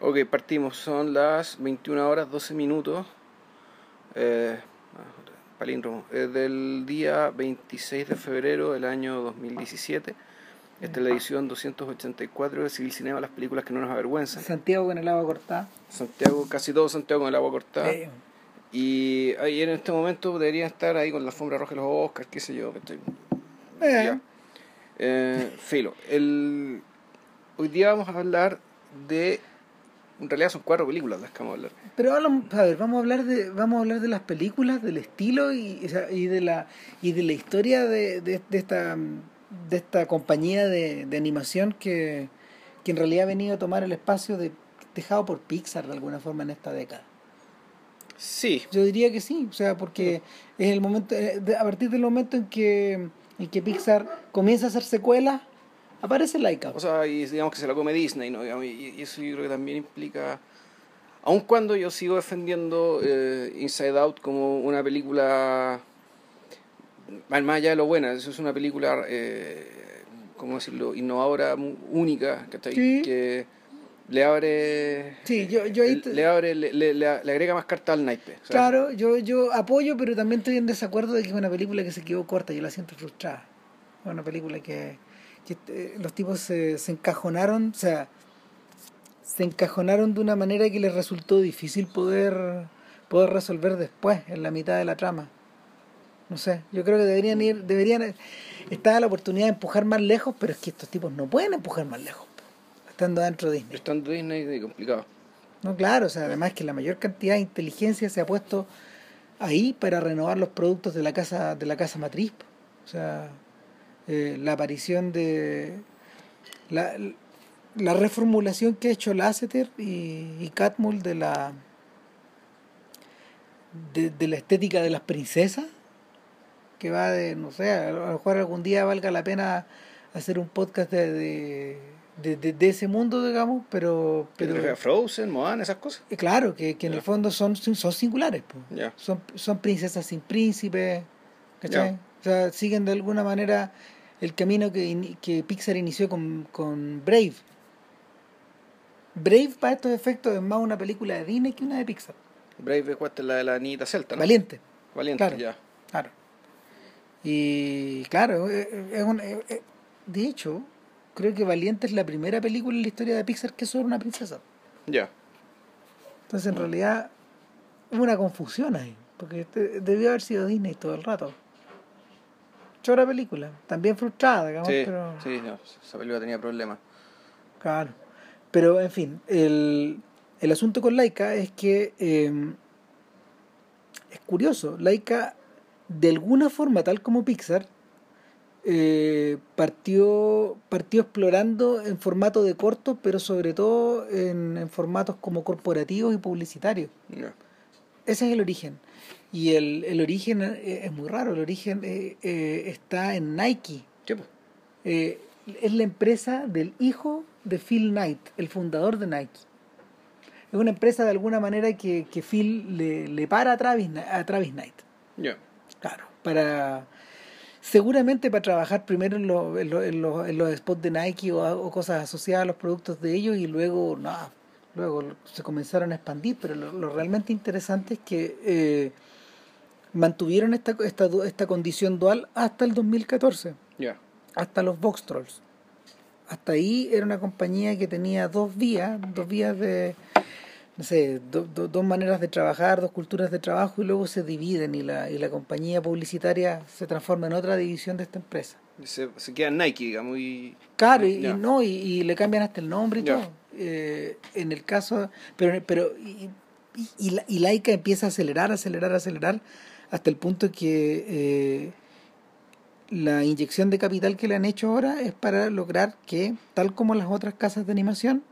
Ok, partimos. Son las 21 horas 12 minutos. Eh, palíndromo. eh, del día 26 de febrero del año 2017. Esta es la edición 284 de Civil Cinema, las películas que no nos avergüenzan. Santiago con el agua cortada. Santiago, casi todo Santiago con el agua cortada. Y ahí en este momento deberían estar ahí con la alfombra roja de los Oscars, qué sé yo. que estoy- eh, Ya. Eh, filo. El... Hoy día vamos a hablar de. En realidad son cuatro películas las que vamos a hablar. Pero habla- a ver, vamos a hablar de, vamos a hablar de las películas, del estilo y, de la y de la historia de, de, de esta de esta compañía de, de animación que, que en realidad ha venido a tomar el espacio de, dejado por Pixar de alguna forma en esta década. Sí, Yo diría que sí, o sea, porque es el momento, eh, a partir del momento en que, en que Pixar comienza a hacer secuelas, aparece Laika. o sea, y digamos que se la come Disney, ¿no? Y, y eso yo creo que también implica. Aun cuando yo sigo defendiendo eh, Inside Out como una película. Más allá de lo buena, eso es una película. Eh, ¿Cómo decirlo? Innovadora, única, ¿cachai? Sí. Que le abre. Sí, yo- yo ahí te- Le abre, le, le- le- agrega más carta al naipe. Claro, yo, yo apoyo, pero también estoy en desacuerdo de que es una película que se quedó corta, yo la siento frustrada. Es una película que, que, eh, los tipos se, se encajonaron, o sea, se encajonaron de una manera que les resultó difícil poder, poder resolver después, en la mitad de la trama. No sé, yo creo que deberían ir, deberían, está la oportunidad de empujar más lejos, pero es que estos tipos no pueden empujar más lejos, estando dentro de Disney. Estando Disney es complicado. No, claro, o sea, además que la mayor cantidad de inteligencia se ha puesto ahí para renovar los productos de la casa, de la casa matriz. O sea, eh, la aparición de la, la reformulación que ha hecho Lasseter y, y Catmull de la de, de la estética de las princesas, que va de, no sé, a lo mejor algún día valga la pena hacer un podcast de, de, de, de- de ese mundo, digamos, pero, Pero, Frozen, Moana, esas cosas. eh, Claro, que, que en el fondo son, son singulares. Ya. son, son princesas sin príncipe, ¿cachai? O sea, siguen de alguna manera el camino que, que Pixar inició con, con Brave. Brave, para estos efectos, es más una película de Disney que una de Pixar. Brave cuesta la de la niñita celta, ¿no? Valiente, Valiente, Claro. ya. claro. Y claro, es un- de hecho, creo que Valiente es la primera película en la historia de Pixar que es sobre una princesa. Ya. Entonces, en realidad, hubo una confusión ahí, porque este- debió haber sido Disney todo el rato. Chora película, también frustrada, digamos, Sí, pero. sí, no, esa película tenía problemas. Claro. Pero, en fin, el, el asunto con Laika es que eh, es curioso. Laika, de alguna forma, tal como Pixar, eh, partió, partió explorando en formato de cortos, pero sobre todo en, en formatos como corporativos y publicitarios. Ya. Ese es el origen. Y el, el origen eh, es muy raro. El origen eh, eh, está en Nike. Sí, pues. Es la empresa del hijo de Phil Knight, el fundador de Nike. Es una empresa de alguna manera que, que Phil le, le para a Travis, a Travis Knight. Ya. Claro. Para, seguramente para trabajar primero en, lo- en lo- en los- en los spots de Nike o, o cosas asociadas a los productos de ellos y luego, nada, luego se comenzaron a expandir. Pero lo, lo realmente interesante es que eh, mantuvieron esta, esta, esta condición dual hasta el 2014 Ya. hasta los Vox Trolls. Hasta ahí era una compañía que tenía dos vías, dos vías de, no sé, do- do- dos maneras de trabajar, dos culturas de trabajo y luego se dividen y la, y la compañía publicitaria se transforma en otra división de esta empresa. Se, se queda Nike, digamos, y... Claro, y, no, y, y le cambian hasta el nombre y todo. Eh, en el caso, pero, pero y, y, y la- y Laika empieza a acelerar, acelerar, acelerar, hasta el punto que eh, la inyección de capital que le han hecho ahora es para lograr que, tal como las otras casas de animación,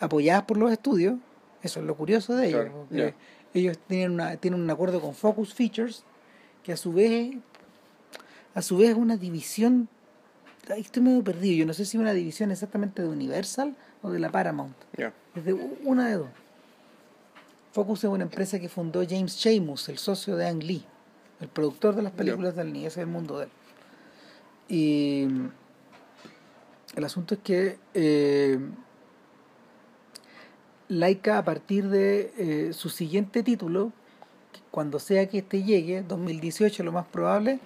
apoyadas por los estudios, eso es lo curioso de ellos, Claro, ellos tienen, una, tienen un acuerdo con Focus Features, que a su vez, a su vez es una división Ay, estoy medio perdido. Yo no sé si una división exactamente de Universal o de la Paramount. Ya. Es de una de dos. Focus es una empresa que fundó James Sheamus, el socio de Ang Lee, el productor de las películas del Ni, ese es el mundo de él. Y el asunto es que eh, Laika a partir de eh, su siguiente título, cuando sea que este llegue, 2018 lo más probable,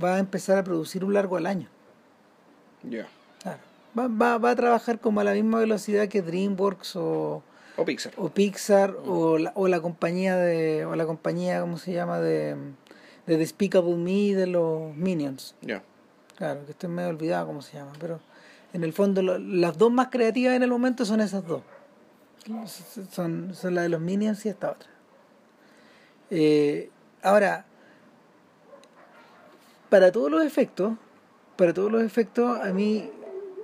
va a empezar a producir un largo al año. Ya. Claro. Va, va, va a trabajar como a la misma velocidad que DreamWorks o, O Pixar. o Pixar o, la, o la compañía de o la compañía cómo se llama de de Despicable Me de los Minions Ya. claro que estoy medio olvidado cómo se llama pero en el fondo lo- las dos más creativas en el momento son esas dos son son la de los Minions y esta otra Eh, ahora para todos los efectos para todos los efectos a mí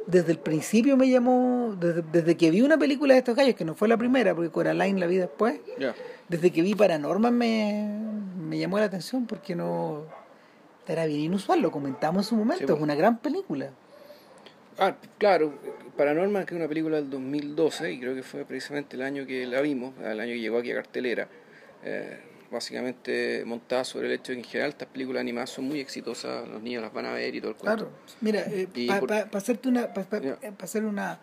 desde el principio me llamó desde, desde que vi una película de estos gallos que no fue la primera porque Coraline la vi después desde que vi Paranorman me, me llamó la atención porque no era bien inusual lo comentamos en su momento Sí, es una gran película. Ah, claro, Paranormal, que es una película del 2012, y creo que fue precisamente el año que la vimos, el año que llegó aquí a cartelera, eh, básicamente montada sobre el hecho de que en general estas películas animadas son muy exitosas, los niños las van a ver y todo el cuento. Claro, mira, Y para por- hacerte una, para Ya. hacer una,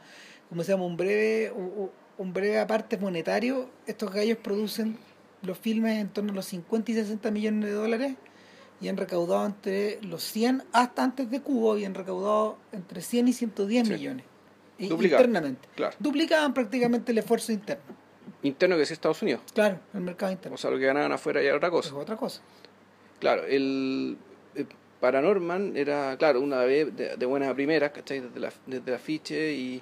¿cómo se llama? Un breve, un, un breve aparte monetario, estos gallos producen los filmes en torno a los 50 y 60 millones de dólares y han recaudado entre los 100, hasta antes de Cubo, habían recaudado entre 100 y 110 Sí. millones. Internamente. Claro. Duplicaban prácticamente el esfuerzo interno. Interno que es Estados Unidos, Claro, el mercado interno. o sea, lo que ganaban afuera ya era otra es cosa. otra cosa. Claro, el eh, Paranorman era, claro, una vez de, de buena primera, ¿cachai? Desde, la, desde el afiche y...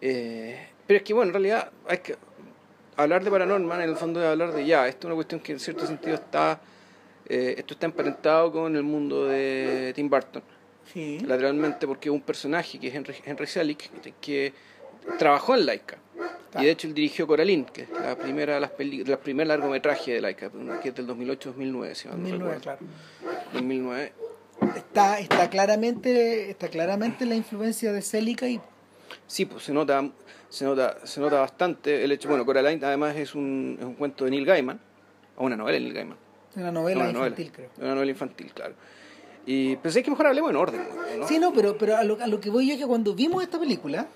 eh, pero es que, bueno, en realidad hay que hablar de Paranorman, en el fondo es hablar de ya, esto es una cuestión que en cierto sentido está... eh, esto está emparentado con el mundo de Tim Burton, Sí. lateralmente porque un personaje que es Henry, Henry Selick, que trabajó en Laika. Y de hecho él dirigió Coraline, que es la primera de las, peli- de las primer largometraje de Laika, que es del 2008-2009, si no 2009, recuerdo. claro. 2009. Está, está claramente, está claramente la influencia de Celica y Sí, pues se nota, se nota, se nota bastante el hecho. Bueno, Coraline además es un, es un cuento de Neil Gaiman, o una novela de Neil Gaiman. una novela Una novela. infantil, creo. Una novela infantil, claro. Y pensé que mejor hablemos en orden, ¿no? Sí, no, pero, pero a, lo, a lo que voy yo es que cuando vimos esta película,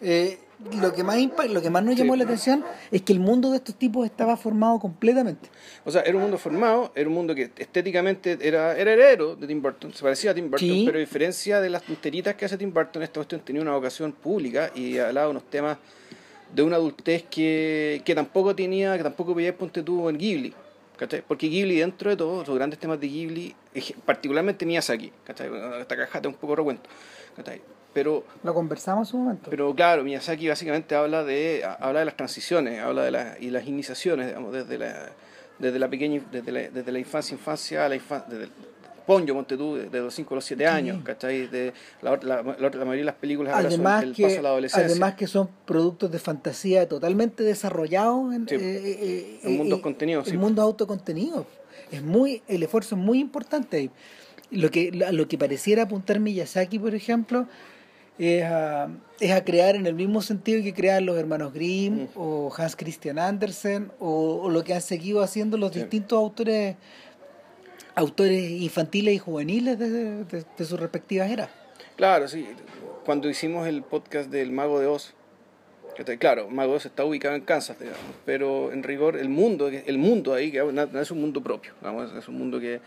eh, lo que más lo que más nos Sí. llamó la atención es que el mundo de estos tipos estaba formado completamente. O sea, era un mundo formado, era un mundo que estéticamente era, era heredero de Tim Burton, se parecía a Tim Burton, Sí. pero a diferencia de las tonteritas que hace Tim Burton, esta cuestión tenía una vocación pública y hablaba de unos temas de una adultez que, que tampoco tenía, que tampoco veía ponte tú en Ghibli. ¿cachai? Porque Ghibli, dentro de todo, los grandes temas de Ghibli, particularmente Miyazaki, ¿cachai? esta cajata un poco recuento, ¿cachai? Pero Lo conversamos su momento. pero claro, Miyazaki básicamente habla de habla de las transiciones, habla de las y las iniciaciones, digamos, desde la desde la pequeña desde la, desde la infancia infancia a la infancia desde el Ponyo, ponte tú, de los 5 a los 7 años, ¿cachai? De la, la, la, la mayoría de las películas además el que, paso a la adolescencia. además que son productos de fantasía totalmente desarrollados en, Sí. eh, eh, eh, En mundos eh, contenidos, en sí. mundos autocontenidos. Es muy, el esfuerzo es muy importante. Lo que, lo que pareciera apuntar Miyazaki, por ejemplo, es a, es a crear en el mismo sentido que crean los hermanos Grimm Mm. o Hans Christian Andersen o, o lo que han seguido haciendo los distintos autores autores infantiles y juveniles de, de- de sus respectivas eras. Claro, sí. Cuando hicimos el podcast del Mago de Oz, claro, Mago de Oz está ubicado en Kansas, digamos, pero en rigor el mundo, el mundo ahí, que no es un mundo propio, digamos, es un mundo que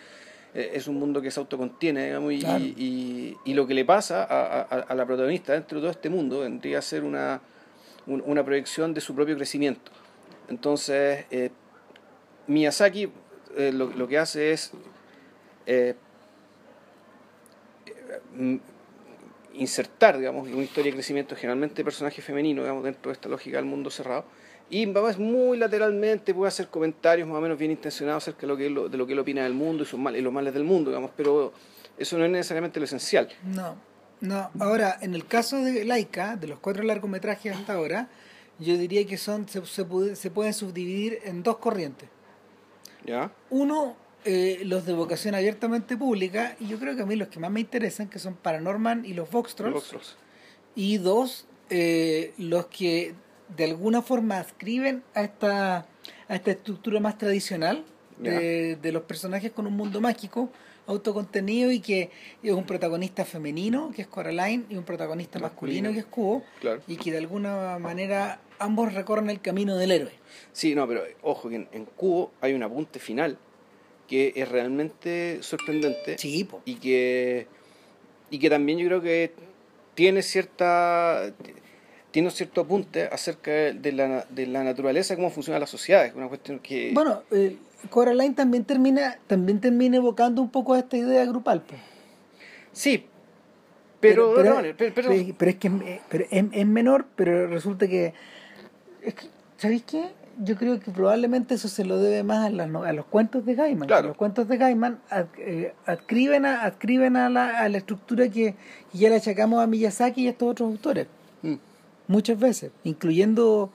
es un mundo que se autocontiene, digamos, y, Claro. y, y lo que le pasa a, a- a la protagonista dentro de todo este mundo vendría a ser una, un- una proyección de su propio crecimiento. Entonces, eh, Miyazaki eh, lo, lo que hace es eh, mm, insertar, digamos, una historia de crecimiento generalmente de personaje femenino, digamos, dentro de esta lógica del mundo cerrado. Y es muy lateralmente, puede hacer comentarios más o menos bien intencionados acerca de lo que él, de lo que él opina del mundo y, sus mal, y los males del mundo, digamos, pero eso no es necesariamente lo esencial. No, no. Ahora, en el caso de Laika, de los cuatro largometrajes hasta ahora, yo diría que son se, se, puede- se pueden subdividir en dos corrientes. ¿Ya? Uno, eh, los de vocación abiertamente pública, y yo creo que a mí los que más me interesan, que son Paranorman y los Vox Trolls. Y dos, eh, los que de alguna forma ascriben a esta, a esta estructura más tradicional de, de los personajes con un mundo mágico autocontenido y que es un protagonista femenino, que es Coraline, y un protagonista masculino, que es Cubo, Claro. y que de alguna manera ambos recorren el camino del héroe. Sí, no, pero ojo que en, en Cubo hay un apunte final que es realmente sorprendente Sí, po. y que y que también yo creo que tiene cierta tiene un cierto apunte acerca de la, de la naturaleza, cómo funciona la sociedad. Es una cuestión que... Bueno, eh, Coraline también termina, también termina evocando un poco esta idea grupal, pues. sí, pero, pero, pero- pero- pero- pero es que eh, pero es, es menor, pero resulta que, es que, ¿sabéis qué? Yo creo que probablemente eso se lo debe más a, las a los cuentos de Gaiman. Claro. Los cuentos de Gaiman eh, adscriben, a, adscriben a, la, a la estructura que, que ya le achacamos a Miyazaki y a estos otros autores. Muchas veces, incluyendo,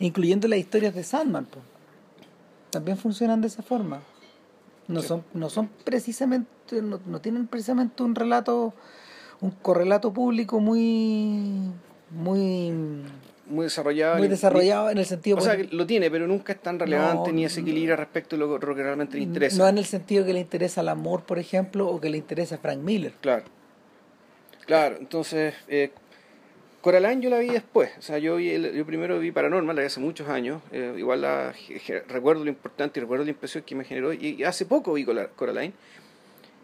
incluyendo las historias de Sandman. pues. También funcionan de esa forma. No Sí. son, no son precisamente, no, no tienen precisamente un relato, un correlato público muy muy, muy desarrollado. muy ni- desarrollado en el sentido O sea, que lo tiene, pero nunca es tan relevante No, ni ese equilibrio respecto a lo, lo que realmente le interesa. no en el sentido que le interesa el amor, por ejemplo, o que le interesa a Frank Miller. Claro. Claro, entonces, eh, Coraline yo la vi después. O sea, yo, vi el- yo primero vi Paranormal, la vi hace muchos años. eh, igual la, recuerdo lo importante y recuerdo la impresión que me generó. Y, y hace poco vi Cora- Coraline.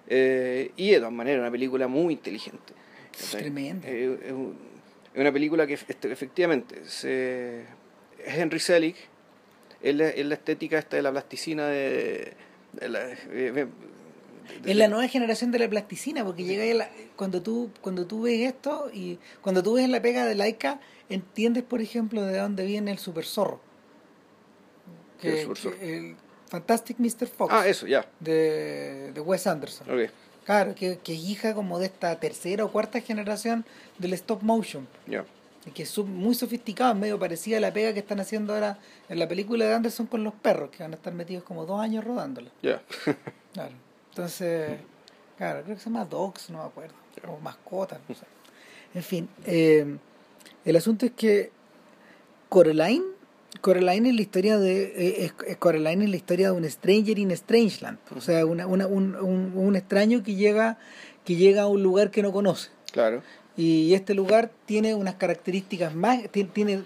eh, y de todas maneras, una película muy inteligente. ¿cachai? Tremenda. Eh, es, un- es una película que este, efectivamente se, es Henry Selick. Es la, es la estética esta de la plasticina de... de la- de- Es la nueva generación de la plasticina, porque llega la- cuando tú cuando tú ves esto y cuando tú ves la pega de Laika, entiendes, por ejemplo, de dónde viene el super zorro. ¿Qué es el Que- Super Zorro? que el Fantastic Mr. Fox Ah, eso, ya. de, de Wes Anderson. Claro, que, que es hija como de esta tercera o cuarta generación del stop motion. ya. que es muy sofisticado, medio parecida a la pega que están haciendo ahora en la película de Anderson con los perros, que van a estar metidos como dos años rodándola. Ya. Claro. Entonces, claro, creo que se llama Dogs, no me acuerdo. O mascotas, no sé. En fin, eh, el asunto es que Coraline, Coraline es la historia de eh, es, Coraline es la historia de un stranger in Strangeland, o sea, una, una- un, un, un extraño que llega que llega a un lugar que no conoce. Claro. Y este lugar tiene unas características más, ti- tiene,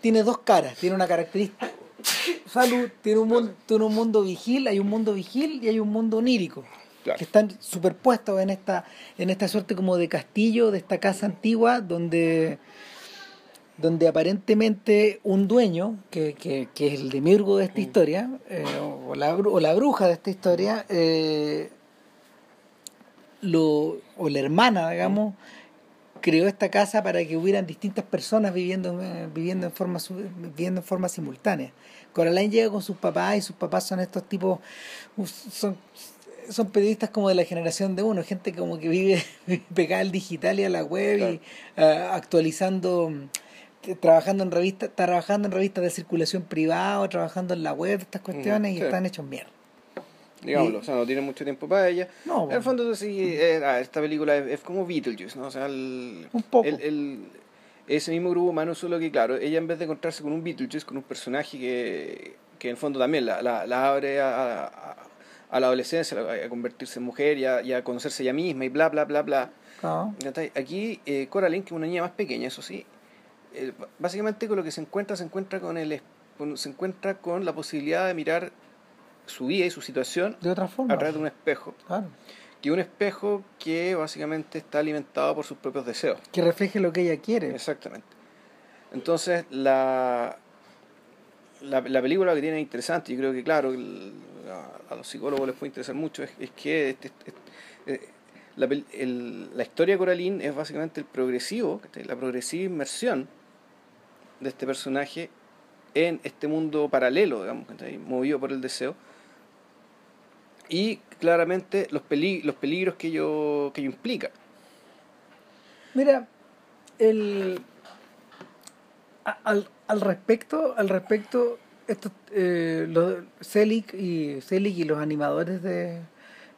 tiene dos caras, tiene una característica salud, tiene un mundo, tiene un mundo vigil, hay un mundo vigil y hay un mundo onírico. Claro. que están superpuestos en esta, en esta suerte como de castillo, de esta casa antigua, donde, donde aparentemente un dueño, que, que, que es el demiurgo de esta historia, eh, o, la, o la bruja de esta historia, eh, lo, o la hermana, digamos, creó esta casa para que hubieran distintas personas viviendo, eh, viviendo, en forma, viviendo en forma simultánea. Coraline llega con sus papás y sus papás son estos tipos, son, son periodistas como de la generación de uno, gente como que vive pegada al digital y a la web y ah, actualizando, mm, trabajando en revistas, trabajando en revistas de circulación privada o trabajando en la web, estas cuestiones, y están hechos mierda. Digámoslo, Y- o sea, no tiene mucho tiempo para ella. No, En el fondo, sí, eh, ah, esta película es, es como Beetlejuice, ¿no? O sea, el, Un poco. el- el- ese mismo grupo humano, solo que, claro, ella en vez de encontrarse con un Beetlejuice, con un personaje que, que en el fondo también la, la, la abre a, a, a la adolescencia, a, convertirse en mujer y a, y a conocerse ella misma y bla, bla, bla, bla. ¿Cachai? Aquí, eh, Coraline, que es una niña más pequeña, eso sí, eh, básicamente con lo que se encuentra, se encuentra con el con- se encuentra con la posibilidad de mirar su vida y su situación De otra forma. a través de un espejo. Claro. Que un espejo que básicamente está alimentado por sus propios deseos. Que refleje lo que ella quiere. Exactamente. Entonces, la, la, la película que tiene interesante, yo creo que, claro, a, a los psicólogos les puede interesar mucho, es, es que este- este- eh, la, el- la historia de Coraline es básicamente el progresivo, la progresiva inmersión de este personaje en este mundo paralelo, digamos, movido por el deseo. Y claramente los, peli- los peligros que ello, que ello implica. Mira, el al, al respecto, al respecto, estos eh, los Selig y Selig y los animadores de,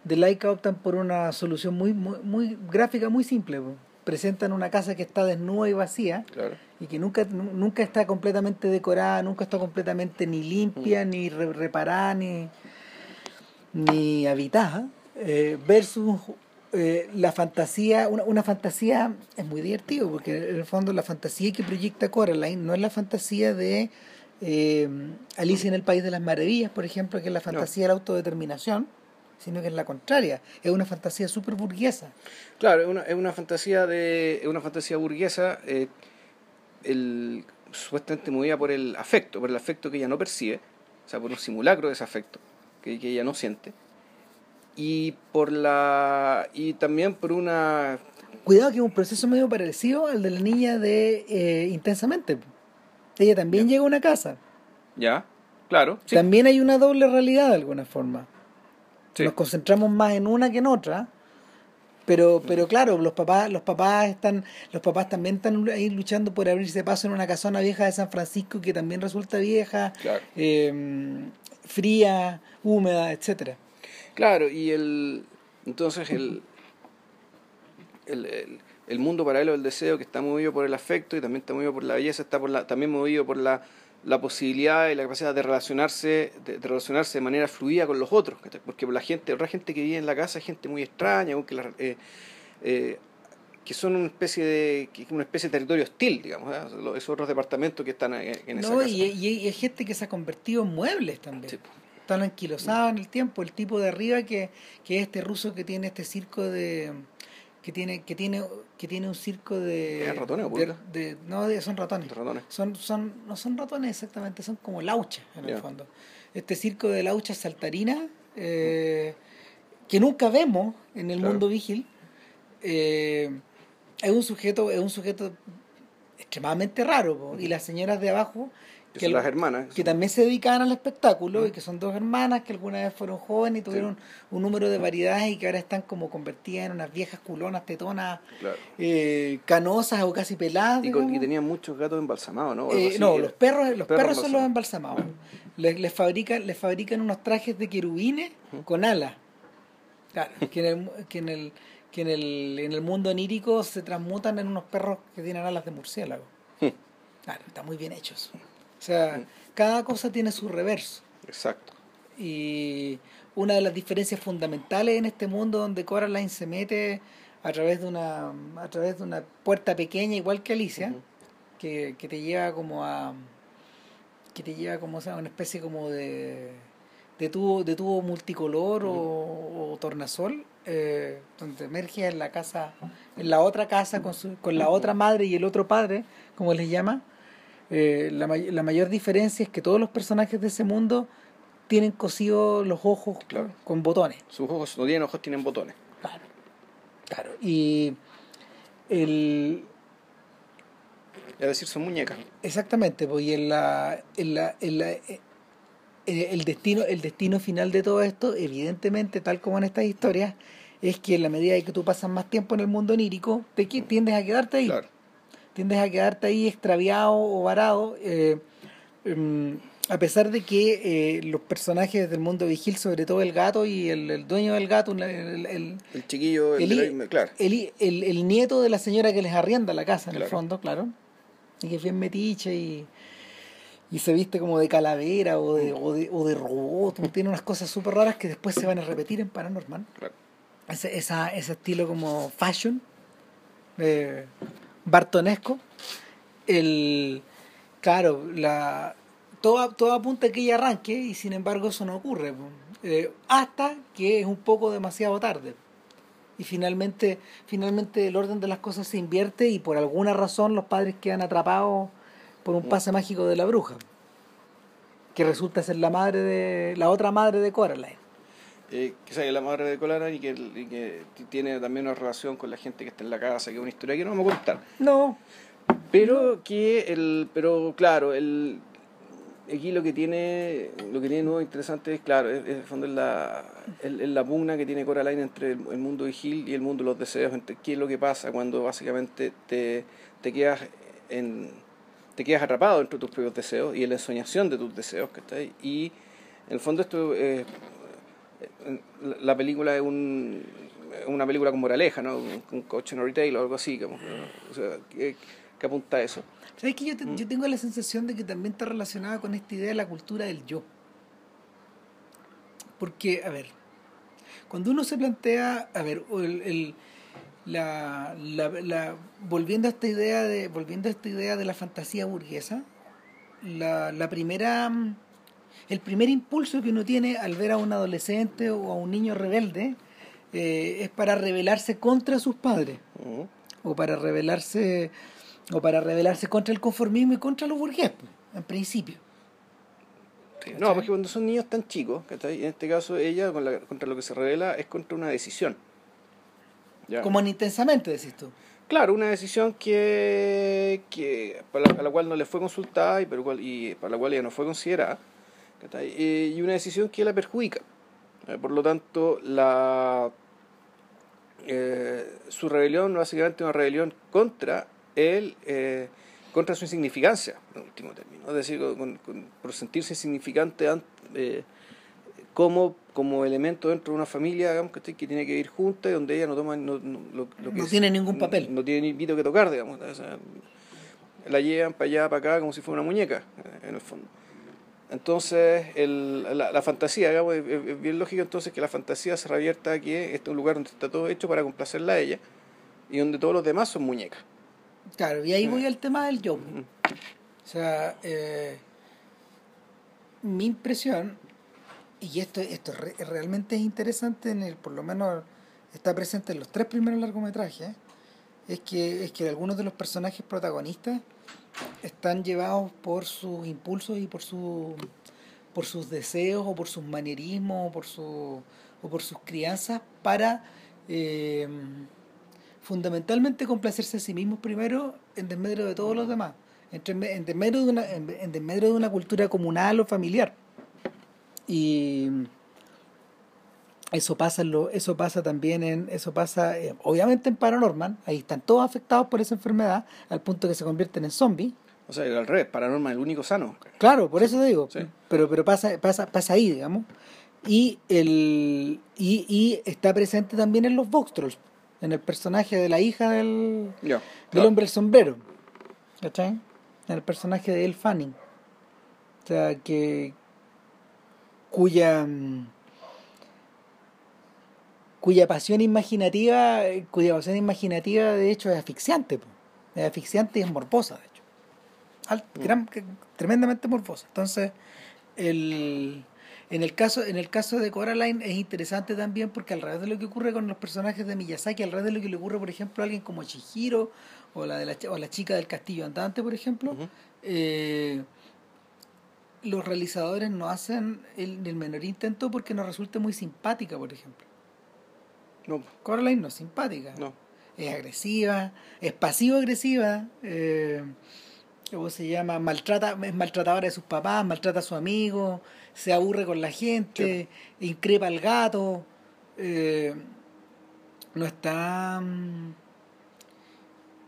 de Laika optan por una solución muy, muy, muy gráfica, muy simple. Presentan una casa que está desnuda y vacía Claro. y que nunca, nu- nunca está completamente decorada, nunca está completamente ni limpia, ni re- reparada, ni, ni habitada. eh, versus eh, la fantasía, una, una, fantasía es muy divertido porque en el fondo la fantasía que proyecta Coraline no es la fantasía de eh, Alicia en el País de las Maravillas, por ejemplo, que es la fantasía de la autodeterminación, sino que es la contraria, es una fantasía súper burguesa. Claro, es una, es una fantasía de es una fantasía burguesa eh, el, supuestamente movida por el afecto, por el afecto que ella no percibe, o sea, por un simulacro de ese afecto que, que ella no siente y por la y también por una cuidado que es un proceso medio parecido al de la niña de eh, intensamente ella también ya. llega a una casa ya claro sí. también hay una doble realidad de alguna forma sí. nos concentramos más en una que en otra pero pero claro los papás los papás están los papás también están ahí luchando por abrirse paso en una casona vieja de San Francisco que también resulta vieja claro. eh, fría húmeda etcétera. Claro, y el entonces el, el, el, el, mundo paralelo del deseo que está movido por el afecto y también está movido por la belleza, está por la, también movido por la, la posibilidad y la capacidad de relacionarse, de, relacionarse de manera fluida con los otros, porque la gente, otra gente que vive en la casa es gente muy extraña, aunque la, eh, eh, que son una especie de una especie de territorio hostil, digamos, ¿eh? esos otros departamentos que están en, en esa no, casa. Y, hay gente que se ha convertido en muebles también. Sí están anquilosados en el tiempo. El tipo de arriba que, que es este ruso que tiene este circo de que tiene que tiene que tiene un circo de ratones o de, de, no de, son ratones. ratones son son no son ratones exactamente son como lauchas en yeah. el fondo este circo de lauchas saltarinas eh, que nunca vemos en el claro. mundo vigil eh, es un sujeto es un sujeto extremadamente raro po, y las señoras de abajo que, son las hermanas. Que también se dedicaban al espectáculo y que son dos hermanas que alguna vez fueron jóvenes y tuvieron sí. un número de variedades y que ahora están como convertidas en unas viejas culonas, tetonas, claro. eh, canosas o casi peladas. Y, con, y, tenían muchos gatos embalsamados, ¿no? Eh, no, los perros, los perros, perros son los embalsamados. Les, les, fabrican, les fabrican unos trajes de querubines uh -huh. con alas. Claro, que en el, que en el que en el, en el mundo onírico se transmutan en unos perros que tienen alas de murciélago. Claro, están muy bien hechos. O sea, cada cosa tiene su reverso. Exacto. Y una de las diferencias fundamentales en este mundo donde Coraline se mete a través de una a través de una puerta pequeña igual que Alicia, uh -huh. que, que te lleva como a que te lleva como o sea, una especie como de de tubo, de tubo multicolor uh -huh. o, o, tornasol, eh, donde emerge en la casa, en la otra casa con, su, con la otra madre y el otro padre, como les llama, eh, la, la, mayor diferencia es que todos los personajes de ese mundo tienen cosidos los ojos claro. con botones. Sus ojos no tienen ojos, tienen botones. Claro. Claro. Y el. Es decir, son muñecas. Exactamente, pues y en la, en la, en la, el destino, el destino final de todo esto, evidentemente, tal como en estas historias, es que en la medida de que tú pasas más tiempo en el mundo onírico, te tiendes a quedarte ahí. Claro tiendes a quedarte ahí extraviado o varado, eh, eh, a pesar de que eh, los personajes del mundo vigil, sobre todo el gato y el, el dueño del gato, el, el, el, el chiquillo, el, el, claro. el, el, nieto de la señora que les arrienda la casa, en claro. el fondo, claro, y que es bien metiche y, y se viste como de calavera o de, o de, o de robot, tiene unas cosas súper raras que después se van a repetir en Paranormal. Claro. Ese, ese estilo como fashion. Eh, bartonesco, el claro, la todo, todo apunta a que ella arranque y sin embargo eso no ocurre. Eh, hasta que es un poco demasiado tarde. Y finalmente, finalmente el orden de las cosas se invierte y por alguna razón los padres quedan atrapados por un pase mágico de la bruja. Que resulta ser la madre de. la otra madre de Coraline eh, que es la madre de Colara y que, y que tiene también una relación con la gente que está en la casa, que es una historia que no vamos a contar. No. Pero que el, pero claro, el aquí lo que tiene, lo que tiene nuevo interesante es claro, es, es, es la, es, la pugna que tiene Coraline entre el, el mundo de Gil y el mundo de los deseos, entre qué es lo que pasa cuando básicamente te, te quedas en te quedas atrapado entre tus propios deseos y en la ensoñación de tus deseos, que está ahí. Y en el fondo esto es la película es un, una película con moraleja, ¿no? Un coche no retail o algo así, como, o sea, que, que apunta a eso. ¿Sabes que yo, te, mm. yo tengo la sensación de que también está relacionada con esta idea de la cultura del yo? Porque, a ver, cuando uno se plantea, a ver, el, el- la, la, la- volviendo a esta idea de volviendo a esta idea de la fantasía burguesa, la, la primera mm, el primer impulso que uno tiene al ver a un adolescente o a un niño rebelde eh, es para rebelarse contra sus padres o para rebelarse o para rebelarse contra el conformismo y contra los burgueses, pues, en principio. Sí, No, porque cuando son niños tan chicos, en este caso ella con la- contra lo que se revela es contra una decisión. ¿Ya? Como en intensamente, decís tú. Claro, una decisión que, que para, la, para la cual no le fue consultada y, pero cual- y para la cual ella no fue considerada. Eh, y una decisión que la perjudica. Eh, por lo tanto, la, eh, su rebelión básicamente una rebelión contra él, eh, contra su insignificancia, en último término. Es decir, con- con- por sentirse insignificante an- como, como elemento dentro de una familia digamos, que tiene que vivir junta y donde ella no toma no, no- lo, lo que No es- tiene ningún papel. No, tiene ni pito que tocar, digamos. o sea, la llevan para allá, para acá, como si fuera una muñeca, en el fondo. Entonces, el, la, la fantasía, digamos, es, bien lógico entonces que la fantasía se revierta a que este es un lugar donde está todo hecho para complacerla a ella y donde todos los demás son muñecas. Claro, y ahí voy al tema del yo. O sea, eh, mi impresión, y esto, esto re- realmente es interesante, en el, por lo menos está presente en los tres primeros largometrajes, es que, es que algunos de los personajes protagonistas están llevados por sus impulsos y por, su, por sus deseos o por sus manierismos o por, su, o por sus crianzas para eh, fundamentalmente complacerse a sí mismos primero en desmedro de todos los demás, entre, en, desmedro de una, en, en desmedro de una cultura comunal o familiar. Y eso pasa en lo, eso pasa también en eso pasa eh, obviamente en Paranormal ahí están todos afectados por esa enfermedad al punto que se convierten en zombies O sea, al revés, Paranormal, el único sano. claro por eso te digo Sí. pero pero pasa pasa pasa ahí digamos y el y, y está presente también en los Vox Trolls en el personaje de la hija del Ya. del claro. hombre del sombrero ¿cachai? en el personaje de Elle Fanning o sea que cuya mm, cuya pasión imaginativa cuya pasión imaginativa de hecho es asfixiante es asfixiante y es morbosa de hecho. Mm. gran- tremendamente morbosa. Entonces el en el caso en el caso de Coraline es interesante también porque al revés de lo que ocurre con los personajes de Miyazaki al revés de lo que le ocurre por ejemplo a alguien como Chihiro o la de la, o la chica del castillo andante por ejemplo eh, los realizadores no hacen el, el menor intento porque nos resulte muy simpática por ejemplo No, Coraline no es simpática no. es agresiva, es pasivo-agresiva, eh, ¿cómo se llama? Maltrata, es maltratadora de sus papás, maltrata a su amigo, se aburre con la gente, increpa al gato, eh, no está mm,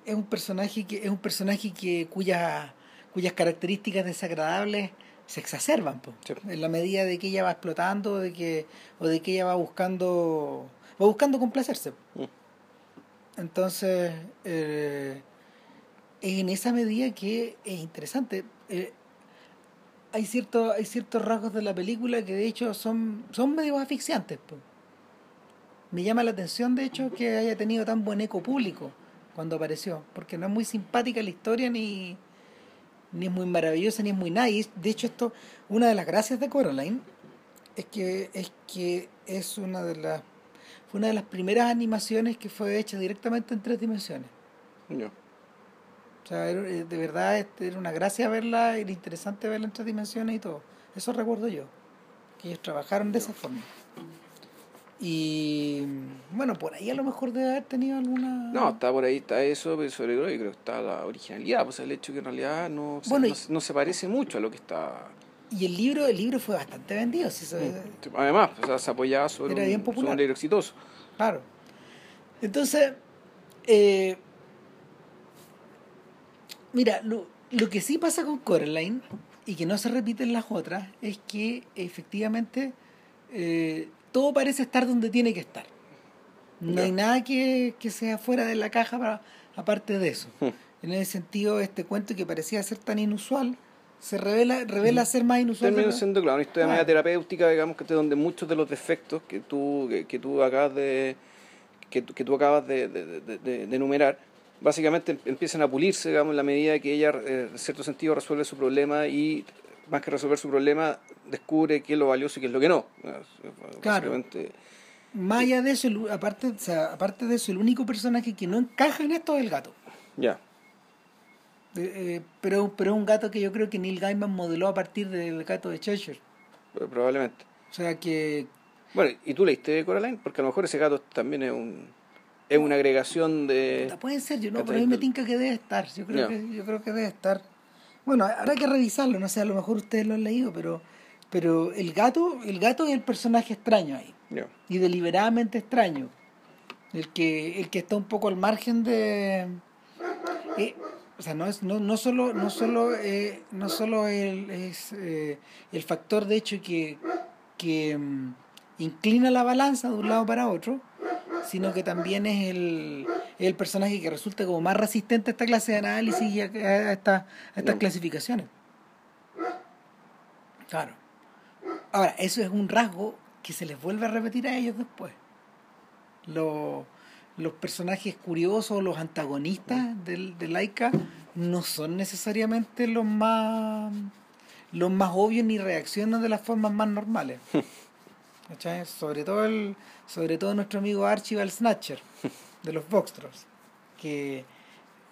es un personaje que es un personaje que cuya, cuyas características desagradables se exacerban po, Sí. en la medida de que ella va explotando de que o de que ella va buscando va buscando complacerse Mm. entonces, eh, es en esa medida que es interesante. Eh, hay, cierto, hay ciertos rasgos de la película que de hecho son, son medio asfixiantes. po. Me llama la atención, de hecho, que haya tenido tan buen eco público cuando apareció, porque no es muy simpática la historia ni, ni es muy maravillosa ni es muy nada. Y es- de hecho, esto, una de las gracias de Coraline es que es que es una de las fue una de las primeras animaciones que fue hecha directamente en tres dimensiones. Ya. O sea, era- eh, de verdad este, era una gracia verla, era interesante verla en tres dimensiones y todo. Eso recuerdo yo, que ellos trabajaron de esa forma. Y bueno, por ahí a lo mejor debe haber tenido alguna... No, está por ahí, está eso, pero sobre todo yo creo que está la originalidad, pues el hecho que en realidad no, se- no, y- no se parece mucho a lo que está... Y el libro, el libro fue bastante vendido, si eso es- Además, o sea, se apoyaba sobre, Era un, bien sobre un libro exitoso. Claro. Entonces, eh, mira, lo, lo que sí pasa con Coraline y que no se repite en las otras es que efectivamente eh, todo parece estar donde tiene que estar. No hay nada que, que sea fuera de la caja para, aparte de eso. Hmm. En ese sentido, este cuento que parecía ser tan inusual se revela, revela ser más inusual. Termina siendo, claro, una historia Claro. media terapéutica, digamos, que donde muchos de los defectos que tú, que, que tú acabas de que, que tú acabas de, de- de- de- enumerar, básicamente em- empiezan a pulirse, digamos, en la medida que ella, eh, en cierto sentido, resuelve su problema y, más que resolver su problema, descubre qué es lo valioso y qué es lo que no. Claro. Básicamente, Más allá de eso, el- aparte, o sea, aparte de eso, el único personaje que no encaja en esto es el gato. ya. Eh, eh, pero, pero es un gato que yo creo que Neil Gaiman modeló a partir del gato de Cheshire. eh, Probablemente. O sea que Bueno, ¿y tú leíste Coraline? Porque a lo mejor ese gato también es un es una agregación de... puede ser, yo no, pero a mí me tinca que debe estar. Yo creo, Ya. que, yo creo que debe estar. Bueno, habrá que revisarlo, no sé, a lo mejor ustedes lo han leído, pero, pero el gato, el gato es el personaje extraño ahí. Ya. y deliberadamente extraño. El que, el que está un poco al margen de. eh, o sea, no es no, no solo, no solo, eh, no solo el, es eh, el factor de hecho que, que mm, inclina la balanza de un lado para otro, sino que también es el, el personaje que resulta como más resistente a esta clase de análisis y a, a esta- a estas clasificaciones. Claro. Ahora, eso es un rasgo que se les vuelve a repetir a ellos después. Los, los personajes curiosos, los antagonistas del, de Laika, no son necesariamente los más los más obvios ni reaccionan de las formas más normales. ¿Cachai? Sobre todo el, sobre todo nuestro amigo Archibald Snatcher, de los Voxtros, que,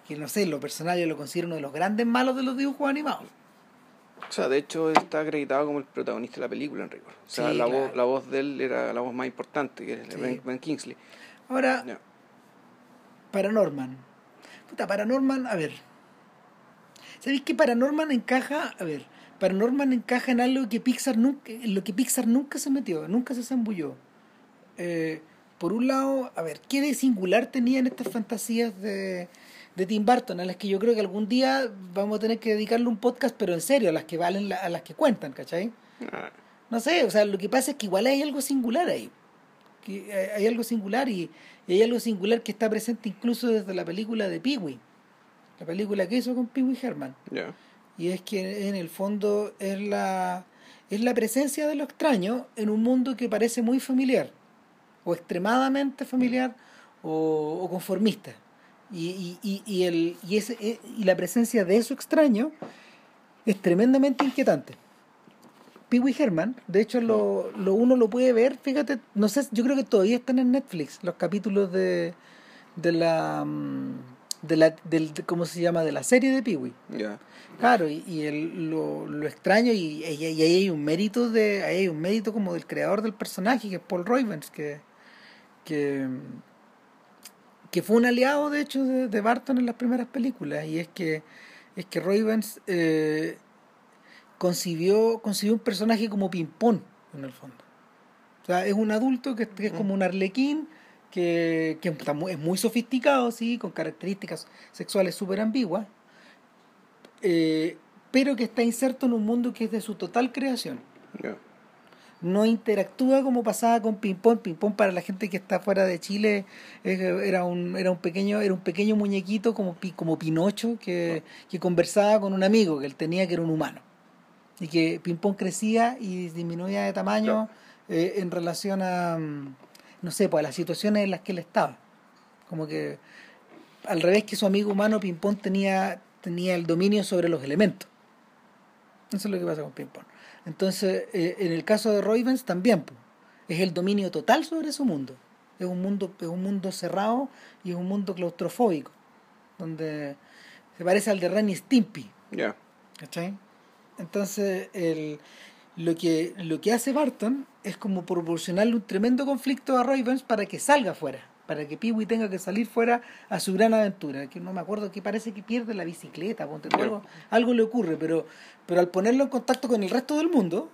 que no sé, lo personal yo lo considero uno de los grandes malos de los dibujos animados. O sea, de hecho está acreditado como el protagonista de la película en rigor. O sea, Sí, la, claro. voz, la voz de él era la voz más importante, que es Sí. Ben, Ben Kingsley. Ahora. Paranorman. Puta, Paranorman, a ver. ¿Sabéis que Paranorman encaja? A ver, Paranorman encaja en algo que Pixar nunca, en lo que Pixar nunca se metió, nunca se zambulló. Eh, por un lado, a ver, ¿qué de singular tenían estas fantasías de, de Tim Burton? A las que yo creo que algún día vamos a tener que dedicarle un podcast, pero en serio, a las que valen, a las que cuentan, ¿cachai? Ah, No sé, o sea, lo que pasa es que igual hay algo singular ahí. Que hay- hay algo singular y, y hay algo singular que está presente incluso desde la película de Pee-wee. La película que hizo con Pee-wee Herman. Y es que en el fondo es la, es la presencia de lo extraño en un mundo que parece muy familiar, o extremadamente familiar, o, o conformista. Y, y, y, y el, y, ese, eh, y la presencia de eso extraño es tremendamente inquietante. Pee Wee Herman, de hecho lo, lo uno lo puede ver, fíjate, no sé, yo creo que todavía están en Netflix los capítulos de, de la mm, de la del, de- ¿cómo se llama? de la serie de Pee Wee. Claro, y, y el- lo, lo extraño, y, y- y ahí hay un mérito de, ahí hay un mérito como del creador del personaje, que es Paul Reubens, que, que, que fue un aliado de hecho de, de Barton en las primeras películas, y es que es que Reubens eh, concibió, concibió un personaje como ping-pong, en el fondo. O sea, es un adulto que, que es como un arlequín, que, que está muy- es muy sofisticado, sí, con características sexuales súper ambiguas, eh, pero que está inserto en un mundo que es de su total creación. No interactúa como pasaba con. Ping Pong para la gente que está fuera de Chile era un, era un pequeño, era un pequeño muñequito como, como Pinocho que, que conversaba con un amigo que él tenía que era un humano. Y que Ping Pong crecía y disminuía de tamaño eh, en relación a, mm, no sé, pues a las situaciones en las que él estaba. Como que al revés que su amigo humano, Ping Pong tenía, tenía el dominio sobre los elementos. Eso es lo que pasa con Ping Pong. Entonces, eh, en el caso de Roivens también, po, es el dominio total sobre su mundo. Es un mundo, es un mundo cerrado y es un mundo claustrofóbico, donde se parece al de Ren y Stimpy. Ya. ¿Cachai? Entonces, el, lo, que, lo que hace Barton es como proporcionarle un tremendo conflicto a Roivens para que salga fuera, para que Peewee tenga que salir fuera a su gran aventura. Que no me acuerdo que parece que pierde la bicicleta, ponte algo, algo le ocurre, pero, pero al ponerlo en contacto con el resto del mundo,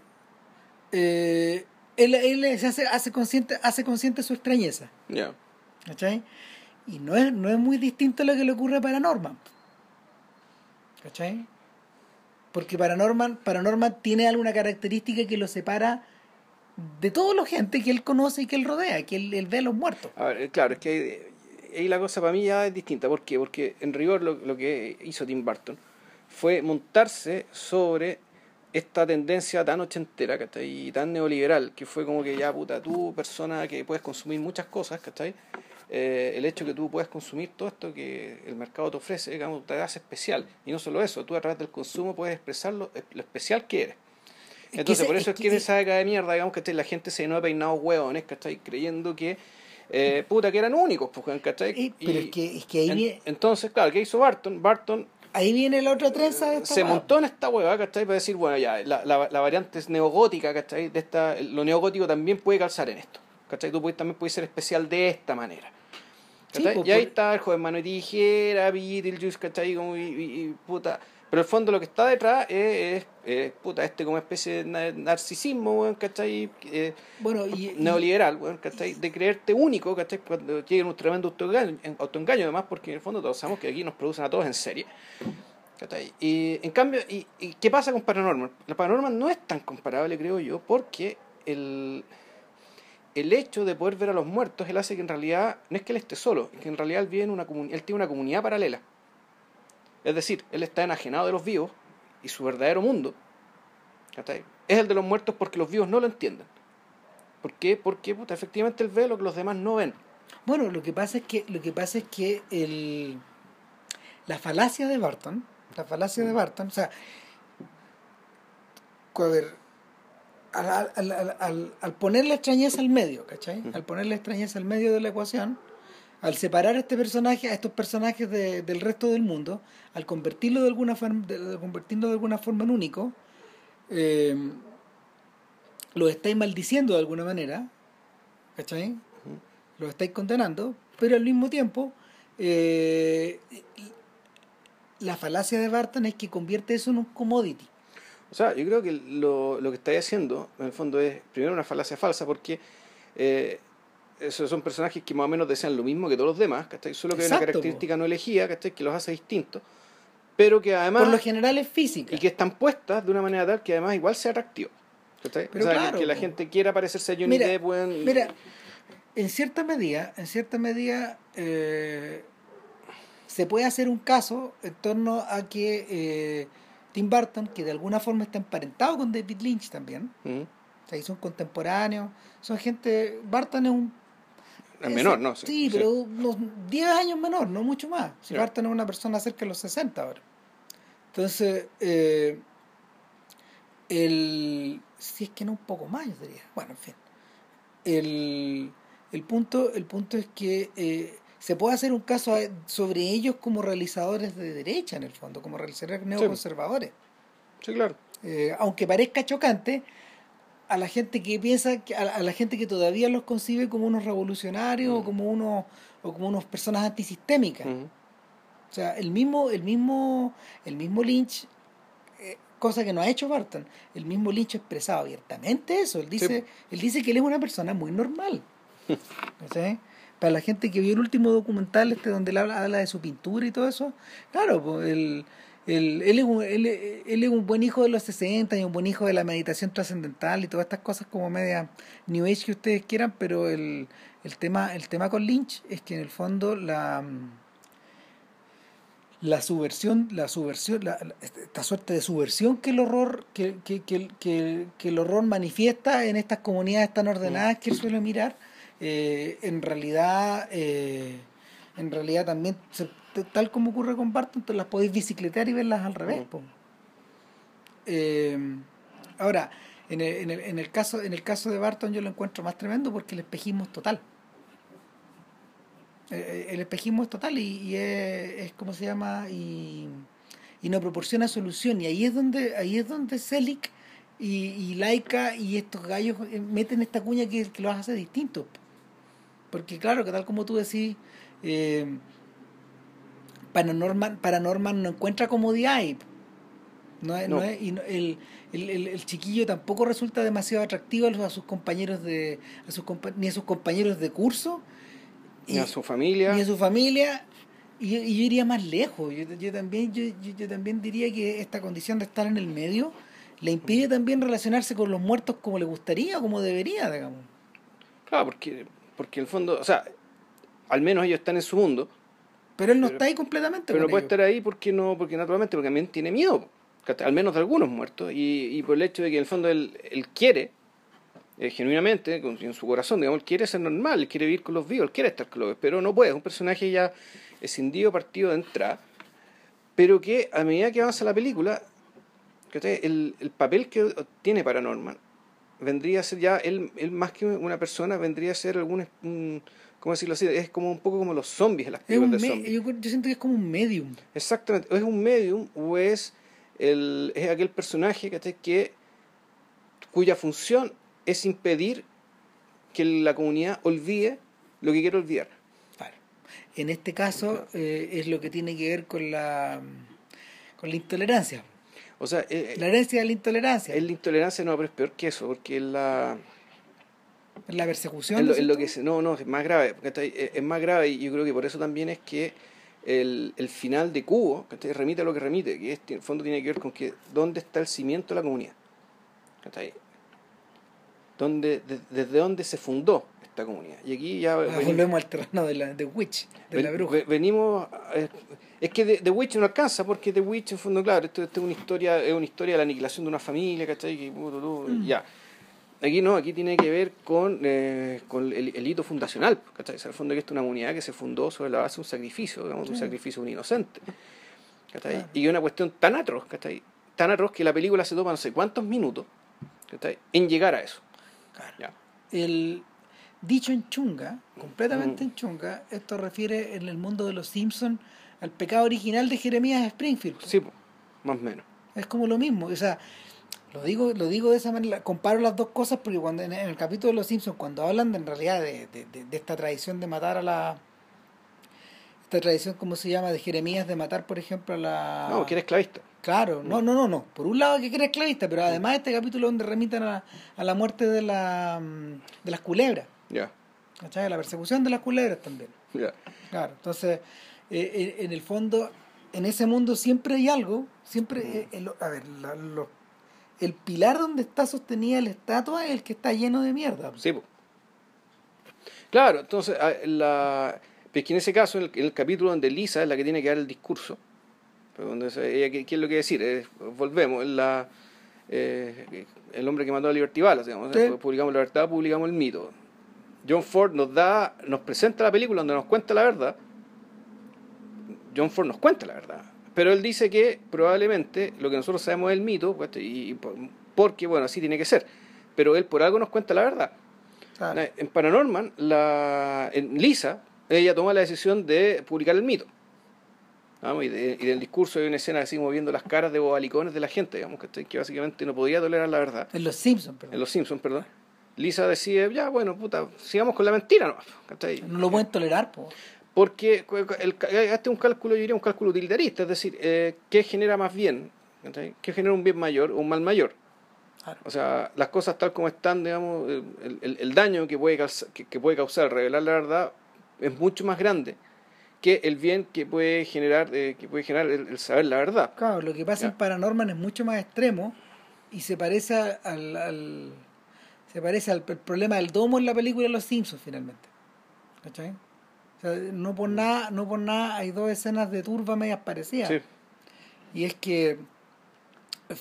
eh, él, él se hace, hace, consciente, hace consciente su extrañeza. ¿Cachai? Y no es, no es muy distinto a lo que le ocurre a Paranorman. ¿Cachai? Porque Paranorman, tiene alguna característica que lo separa de toda la gente que él conoce y que él rodea, que él, él ve a los muertos. A ver, eh, claro, es que ahí la cosa para mí ya es distinta. ¿Por qué? Porque en rigor lo, lo que hizo Tim Burton fue montarse sobre esta tendencia tan ochentera, ¿cachai? Y tan neoliberal, que fue como que ya, puta, tú, persona que puedes consumir muchas cosas, ¿cachai? Eh, el hecho que tú puedes consumir todo esto que el mercado te ofrece, digamos, te hace especial. Y no solo eso, tú a través del consumo puedes expresar lo, lo especial que eres. Entonces, por eso es que, en esa década de mierda, digamos, que la gente se llenó de peinados hueones, ¿cachai? Creyendo que, eh, puta, que eran únicos, pues, ¿cachai? pero es que, es que ahí viene... Entonces, claro, ¿qué hizo Barton? Barton Ahí viene la otra trenza de esta Se montó en esta hueva, ¿cachai? Para decir, bueno, ya, la, la, la variante es neogótica, ¿cachai? De esta, lo neogótico también puede calzar en esto, ¿cachai? Tú puedes, también puedes ser especial de esta manera. ¿Cachai? y ahí está el joven mano y tijera, Beetlejuice, ¿cachai? Como, y, y, puta. Pero el fondo lo que está detrás es, es, puta, este como especie de narcisismo, ¿cachai? Eh, bueno, y, neoliberal, ¿cachai? De creerte único, ¿cachai? Cuando llega un tremendo autoengaño, autoengaño, además, porque en el fondo todos sabemos que aquí nos producen a todos en serie. ¿cachai? Y en cambio, y, y, qué pasa con Paranormal? La Paranormal no es tan comparable, creo yo, porque el, el hecho de poder ver a los muertos, él hace que en realidad, no es que él esté solo, es que en realidad él, vive en una él tiene una comunidad paralela. Es decir, él está enajenado de los vivos y su verdadero mundo es el de los muertos porque los vivos no lo entienden. ¿Por qué? Porque puta, efectivamente él ve lo que los demás no ven. Bueno, lo que pasa es que, lo que, pasa es que el, la falacia de Barton, la falacia de Barton, o sea, a ver, al, al, al, al poner la extrañeza al medio, ¿cachai? Al poner la extrañeza al medio de la ecuación, al separar a este personaje, a estos personajes de, del resto del mundo, al convertirlo de alguna forma, de, convertirlo de alguna forma en único, eh, lo estáis maldiciendo de alguna manera, ¿cachai? Uh -huh. Lo estáis condenando, pero al mismo tiempo, eh, la falacia de Barton es que convierte eso en un commodity. O sea, yo creo que lo, lo que estáis haciendo, en el fondo, es primero una falacia falsa, porque eh, esos son personajes que más o menos desean lo mismo que todos los demás, ¿cachai? Solo que Exacto, hay una característica po. no elegida, ¿cachai? Que los hace distintos, pero que además... Por lo general es física. Y que están puestas de una manera tal que además igual sea atractivo, ¿cachai? Pero o sea, claro, que, la gente quiera parecerse a Johnny Depp, y- Mira, en cierta medida, en cierta medida, eh, se puede hacer un caso en torno a que eh, Tim Burton, que de alguna forma está emparentado con David Lynch también, Mm. o sea, son contemporáneos, son gente, Barton es un Es menor, ¿no? Sí, sí, pero unos 10 años menor, no mucho más. Si Sí. Barton es una persona cerca de los 60 ahora. Entonces, eh, el, si es que no un poco más, yo diría. Bueno, en fin. El, el, punto, el punto es que eh, se puede hacer un caso a- sobre ellos como realizadores de derecha, en el fondo, como realizadores neoconservadores. Sí, claro. Eh, aunque parezca chocante, a la gente que piensa, que- a, la gente que todavía los concibe como unos revolucionarios o Mm. como unos o como unos personas antisistémicas. Ujú. O sea, el mismo, el mismo, el mismo Lynch, eh, cosa que no ha hecho Barton, el mismo Lynch ha expresado abiertamente eso. Él dice, Sí. él dice que él es una persona muy normal. ¿Cachai? Para la gente que vio el último documental este donde él habla, habla de su pintura y todo eso, claro, pues él, él, él, es un, él, él es un buen hijo de los 60 y un buen hijo de la meditación trascendental y todas estas cosas como media New Age que ustedes quieran, pero el, el, tema, el tema con Lynch es que en el fondo la la subversión, la subversión, la, esta suerte de subversión que el horror, que, que, que, que, que el horror manifiesta en estas comunidades tan ordenadas que él suele mirar, eh, en realidad, eh, en realidad también, se- tal como ocurre con Barton, tú las podéis bicicletear y verlas al revés. Po. Eh, ahora, en el, en, el, en, el caso, en el caso de Barton yo lo encuentro más tremendo porque el espejismo es total. Eh, el espejismo es total y, y es, es como se llama y, y no proporciona solución y ahí es donde ahí es donde Selig y, y Laika y estos gallos meten esta cuña que, que los hace distintos porque claro que tal como tú decís eh, Paranorman, Paranorman no encuentra comodidad ahí no es, no. No. es- y no- el, el, el, el chiquillo tampoco resulta demasiado atractivo a, los- a sus compañeros de a sus compa- ni a sus compañeros de curso Ni a su familia. ni a su familia y, yo- y yo iría más lejos yo, yo también yo, yo, yo también diría que esta condición de estar en el medio le impide también relacionarse con los muertos como le gustaría o como debería digamos Claro, porque, porque en el fondo, o sea, al menos ellos están en su mundo, Pero él no está ahí completamente. Pero no con puede ellos. estar ahí porque no, porque naturalmente, porque también tiene miedo, al menos de algunos muertos, y, y por el hecho de que en el fondo él, él quiere, eh, genuinamente, con- en su corazón, digamos, él quiere ser normal, él quiere vivir con los vivos, él quiere estar con los vivos, pero no puede, es un personaje ya escindido, partido de entrada, pero que a medida que avanza la película, el, el papel que tiene para Norman vendría a ser ya, él, él más que una persona, vendría a ser algún, un- ¿cómo decirlo así? Es como un poco como los zombies, las películas de zombies. yo, yo siento que es como un medium. Exactamente, o es un medium o es, el, es aquel personaje ¿cachai? que cuya función es impedir que la comunidad olvide lo que quiere olvidar. Claro. En este caso eh, es lo que tiene que ver con la con la intolerancia. O sea, eh, La herencia de la intolerancia. es la intolerancia, no, pero es peor que eso, porque es la... la persecución. Es lo, ¿no es lo es que no, no, es más grave, ¿cachai? Es, es más grave y yo creo que por eso también es que el, el final de Cubo ¿cachai? remite a lo que remite, que es, en el fondo tiene que ver con que dónde está el cimiento de la comunidad. ¿cachai? Dónde, de- desde dónde se fundó esta comunidad. Y aquí ya Ah, venimos- volvemos al terreno de la de Witch, de la bruja. ve- venimos eh, es que The, The Witch no alcanza porque The Witch en fondo claro esto, esto es una historia es una historia de la aniquilación de una familia ¿cachai? Que, puto, tú, Mm. ya aquí no aquí tiene que ver con, eh, con el, el hito fundacional ¿cachai? O sea, el fondo que esto es una comunidad que se fundó sobre la base de un sacrificio digamos, un Sí. sacrificio de un inocente ¿cachai? Claro. y una cuestión tan atroz ¿cachai? tan atroz que la película se toma no sé cuántos minutos ¿cachai? en llegar a eso Claro. ya. El dicho en chunga, completamente Mm. en chunga, esto refiere en el mundo de los Simpsons al pecado original de Jeremías Springfield. sí más o menos Es como lo mismo, o sea, lo digo, lo digo de esa manera, comparo las dos cosas porque cuando en, el capítulo de los Simpsons, cuando hablan de, en realidad de, de- de- esta tradición de matar a la esta tradición, ¿cómo se llama? de Jeremías de matar, por ejemplo, a la no que era esclavista Claro, no, no, no, no. Por un lado que quiere esclavista, pero además este capítulo donde remitan a, a la muerte de la mm, de las culebras, ya ¿cachai? La persecución de las culebras también. ya Claro, entonces, eh, en, en el fondo, en ese mundo siempre hay algo, siempre, eh, el- a ver, la- lo- el pilar donde está sostenida la estatua es el que está lleno de mierda. Sí, po. Claro, entonces, a- la, pero es que en ese caso, en el, en el capítulo donde Lisa es la que tiene que dar el discurso, se- ella, ¿qué, qué es lo que decir? Es- volvemos, la, eh, el hombre que mató a Liberty digamos, Sí. publicamos la verdad, publicamos el mito. John Ford nos da, nos presenta la película donde nos cuenta la verdad. John Ford nos cuenta la verdad. Pero él dice que probablemente lo que nosotros sabemos es el mito, pues, y, y por- porque, bueno, así tiene que ser. Pero él por algo nos cuenta la verdad. Claro. En Paranorman, la, en Lisa, ella toma la decisión de publicar el mito. Vamos, y, de- y del discurso hay una escena así moviendo las caras de bobalicones de la gente, digamos, que, que básicamente no podía tolerar la verdad. En los Simpsons, perdón. En Los Simpsons, perdón. Lisa decide, ya, bueno, puta, sigamos con la mentira, ¿no? No lo pueden tolerar, po. Porque el, este es un cálculo, yo diría, un cálculo utilitarista, es decir, eh, ¿qué genera más bien? ¿Qué genera un bien mayor o un mal mayor? Claro. O sea, las cosas tal como están, digamos, eh, el, el- el daño que puede, causar, que, que puede causar revelar la verdad es mucho más grande que el bien que puede generar, eh, que puede generar el, el saber la verdad. Claro, lo que pasa Ya. en Paranorman es mucho más extremo y se parece al, al- se parece al problema del domo en la película Los Simpsons finalmente. ¿Cachai? O sea, no por nada, no por nada hay dos escenas de turba medias parecidas. Sí, Y es que eh,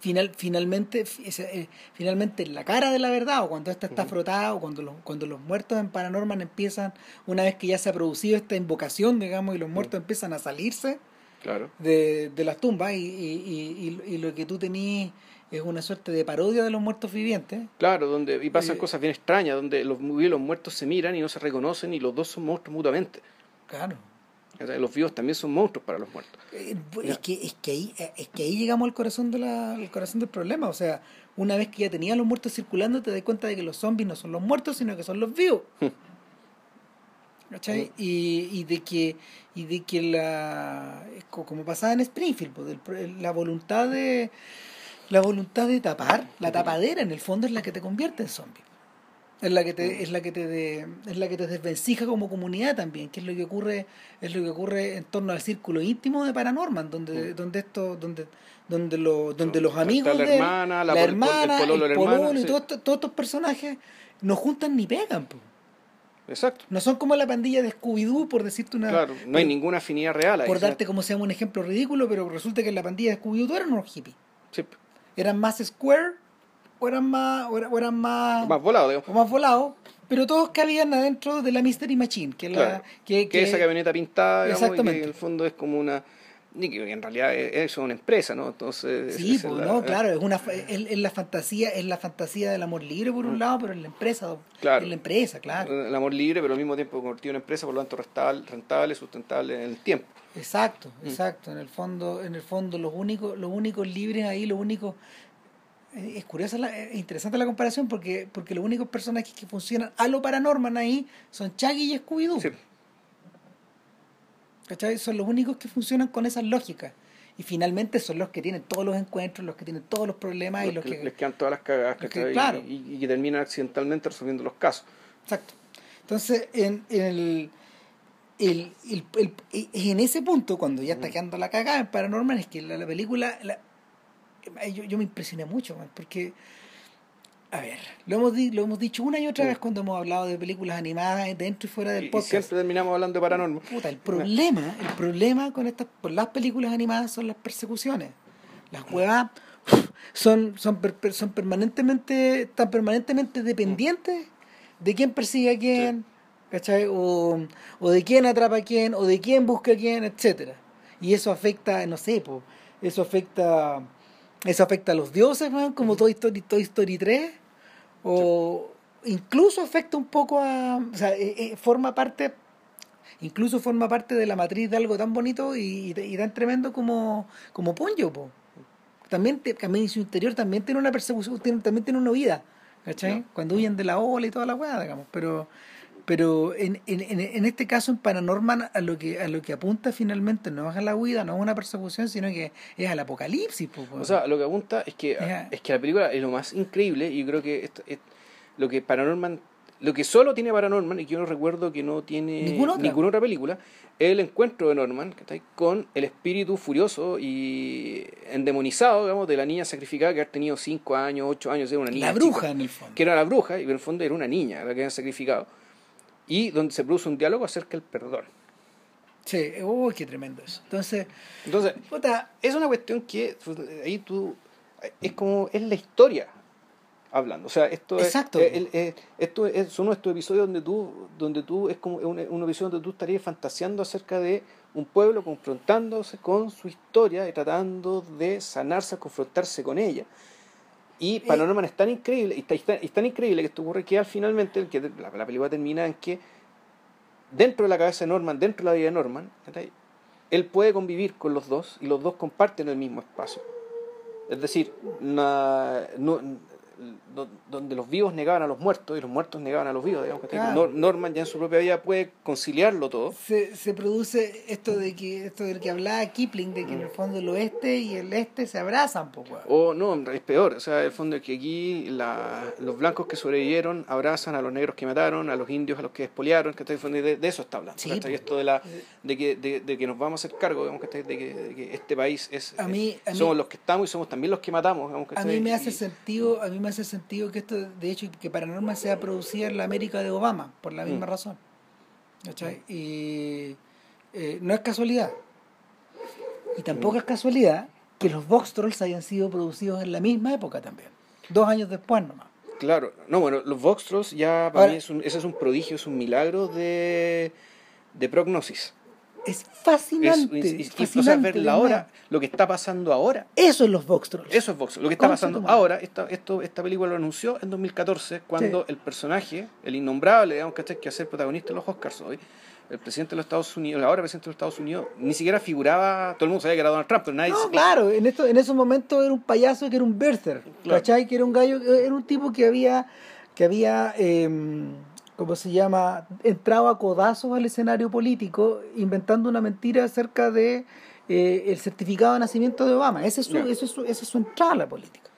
final, finalmente, eh, finalmente en la cara de la verdad, o cuando esta está frotada, o cuando los, cuando los muertos en Paranorman empiezan, una vez que ya se ha producido esta invocación, digamos, y los muertos empiezan a salirse, claro. de, de las tumbas y, y, y, y lo que tú tenías es una suerte de parodia de los muertos vivientes. Claro, donde, y pasan Eh, cosas bien extrañas, donde los vivos y los muertos se miran y no se reconocen y los dos son monstruos mutuamente. Claro. O sea, los vivos también son monstruos para los muertos. Eh. Es que, es, que ahí, es que ahí llegamos al corazón, de la, al corazón del problema. O sea, una vez que ya tenías los muertos circulando, te das cuenta de que los zombies no son los muertos, sino que son los vivos. ¿Cachai? Y, y de que y de que la como pasaba en Springfield pues, pro- la voluntad de la voluntad de tapar la tapadera en el fondo es la que te convierte en zombie es la que te es la que te de- es la que te desvencija como comunidad también que es lo que ocurre es lo que ocurre en torno al círculo íntimo de Paranorman donde donde esto donde donde los donde los amigos la de hermana, la la pol- el hermana pololo el hermana, pololo y sí. todos estos- todos estos personajes no juntan ni pegan pues. Exacto. No son como la pandilla de Scooby-Doo, por decirte una... Claro, no hay ninguna afinidad real ahí. Por sea, darte como se llama un ejemplo ridículo, pero resulta que en la pandilla de Scooby-Doo eran unos hippies. sí, Eran más square, o eran más... O era- o eran más... más volado, digamos. o más volados, pero todos cabían adentro de la Mystery Machine, que, es la, Claro. que, Que esa camioneta pintada, digamos, y Exactamente. que en el fondo es como una... y que en realidad es es una empresa, ¿no? Entonces... Sí, es pues, no, claro, es una es, es la fantasía, es la fantasía del amor libre por un lado, pero en la empresa, Mm. Claro. en la empresa, claro. El amor libre, pero al mismo tiempo convertido en empresa, por lo tanto rentable, rentable sustentable en el tiempo. Exacto, Mm. exacto. En el fondo, en el fondo, los únicos, los únicos libres ahí, los únicos eh, es curiosa, la, es interesante la comparación porque, porque los únicos personajes que funcionan a lo paranormal ahí son Chaggy y Scooby-Doo. Sí. ¿Cachai? Son los únicos que funcionan con esas lógicas. Y finalmente son los que tienen todos los encuentros, los que tienen todos los problemas y Los los que que... les quedan todas las cagadas, los que- ¿cachai? claro. Y, y que terminan accidentalmente resolviendo los casos. Exacto. Entonces, en, en el, el, el- el- en ese punto, cuando ya está quedando la cagada en Paranormal, es que la, la película, la- yo, yo me impresioné mucho, man, porque, a ver, lo hemos, di- lo hemos dicho una y otra Mm. vez cuando hemos hablado de películas animadas dentro y fuera del Y, y podcast. siempre terminamos hablando de paranormal. Puta, el problema, el problema con estas, con las películas animadas son las persecuciones. Las huevas son, son, per- son permanentemente, están permanentemente dependientes de quién persigue a quién, ¿cachai? O, o de quién atrapa a quién, o de quién busca a quién, etcétera. Y eso afecta, no sé, po, eso afecta, eso afecta a los dioses, man, como Toy Story, Toy Story 3, o incluso afecta un poco a, o sea, eh, eh, forma parte incluso forma parte de la matriz de algo tan bonito y, y- y tan tremendo como, como Ponyo, po. También, te- también en su interior también tiene una persecución, tiene- también tiene una huida, ¿cachai? Cuando huyen de la ola y toda la weá, digamos. Pero, pero en, en, en, este caso, en Paranormal, a lo que, a lo que apunta finalmente no es a la huida, no es una persecución, sino que es al apocalipsis, po, po. O sea, lo que apunta es que, es que la película es lo más increíble y yo creo que esto, es lo que Paranorman, lo que solo tiene Paranorman y que yo no recuerdo que no tiene Ninguna otra. película, es el encuentro de Norman con el espíritu furioso y endemonizado, digamos, de la niña sacrificada que ha tenido 5 años, 8 años, era una niña la chica, bruja, en el fondo. que era la bruja y en el fondo era una niña la que habían sacrificado. Y donde se produce un diálogo acerca del perdón. Sí, uy, qué tremendo eso. Entonces, Entonces, puta, es una cuestión que pues, ahí tú es como es la historia hablando o sea esto Exacto. es el- el- esto es, son estos episodios donde tú donde tú es como un, un episodio donde tú estarías fantaseando acerca de un pueblo confrontándose con su historia y tratando de sanarse confrontarse con ella y Paranorman es tan increíble y, está- y tan- y es tan increíble que esto ocurre que al finalmente que la, la película termina en que dentro de la cabeza de Norman dentro de la vida de Norman él puede convivir con los dos y los dos comparten el mismo espacio. Es decir, na- no- donde los vivos negaban a los muertos y los muertos negaban a los vivos. Digamos, Norman ya en su propia vida puede conciliarlo todo. se, se produce esto de que esto del que hablaba Kipling de que en el fondo el oeste y el este se abrazan weón. O no, es peor. O sea, el fondo es que aquí la- los blancos que sobrevivieron abrazan a los negros que mataron, a los indios a los que despoliaron. Que de, de eso está hablando. Sí. Esto de, la, de, que, de, de que nos vamos a hacer cargo, digamos, ¿cachai? de, que, de que este país es... A mí- a mí- somos los que estamos y somos también los que matamos. digamos, a mí me hace Y- sentido a mí me hace sentido que esto de hecho que Paranormal sea producida en la América de Obama por la misma Mm. razón ¿cachai? y eh, no es casualidad y tampoco Mm. es casualidad que los Vox Trolls hayan sido producidos en la misma época también dos años después nomás Claro, no, bueno, los Voxtros ya para Ahora- mí es un, ese es un prodigio, es un milagro de, de prognosis. Es Es, fascinante, es- es- o sea, fascinante ver la hora, lo que está pasando ahora. eso es los Vox Trolls Eso es Vox. Lo que está pasando ahora, esta, esto, esta película lo anunció en 2014, cuando Sí. el personaje, el innombrable, digamos, ¿cachai? que a ser protagonista de los Oscars hoy, el presidente de los Estados Unidos, el ahora presidente de los Estados Unidos, ni siquiera figuraba, todo el mundo sabía que era Donald Trump, pero nadie No, se- claro, en, esto, en esos momentos era un payaso que era un birther, Claro. ¿cachai? Que era un gallo, era un tipo que había, que había, eh, ¿cómo se llama? Entrado a codazos al escenario político, inventando una mentira acerca de eh, el certificado de nacimiento de Obama. Ese es su, ese es su, esa es su entrada a la política.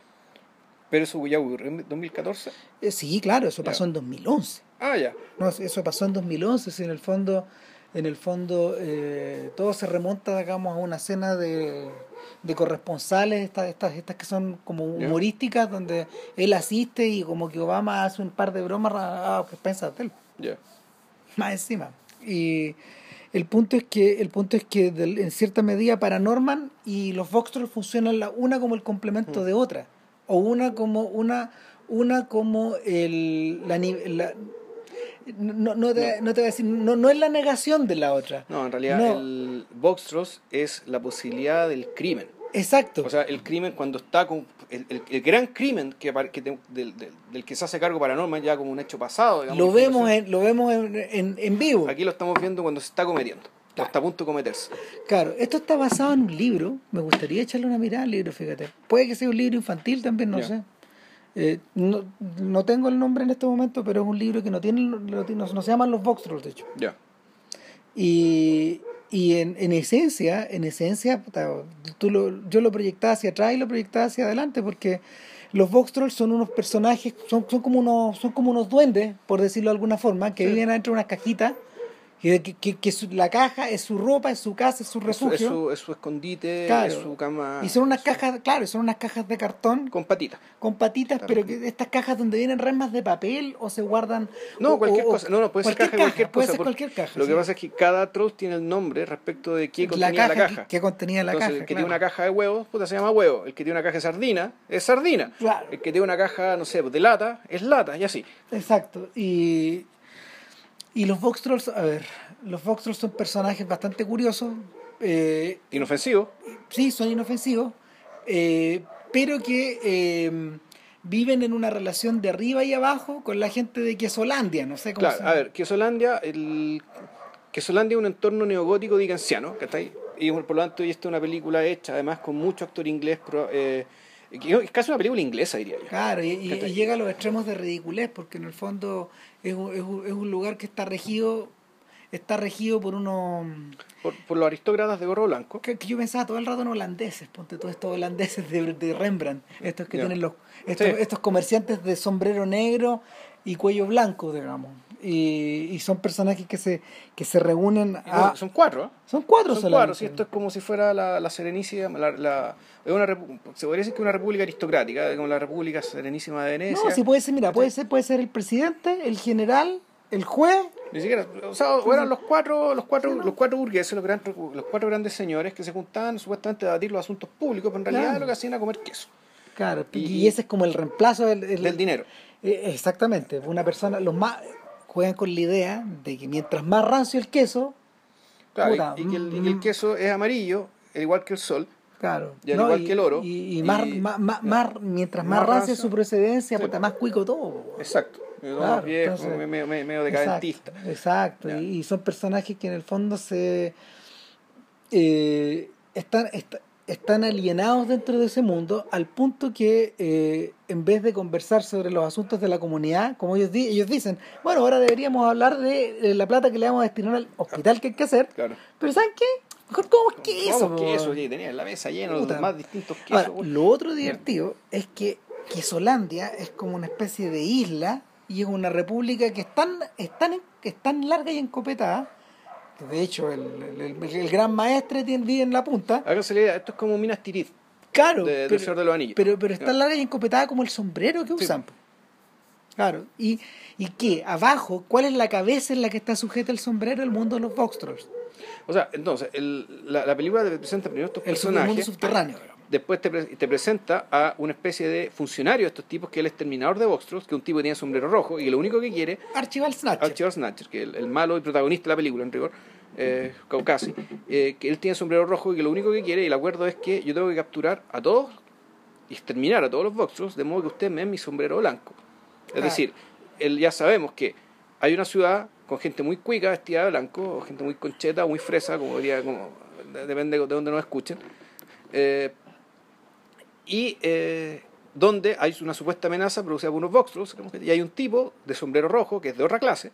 Pero eso ya ocurrió en 2014. Eh, sí, claro, eso pasó Ya. en 2011. Ah, ya. No, eso pasó en 2011, si en el fondo, en el fondo eh, todo se remonta, digamos, a una cena de, de corresponsales, estas, estas, estas que son como humorísticas, donde él asiste y como que Obama hace un par de bromas a, expensas de él. Ya. Más encima. Y el punto es que, el punto es que del- en cierta medida para Norman y los Voxtrolls funcionan la una como el complemento de otra. O una como una, una como el la, la- no, no te, no te voy a decir, no, no es la negación de la otra. No, en realidad el Voxtros es la posibilidad del crimen. Exacto. O sea, el crimen cuando está con... El, el- el gran crimen que, que te- del, del- del que se hace cargo Paranormal ya como un hecho pasado. digamos, lo vemos en, lo vemos en, en, en vivo. Aquí lo estamos viendo cuando se está cometiendo. o Claro. Está a punto de cometerse. Claro, esto está basado en un libro. Me gustaría echarle una mirada al libro, fíjate. Puede que sea un libro infantil también, no sé. Eh, no, no tengo el nombre en este momento, pero es un libro que no tiene, no, no se llaman los Voxtrolls, de hecho. Ya. Y, y en, en esencia, en esencia, tú lo, yo lo proyectaba hacia atrás y lo proyectaba hacia adelante, porque los Voxtrolls son unos personajes, son, son como unos, son como unos duendes, por decirlo de alguna forma, que Sí. viven adentro de unas cajitas, que, que, que su- la caja es su ropa, es su casa, es su Es su, refugio. es su- es su escondite, Claro. es su cama. Y son unas cajas, claro, son unas cajas de cartón Con patitas. con patitas, Claro. pero que estas cajas donde vienen remas de papel o se guardan. No, o- cualquier o- cosa. No, no, puede ser caja, cualquier puede cosa. ser porque cualquier caja. Lo sí. que pasa es que cada troll tiene el nombre respecto de qué la contenía caja, la caja. Que, contenía la Entonces, caja. el que claro. tiene una caja de huevos, puta, se llama huevo. El que tiene una caja de sardina, es sardina. Claro. El que tiene una caja, no sé, de lata, es lata, y así. Exacto. Y, y los Vox Trolls, a ver, los Vox Trolls son personajes bastante curiosos. eh, Inofensivo. sí, son inofensivos, eh, pero que eh, viven en una relación de arriba y abajo con la gente de Quesolandia, no sé cómo Claro, se a ver, Quesolandia, el... Quesolandia es un entorno neogótico dickенsiano, ¿cachai? Y por lo tanto, y esta es una película hecha, además, con mucho actor inglés, pro- eh, es casi una película inglesa, diría yo. Claro, y, y- ¿Cachai? y llega a los extremos de ridiculez, porque en el fondo es un, es un- es un lugar que está regido está regido por unos Por, por los aristócratas de gorro blanco. que, que yo pensaba todo el rato en holandeses, ponte todos estos holandeses de, de Rembrandt, estos que tienen los estos, Sí. estos comerciantes de sombrero negro y cuello blanco, digamos. Y, y son personajes que se que se reúnen a no, son cuatro, ¿eh? son cuatro Son solamente. cuatro, si esto es como si fuera la, la Serenísima, la, una se podría decir que una república aristocrática, como la República Serenísima de Venecia. No, si puede ser, mira, puede ser, puede ser el presidente, el general, el juez, Ni siquiera, o sea, eran los cuatro, los cuatro, los cuatro burgueses, los, gran- los cuatro grandes señores que se juntaban supuestamente a debatir los asuntos públicos, pero en realidad Claro. lo que hacían era comer queso, claro, y, Y- ese es como el reemplazo del, el- del dinero. Eh, Exactamente, una persona, los más juegan con la idea de que mientras más rancio el queso, Claro, Puta, y, y que el, y que el mm. queso es amarillo, al igual que el sol. claro, Y al igual que el oro, y, más, más, más- mientras más, más su procedencia, sí. puta, más cuico todo. Exacto. Claro, más viejo, entonces- medio, decadentista. Exacto. Y, son personajes que en el fondo se eh, están, est- están alienados dentro de ese mundo al punto que eh, en vez de conversar sobre los asuntos de la comunidad, como ellos, di- ellos dicen, bueno, ahora deberíamos hablar de, la plata que le vamos a destinar al hospital que hay que hacer, Claro. pero ¿saben qué? Mejor como queso. Po. queso, y tenía la mesa llena de los más distintos quesos. Ahora, lo otro divertido es que Quesolandia es como una especie de isla y es una república que es tan, es tan, es tan larga y encopetada de hecho el, el- el- el gran maestre tiene, vive en la punta. Acá se le- esto es como Minas Tirith, Claro, de, del pero, Señor de los Anillos. pero, pero es tan Ya. larga y encopetada como el sombrero que usan. Claro, y, y que abajo, ¿cuál es la cabeza en la que está sujeta el sombrero? El mundo de los Voxtrolls, O sea, entonces, el- la, la película presenta primero estos el, sub- el mundo personajes, subterráneo. Después te, pre- te presenta a una especie de funcionario de estos tipos que es terminador de Voxtros, que es un tipo que tiene sombrero rojo y que lo único que quiere Archival Snatcher. Archibald Snatcher, que es el, el malo y protagonista de la película, en rigor, eh, o casi, eh, que él tiene sombrero rojo y que lo único que quiere, y el acuerdo es que yo tengo que capturar a todos y exterminar a todos los Voxtros, de modo que usted me den mi sombrero blanco. Es Claro. decir, él ya sabemos que hay una ciudad con gente muy cuica vestida de blanco, o gente muy concheta, muy fresa, como diría, como, de- depende de donde nos escuchen, eh, y eh, donde hay una supuesta amenaza producida por unos Voxtros, y hay un tipo de sombrero rojo, que es de otra clase,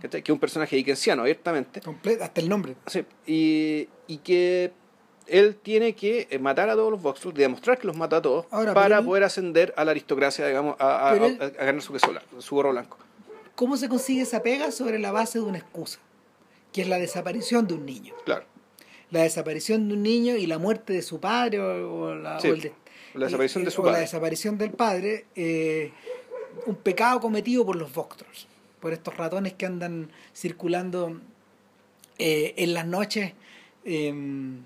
que es un personaje dickensiano abiertamente, hasta el nombre. Sí, y, y que él tiene que eh, matar a todos los Voxtros, demostrar que los mata a todos, Ahora, para él- poder ascender a la aristocracia, digamos, a, a- Pero a- él- a ganar su, queso blanco, su gorro blanco. ¿Cómo se consigue esa pega? Sobre la base de una excusa, que es la desaparición de un niño. Claro. La desaparición de un niño y la muerte de su padre o, la, Sí, o el de- la desaparición de su o la desaparición del padre, eh, un pecado cometido por los Voxtros. por estos ratones que andan circulando eh, en las noches. em,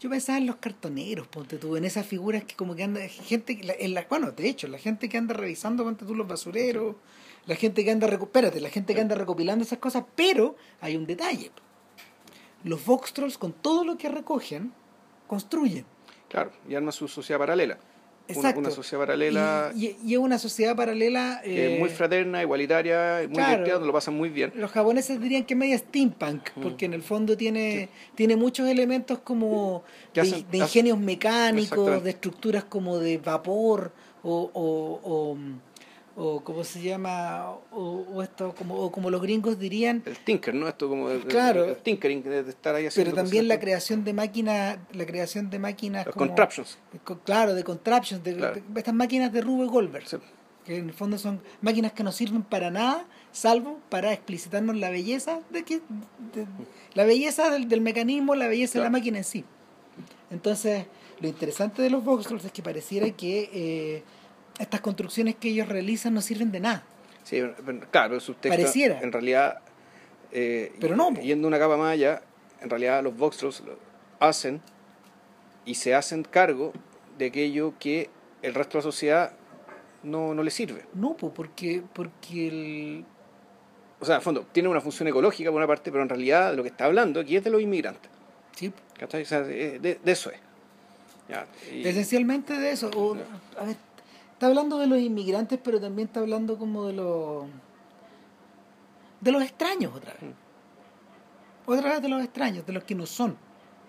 yo pensaba en los cartoneros, ponte tú, en esas figuras que como que anda, gente, la- en la, bueno, de hecho, la gente que anda revisando, ponte tú, los basureros, la gente que anda, espérate, la gente que anda recopilando esas cosas, pero hay un detalle. Los Voxtrolls, con todo lo que recogen, construyen. Claro, y arma su sociedad paralela. Exacto. una sociedad paralela Y, es una sociedad paralela... que eh, muy fraterna, igualitaria, muy claro. divertida, donde lo pasan muy bien. los japoneses dirían que es media steampunk, porque en el fondo tiene, tiene muchos elementos como de, ingenios mecánicos, de estructuras como de vapor, o, o, o, o ¿cómo se llama? O, o esto, como, o como los gringos dirían, El tinker, ¿no? Esto como el, Claro. el tinkering, de, de estar ahí haciendo pero también la creación de máquinas, la creación de máquinas Los como- contraptions. co- claro, de contraptions, de, Claro. de estas máquinas de Rube Goldberg. Sí. que en el fondo son máquinas que no sirven para nada, salvo para explicitarnos la belleza de que de- la belleza del, del mecanismo, la belleza de la máquina en sí. Entonces, lo interesante de los Voxels es que pareciera que eh, estas construcciones que ellos realizan no sirven de nada. Sí, pero, claro, el subtexto. Pareciera. En realidad. eh, Pero no. Yendo una capa más allá, en realidad los lo hacen y se hacen cargo de aquello que el resto de la sociedad no, no le sirve. No, po, porque, porque el, O sea, en el fondo, tiene una función ecológica por una parte, pero en realidad lo que está hablando aquí es de los inmigrantes. sí. O sea, de, de- de eso es. Ya, y- esencialmente de eso. O, a ver, está hablando de los inmigrantes, pero también está hablando como de los de los extraños otra vez. Otra vez de los extraños, de los que no son.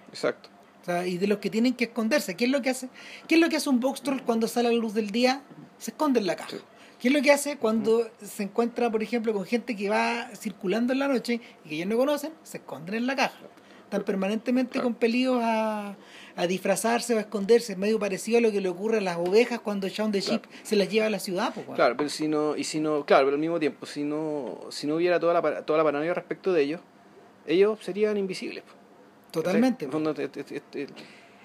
exacto. O sea, y de los que tienen que esconderse. ¿Qué es lo que hace? ¿Qué es lo que hace un box troll cuando sale a la luz del día? Se esconde en la caja. Sí. ¿Qué es lo que hace cuando se encuentra, por ejemplo, con gente que va circulando en la noche y que ellos no conocen? Se esconden en la caja. Están permanentemente Claro. compelidos a, a disfrazarse o a esconderse. Es medio parecido a lo que le ocurre a las ovejas cuando Shaun the Sheep se las lleva a la ciudad. pues. Claro, pero si no, y si no, claro, pero al mismo tiempo, si no, si no hubiera toda la, toda la paranoia respecto de ellos, ellos serían invisibles. po. Totalmente. Este, este- este-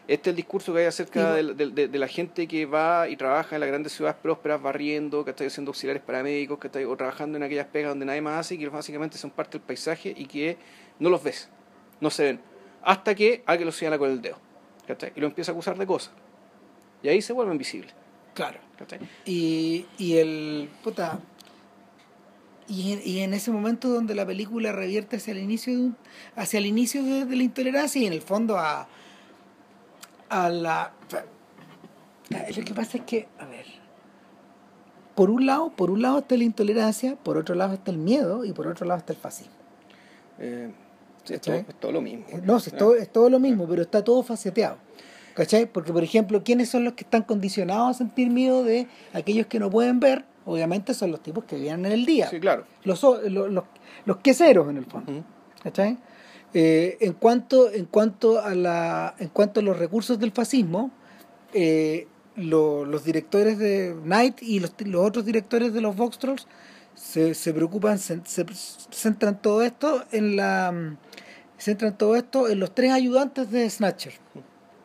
este es el discurso que hay acerca Y- de la gente que va y trabaja en las grandes ciudades prósperas, barriendo, que está haciendo auxiliares paramédicos, que está o trabajando en aquellas pegas donde nadie más hace y que básicamente son parte del paisaje y que no los ves, no se ven, hasta que alguien los señala con el dedo ¿cachai? y lo empieza a acusar de cosas. Y ahí se vuelven visibles. Claro. ¿cachai? Y, y el. Puta. Y en, y en ese momento donde la película revierte hacia el inicio de, un- hacia el inicio de, de la intolerancia y en el fondo a. a la. Lo que pasa es que, a ver. Por un lado, por un lado está la intolerancia, por otro lado está el miedo y por otro lado está el fascismo. Eh, sí, es, todo, es todo lo mismo. No, es, todo, es todo lo mismo, pero está todo faceteado. ¿Cachai? Porque, por ejemplo, ¿quiénes son los que están condicionados a sentir miedo de aquellos que no pueden ver? Obviamente son los tipos que viven en el día. Sí, claro. Los, los, los, los queseros, en el fondo. Ujú. ¿Cachai? Eh, en, cuanto, en, cuanto a la, en cuanto a los recursos del fascismo, eh, lo- los directores de Night y los, los otros directores de los Voxtrolls se, se preocupan, se, se centran todo esto en la centran todo esto en los tres ayudantes de Snatcher.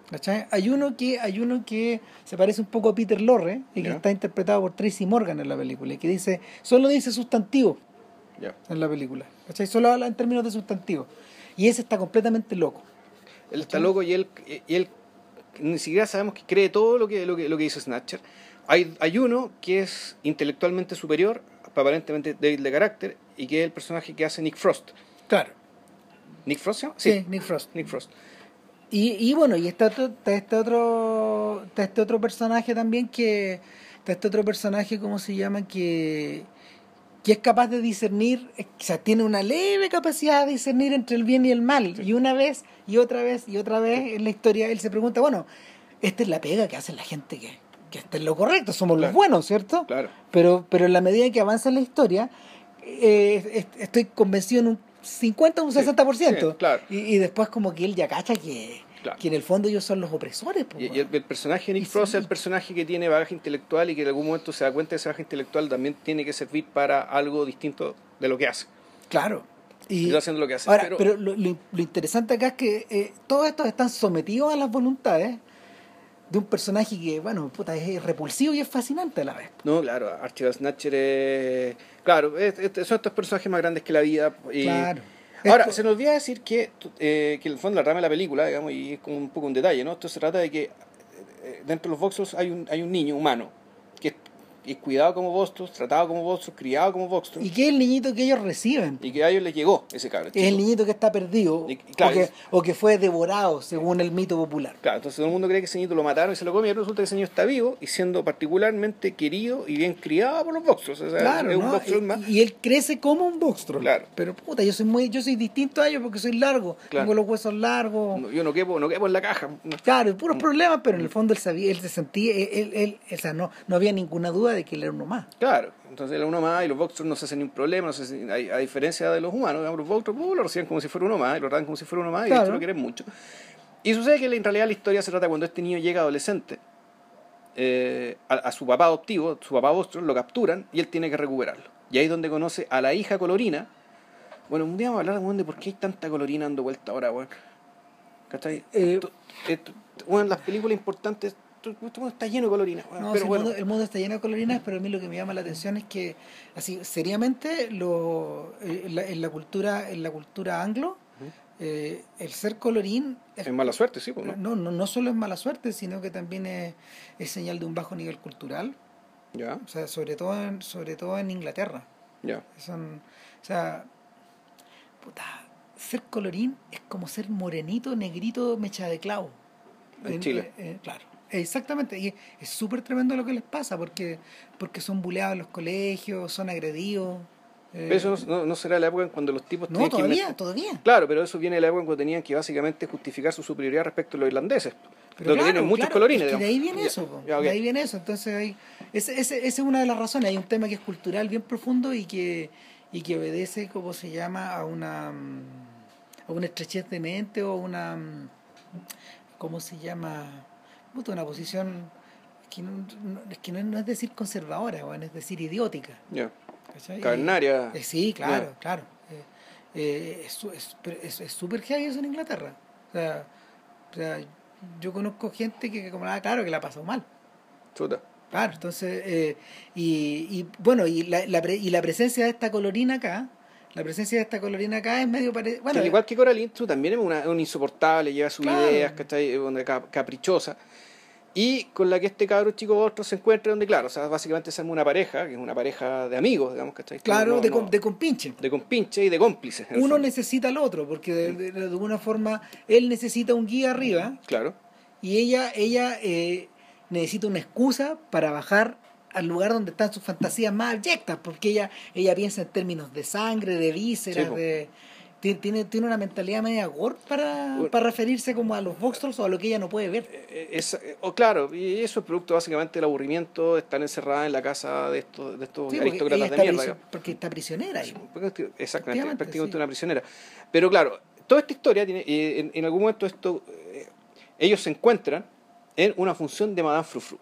¿Cachai? Hay uno que hay uno que se parece un poco a Peter Lorre y que Ya. está interpretado por Tracy Morgan en la película y que dice solo dice sustantivo Ya. en la película. ¿Cachai? Solo habla en términos de sustantivo. Y ese está completamente loco. Él está loco y él, y él ni siquiera sabemos que cree todo lo que, lo que, lo que dice Snatcher. Hay, hay uno que es intelectualmente superior, aparentemente débil de carácter, y que es el personaje que hace Nick Frost. Claro. ¿Nick Frost se llama? Sí, Nick Frost. Nick Frost. Y, y bueno, y está, otro- está este otro está este otro personaje también que está este otro personaje cómo se llama que que es capaz de discernir, o sea, tiene una leve capacidad de discernir entre el bien y el mal. Y una vez y otra vez y otra vez en la historia él se pregunta, bueno, esta es la pega que hace la gente que, que está en lo correcto, somos los buenos, ¿cierto? Claro. Pero, pero en la medida en que avanza la historia, eh, est- estoy convencido en un 50 o un Sí, 60%. sí, claro. y, y después como que él ya cacha que, Claro. que en el fondo ellos son los opresores. po, Y, el, el personaje de Nick Frost sí. es el personaje que tiene bagaje intelectual y que en algún momento se da cuenta de ese bagaje intelectual también tiene que servir para algo distinto de lo que hace. Claro. Y, Está haciendo lo que hace. ahora, pero, pero, lo, lo- lo interesante acá es que eh, todos estos están sometidos a las voluntades de un personaje que, bueno, puta, es repulsivo y es fascinante a la vez. No, claro, Archibald Snatcher es... Claro, es- es- son estos personajes más grandes que la vida. Y... Claro. Ahora, Esto- se nos olvida decir que, eh, que en el fondo la rama de la película, digamos, y es como un poco un detalle, ¿no? Esto se trata de que eh, dentro de los Voxels hay un, hay un niño humano que es cuidado como Voxels, tratado como Voxels, criado como Voxels, Y y, que es el niñito que ellos reciben. que a ellos les llegó ese cabrón. Es el niñito que está perdido Y- y claro, o, que, es- o que fue devorado, según el mito popular. Claro, entonces todo el mundo cree que ese niño lo mataron y se lo comieron, resulta que ese niño está vivo y siendo particularmente querido y bien criado por los. O sea, Claro, es un ¿no? Y, más. y él crece como un boxtro. Claro. Pero puta, yo soy muy, yo soy distinto a ellos porque soy largo. Claro. Tengo los huesos largos. No, yo no quepo, no quepo en la caja. Claro, puros problemas, pero en el fondo él sabía, él se sentía, él, él, él- o sea, no, no había ninguna duda de que él era uno más. Claro, entonces él es uno más y los Voxels no se hacen ni un problema, no se hacen- a, a diferencia de los humanos, digamos, los Voxels uh, lo reciben como si fuera uno más y lo tratan como si fuera uno más y Claro. hecho lo quieren mucho. Y sucede que en realidad la historia se trata cuando este niño llega adolescente eh, a, a su papá adoptivo, su papá Voxel, lo capturan y él tiene que recuperarlo. Y ahí es donde conoce a la hija colorina. Bueno, un día vamos a hablar de por qué hay tanta colorina dando vuelta ahora, weón. ¿Cachai? Eh, weón, las películas importantes, tu- tu- está lleno de colorina, weón. No, pero bueno. el, mundo, el mundo está lleno de colorinas, pero a mí lo que me llama la atención es que, así, seriamente, lo, eh, en, la, en la cultura, en la cultura anglo, eh, el ser colorín es- Es mala suerte, sí, pues, ¿no? no, no, no solo es mala suerte, sino que también es, es señal de un bajo nivel cultural, Ya, o sea, sobre todo en, sobre todo en Inglaterra. ya. Son, o sea, puta, ser colorín es como ser morenito, negrito, mecha de clavo. En Chile. eh, eh, claro, exactamente. Y es súper tremendo lo que les pasa porque, porque son buleados en los colegios, son agredidos. eh, Pero eso no, no- será la época en cuando los tipos no, tenían que todavía, todavía. Claro, pero eso viene de la época en cuando tenían que básicamente justificar su superioridad respecto a los irlandeses. Pero claro, tienen muchos claro, colorines. es que de ahí viene Ya, eso, po, ya, ok. de ahí viene eso. Entonces, hay, ese, ese, esa es una de las razones. Hay un tema que es cultural bien profundo y que, y que obedece, como se llama, a una, a una estrechez de mente o una, ¿cómo se llama? Puta, una posición que no, no- es que no, no es decir conservadora, bueno, es decir idiótica. ¿cachai? Cavernaria. Eh, sí, claro, claro. Eh, eh, es súper heavy eso en Inglaterra. O sea, o sea, yo conozco gente que, como nada, claro, que la ha pasado mal. Chuta. Claro, entonces, eh, y, y bueno, y la, la pre- y la presencia de esta colorina acá, la presencia de esta colorina acá es medio parecido. Bueno, Que al igual que Coraline, tú también es una, un insoportable, lleva sus Claro. ideas, ¿cachai? Es una cap- caprichosa. Y con la que este cabro chico otro se encuentra, donde, claro, o sea, básicamente se arma una pareja, que es una pareja de amigos, digamos, ¿cachai? claro, No- de, no- de compinche. de compinche y de cómplices. Uno necesita al otro, porque de, de- de alguna forma él necesita un guía arriba Claro. y ella ella eh, necesita una excusa para bajar al lugar donde están sus fantasías más abyectas porque ella ella piensa en términos de sangre de vísceras Sí, po. de ti- tiene tiene una mentalidad media gore para, para referirse como a los Voxels o a lo que ella no puede ver Eh, es- eh, o claro, y eso es producto básicamente del aburrimiento de estar encerrada en la casa de estos, de estos Sí, aristócratas de mierda. digamos. porque está prisionera ahí. Exactamente, prácticamente sí. una prisionera. Pero claro, toda esta historia tiene, eh, en, en algún momento esto, eh, ellos se encuentran en una función de Madame Frufru.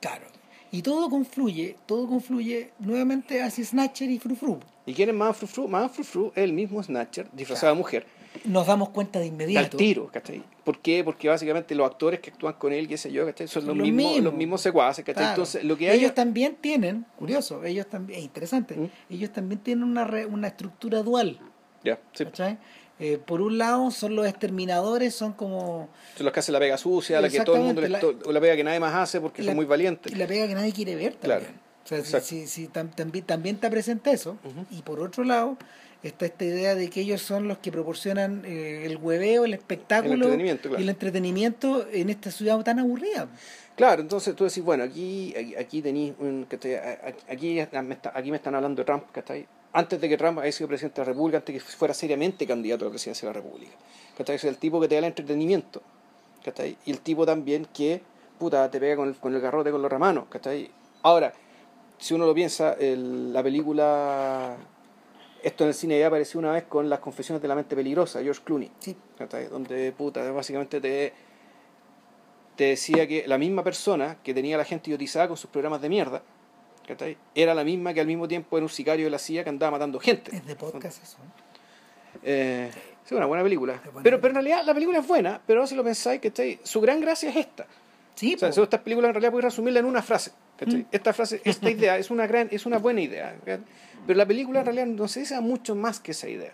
claro y todo confluye todo confluye nuevamente hacia Snatcher y Frufru ¿Y quién es Madame Frufru? Madame Frufru es el mismo Snatcher, disfrazado de mujer, nos damos cuenta de al inmediato tiro, ¿cachai? ¿Por qué? Porque básicamente los actores que actúan con él, qué sé yo, ¿cachai? Son los, mismos, los mismos secuaces, ¿cachai? Claro. Entonces, lo que hay... ellos también tienen, curioso, ellos también, es interesante, ¿Mm? ellos también tienen una, re- una estructura dual, Ya, sí. ¿cachai? Eh, por un lado son los exterminadores, son como Son los que hacen la pega sucia, la que todo el mundo, les to- o la pega que nadie más hace porque la- son muy valientes. la pega que nadie quiere ver Claro, también. O sea, si- exacto. si, si tam- también, también está presente eso. Y por otro lado está esta idea de que ellos son los que proporcionan eh, el hueveo, el espectáculo El entretenimiento, claro. y el entretenimiento en esta ciudad tan aburrida. Claro, entonces tú decís, bueno, aquí, aquí, aquí tenéis un, que te- aquí, aquí me están hablando de Trump, ¿cachai? Antes de que Trump haya sido presidente de la República, antes de que fuera seriamente candidato a la presidencia de la República. ¿Cachai? Es el tipo que te da el entretenimiento, ¿cachai? Y el tipo también que, puta, te pega con el, con el garrote, con los ramanos, ¿cachai? Ahora, si uno lo piensa, el- la película... Esto en el cine ya apareció una vez con Las confesiones de la mente peligrosa, George Clooney. Sí. Donde, puta, básicamente te, te decía que la misma persona que tenía a la gente idiotizada con sus programas de mierda, ¿cachai? Era la misma que al mismo tiempo era un sicario de la CIA que andaba matando gente. Es de podcast eso. ¿no? Eh, sí, una buena película. Es buena pero, pero en realidad la película es buena, pero si lo pensáis, ¿cachai? Su gran gracia es esta. Sí, o sea, estas películas en realidad puedes resumirla en una frase. ¿Cachai? Mm. Esta frase, esta idea es una gran, es una buena idea. ¿cachai? Pero la película en realidad no se dice mucho más que esa idea.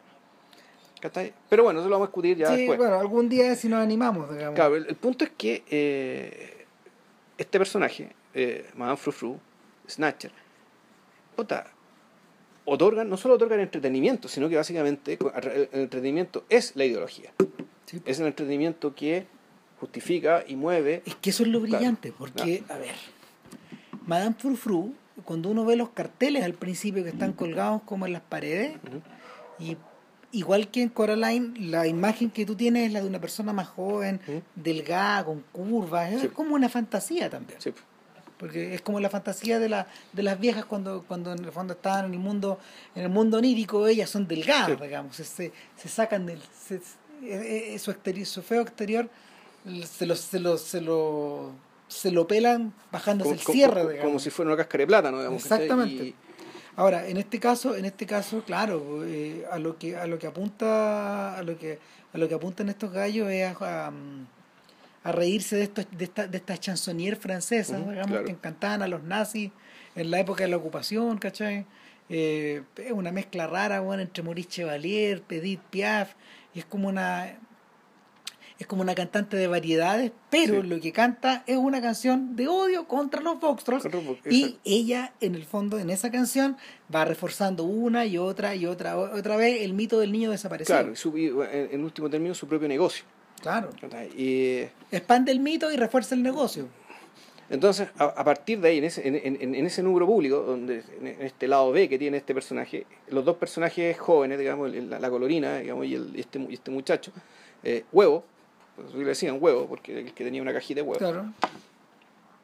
¿cachai? Pero bueno, eso lo vamos a discutir ya sí, después. bueno, algún día si nos animamos, digamos. Claro, el, el punto es que eh, este personaje, eh, Madame Frufru, Snatcher, puta, otorgan, no solo otorgan entretenimiento, sino que básicamente el, entretenimiento es la ideología. Sí. Es el entretenimiento que justifica y mueve. Es que eso es lo Claro. brillante, porque, a ver, Madame Frufru, cuando uno ve los carteles al principio que están colgados como en las paredes, y igual que en Coraline, la imagen que tú tienes es la de una persona más joven, delgada, con curvas, Sí. es como una fantasía también. Sí. Porque es como la fantasía de, la, de las viejas cuando, cuando en el fondo estaban en el mundo, en el mundo onírico, ellas son delgadas, Sí. digamos, se, se, se sacan del se- eh, eh, su, exterior, su feo exterior, se lo, se lo, se lo, se lo pelan bajándose Como, el como- cierre, como- como si fuera una cáscara de plátano, digamos. Exactamente. Y- Ahora, en este caso, en este caso, claro, eh, a lo que a lo que apunta a lo que a lo que apuntan estos gallos es a, a, a reírse de estos de esta de estas chansonnières francesas, Ujú, digamos, claro. que encantaban a los nazis en la época de la ocupación, ¿cachai? Eh, es una mezcla rara, bueno, entre Maurice Chevalier, Edith Piaf, y es como una es como una cantante de variedades, pero Sí. lo que canta es una canción de odio contra los Foxtrot's Contra los Fox- y ella en el fondo en esa canción va reforzando una y otra y otra otra vez el mito del niño desaparecido. Claro, su- en, último término, su propio negocio. Claro. Y, Expande el mito y refuerza el negocio. Entonces, a, a partir de ahí, en ese, en, en- en ese número público, donde en, este lado B que tiene este personaje, los dos personajes jóvenes, digamos, la, la colorina, digamos, y, el, y este, este muchacho, eh, huevo, pues, le decían huevo, porque el que tenía una cajita de huevo, Claro.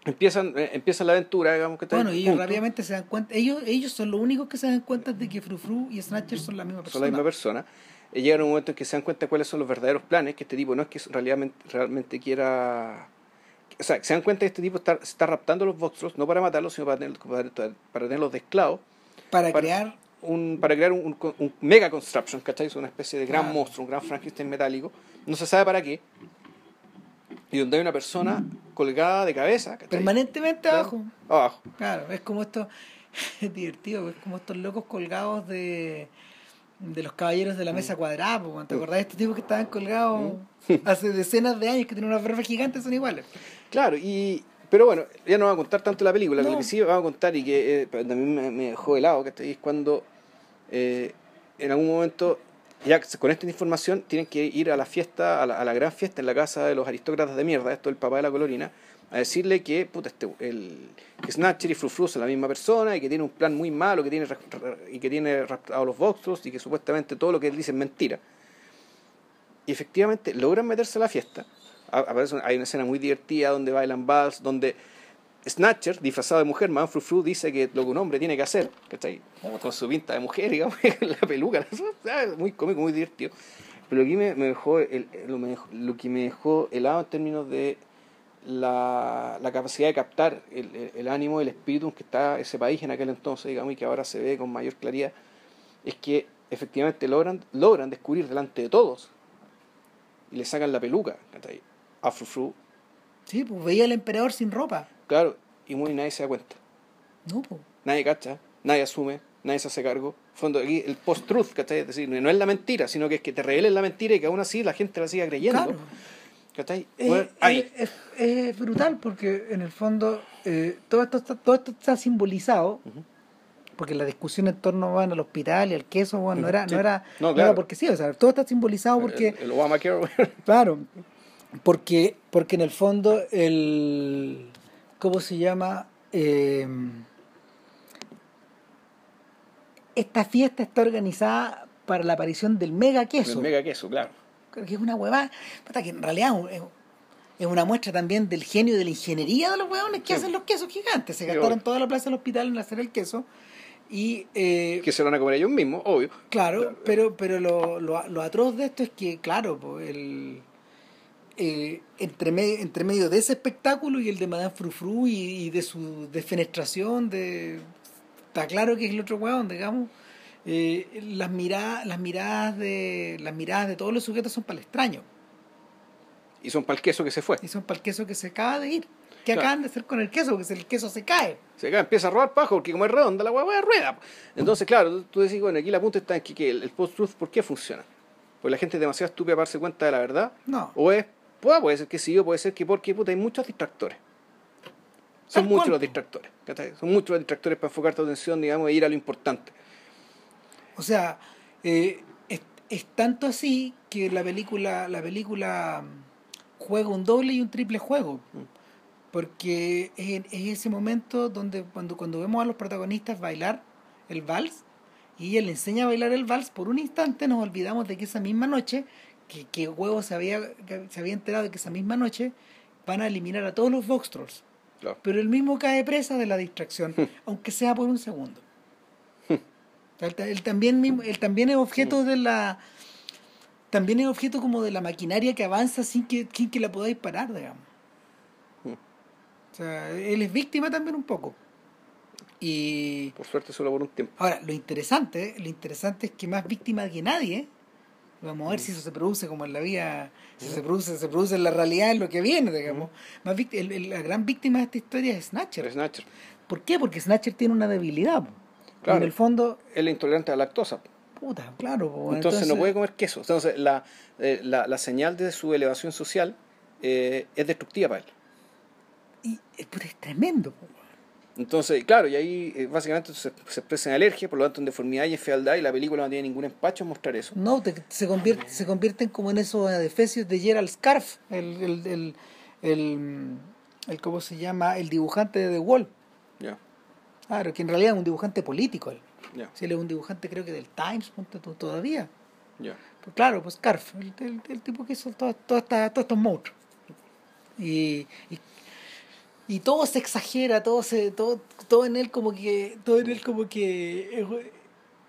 empiezan, eh, empiezan la aventura, digamos, que Bueno, y ellos juntos, rápidamente se dan cuenta, ellos ellos son los únicos que se dan cuenta de que Frufru y Snatcher son la misma son persona. la misma persona. Eh, llegan a un momento en que se dan cuenta de cuáles son los verdaderos planes, que este tipo no es que realmente, realmente quiera... O sea, se dan cuenta que este tipo está, está raptando a los Voxtros, no para matarlos, sino para, tener- para, para tenerlos de esclavos, para, para- crear un, para crear un, un- un mega construction, ¿cachai? Es una especie de gran Claro. monstruo, un gran Frankenstein metálico. No se sabe para qué. Y donde hay una persona colgada de cabeza, ¿cachai? permanentemente Claro. abajo. Abajo. Claro, es como esto, es divertido, es como estos locos colgados de, de los caballeros de la mesa cuadrada, po, ¿te Mm. acordás de estos tipos que estaban colgados hace decenas de años que tienen unas barbas gigantes son iguales? Claro, y. Pero bueno, ya no va a contar tanto la película, No. lo que sí va a contar y que eh, también me, me dejó helado, que es cuando eh, en algún momento, ya con esta información, tienen que ir a la fiesta, a la, a la gran fiesta en la casa de los aristócratas de mierda, esto el papá de la colorina, a decirle que, puta, este, el, que Snatcher y Frufru son la misma persona y que tiene un plan muy malo que tiene, y que tiene raptado a los Voxtros y que supuestamente todo lo que él dice es mentira. Y efectivamente logran meterse a la fiesta. Aparece hay una escena muy divertida donde bailan vals, donde Snatcher, disfrazado de mujer, Man Frufru, dice que lo que un hombre tiene que hacer, ¿cachai? Con su pinta de mujer, digamos, la peluca, muy cómico, muy divertido. Pero aquí me, me dejó, lo, lo que me dejó helado en términos de la, capacidad de captar el, el- el ánimo, el espíritu que está ese país en aquel entonces, digamos, y que ahora se ve con mayor claridad, es que efectivamente logran, logran descubrir delante de todos y le sacan la peluca, ¿cachai? A Frufru, Sí, pues veía al emperador sin ropa. claro, y muy nadie se da cuenta. No, pues. nadie cacha, nadie asume, nadie se hace cargo. Fondo, aquí el post-truth, ¿cachai? Es decir, no es la mentira, sino que es que te revelen la mentira y que aún así la gente la siga creyendo. Claro. ¿Cachai? Eh, Bueno, eh, es, es brutal porque en el fondo eh, todo, esto está, todo esto está simbolizado Ujú. porque la discusión en torno bueno, al hospital y al queso bueno, no, era, sí. no, era, No, no claro. era porque sí, o sea, todo está simbolizado porque, El, el Obamacare, claro, porque, porque en el fondo el, ¿cómo se llama? Eh, esta fiesta está organizada para la aparición del mega queso el mega queso, claro. que es una huevada, que en realidad es, una muestra también del genio de la ingeniería de los huevones que Sí. hacen los quesos gigantes. Se gastaron toda la plaza del hospital en hacer el queso. Y eh, Que se lo van a comer ellos mismos, obvio. claro, pero, pero lo, lo, lo atroz de esto es que, claro, el, eh, entre, medio, entre medio de ese espectáculo y el de Madame Frufru y, y de su defenestración, de, está claro que es el otro huevón, digamos. eh, las miradas las miradas de las miradas de todos los sujetos son para el extraño Y son para el queso que se fue. y son para el queso que se acaba de ir ¿Qué Claro. acaban de hacer con el queso? Porque el queso se cae. Se acá empieza a robar pajo porque como es redonda la hueá rueda. Entonces, claro, tú, tú decís, bueno, aquí la punta está en que, que el, el post-truth, ¿por qué funciona? Porque la gente es demasiado estúpida para darse cuenta de la verdad. No. O es, puede, puede ser que sí, o puede ser que porque puta, hay muchos distractores. Son muchos cual, los distractores. Son muchos los distractores para enfocar tu atención, digamos, e ir a lo importante. O sea, eh, es, es tanto así que la película, la película mm, juega un doble y un triple juego. Porque es, es ese momento donde cuando, cuando vemos a los protagonistas bailar el vals y le enseña a bailar el vals, por un instante nos olvidamos de que esa misma noche, que, que Huevo se había, que se había enterado de que esa misma noche van a eliminar a todos los Vox Trolls. Claro. Pero él mismo cae presa de la distracción, aunque sea por un segundo. él, él también mismo- él también es objeto de la también es objeto como de la maquinaria que avanza sin que, sin que la podáis parar, digamos. O sea, él es víctima también un poco. Y Por suerte solo por un tiempo. ahora, lo interesante, lo interesante es que más víctima que nadie, vamos a ver si eso se produce como en la vida, si se produce, se produce en la realidad en lo que viene, digamos. Más el- el- la gran víctima de esta historia es Snatcher. Snatcher. ¿Por qué? Porque Snatcher tiene una debilidad. Claro. en el fondo, Él es intolerante a la lactosa. puta, claro. Entonces, no puede comer queso. Entonces la, eh, la, la señal de su elevación social eh, es destructiva para él. Y eh, es tremendo. Entonces, claro, y ahí eh, básicamente se, se expresa en alergia, por lo tanto en deformidad y en fealdad, y la película no tiene ningún empacho en mostrar eso. No, te- se, convierte, se convierten como en esos adefesios de Gerald Scarf, el, el, el, el, el- ¿cómo se llama? El dibujante de The Wall. Ya, Claro, que en realidad es un dibujante político. Él. ya, Si él es un dibujante creo que del Times, ponte tú, todavía. ya. Pues claro, pues Scarf, el, el- el tipo que hizo todo- todo todos estos monstruos. Y, y, y todo se exagera, todo se, todo, todo en él como que, todo en él como que, eh,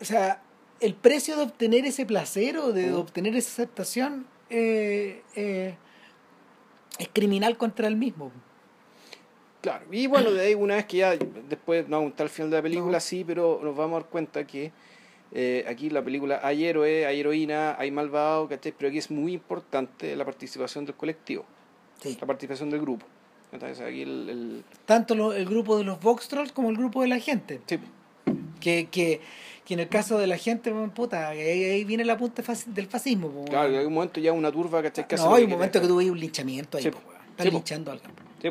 o sea, el precio de obtener ese placer o de, Mm. obtener esa aceptación eh, eh, es criminal contra él mismo. Claro, y bueno, de ahí una vez que ya, después no vamos a estar al final de la película, No. sí, pero nos vamos a dar cuenta que eh, aquí la película hay héroe, hay heroína, hay malvado, ¿cachai? Pero aquí es muy importante la participación del colectivo, Sí. la participación del grupo. Entonces aquí el... el- Tanto lo- el grupo de los Vox Trolls como el grupo de la gente. sí, Que, que, que en el caso de la gente, puta, ahí, ahí viene la punta del fascismo. po, claro, en un momento ya una turba, ¿cachai? Que no, hay un momento que tú veis un linchamiento ahí, Sí, po, sí, Están po. linchando a alguien. Sí,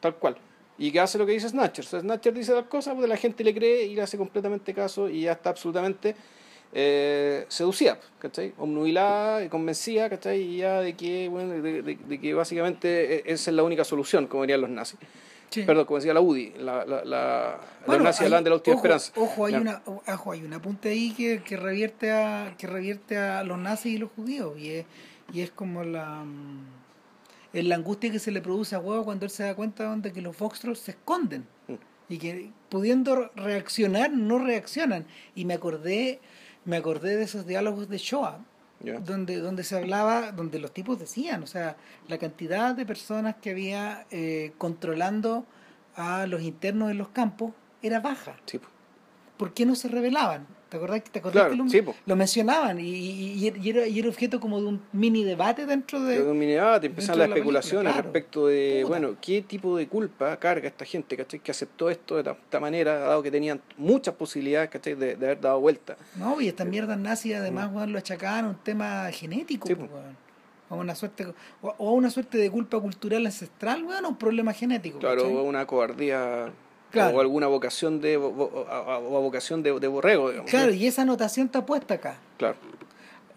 tal cual. ¿Y qué hace lo que dice Snatcher? O sea, Snatcher dice tal cosa, pues la gente le cree y le hace completamente caso y ya está absolutamente eh, seducida, ¿cachai? Omnubilada y convencida, ¿cachai? Y ya de que, bueno, de, de- de que básicamente e- esa es la única solución, como dirían los nazis. Sí. Perdón, como decía la UDI, la, la, la, Bueno, los nazis de la última ojo, esperanza. Ojo, hay una, ojo, hay un apunte ahí que, que revierte a que revierte a los nazis y los judíos y es, y es como la mm, la angustia que se le produce a huevo cuando él se da cuenta de que los Foxtrolls se esconden Mm. y que pudiendo reaccionar no reaccionan y me acordé me acordé de esos diálogos de Shoah donde donde se hablaba donde los tipos decían o sea la cantidad de personas que había eh, controlando a los internos en los campos era baja Sí. ¿por qué no se rebelaban? ¿Te acordás, te acordás Claro, que lo, sí, lo mencionaban? Y, y- y era, y era objeto como de un mini debate dentro de... Pero mini debate, empezaron dentro las de la especulaciones claro. respecto de, Puta. bueno, qué tipo de culpa carga esta gente, ¿cachai? Que aceptó esto de ta- esta manera, dado que tenían muchas posibilidades, ¿cachai? De, de haber dado vuelta. No, y estas mierdas nazis además weón, lo achacaban a un tema genético. Sí, a una suerte o, o a una suerte de culpa cultural ancestral, weón, a un problema genético. Claro, ¿cachai? o una cobardía Claro. o alguna vocación de, vo- a- o a vocación de, de borrego, digamos. Claro, y esa anotación está puesta acá. Claro.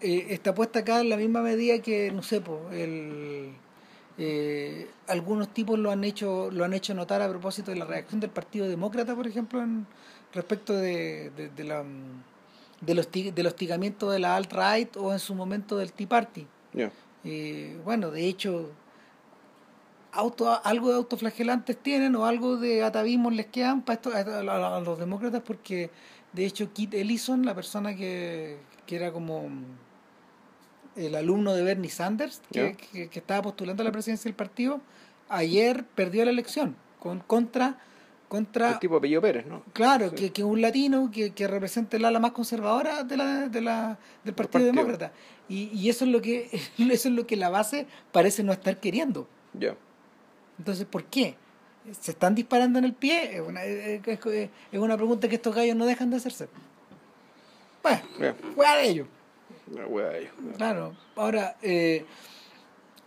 Eh, está puesta acá en la misma medida que, no sé, po, el, eh, algunos tipos lo han hecho lo han hecho notar a propósito de la reacción del Partido Demócrata, por ejemplo, en, respecto de, de, de la, del, hosti- del hostigamiento de la alt-right o en su momento del Tea Party. Ya. Eh, bueno, de hecho, auto, algo de autoflagelantes tienen o algo de atavismos les quedan para esto, a, los demócratas porque de hecho Kit Ellison, la persona que, que era como mm, el alumno de Bernie Sanders, que, que- que estaba postulando a la presidencia del partido, ayer perdió la elección con, contra... contra El tipo de apellido Pérez, ¿no? Claro, Sí. que, que un latino que, que represente el ala más conservadora de la, de la, del Partido, partido. Demócrata. Y, y eso es lo que eso es lo que la base parece no estar queriendo. Ya. Entonces, ¿por qué? ¿Se están disparando en el pie? Es una, es, es- una pregunta que estos gallos no dejan de hacerse. Bueno, fuera de ellos. una wea ahí. Claro. Ahora, eh,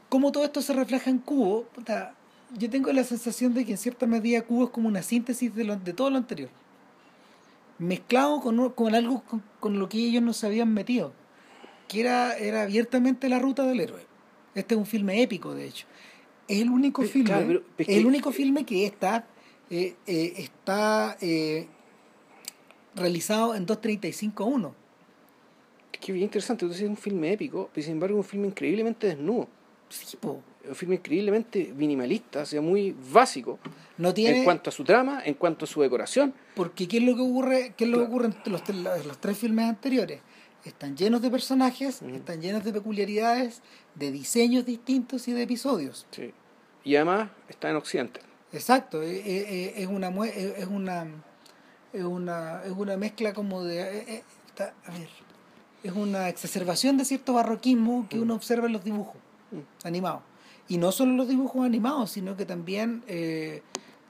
¿cómo todo esto se refleja en Cubo? Puta, yo tengo la sensación de que en cierta medida Cubo es como una síntesis de, lo- de todo lo anterior. Mezclado con, con algo con, con lo que ellos no se habían metido. Que era, era abiertamente la ruta del héroe. Este es un filme épico, de hecho. Es el único Pero, filme. claro, pero el único filme que está, eh, eh, está eh, realizado en 2.35.1. Es que bien interesante, entonces es un filme épico, pero sin embargo es un filme increíblemente desnudo. Sí, po. Es un filme increíblemente minimalista, o sea, muy básico No tiene... en cuanto a su trama, en cuanto a su decoración. Porque ¿qué es lo que ocurre, qué es lo que ocurre en los, los tres filmes anteriores? Están llenos de personajes, están llenos de peculiaridades, de diseños distintos y de episodios. Sí. Y además está en Occidente. Exacto, eh, eh, eh, es una es una es una es una mezcla como de está- a ver, es una exacerbación de cierto barroquismo que uno observa en los dibujos Mm. animados. Y no solo en los dibujos animados, sino que también eh,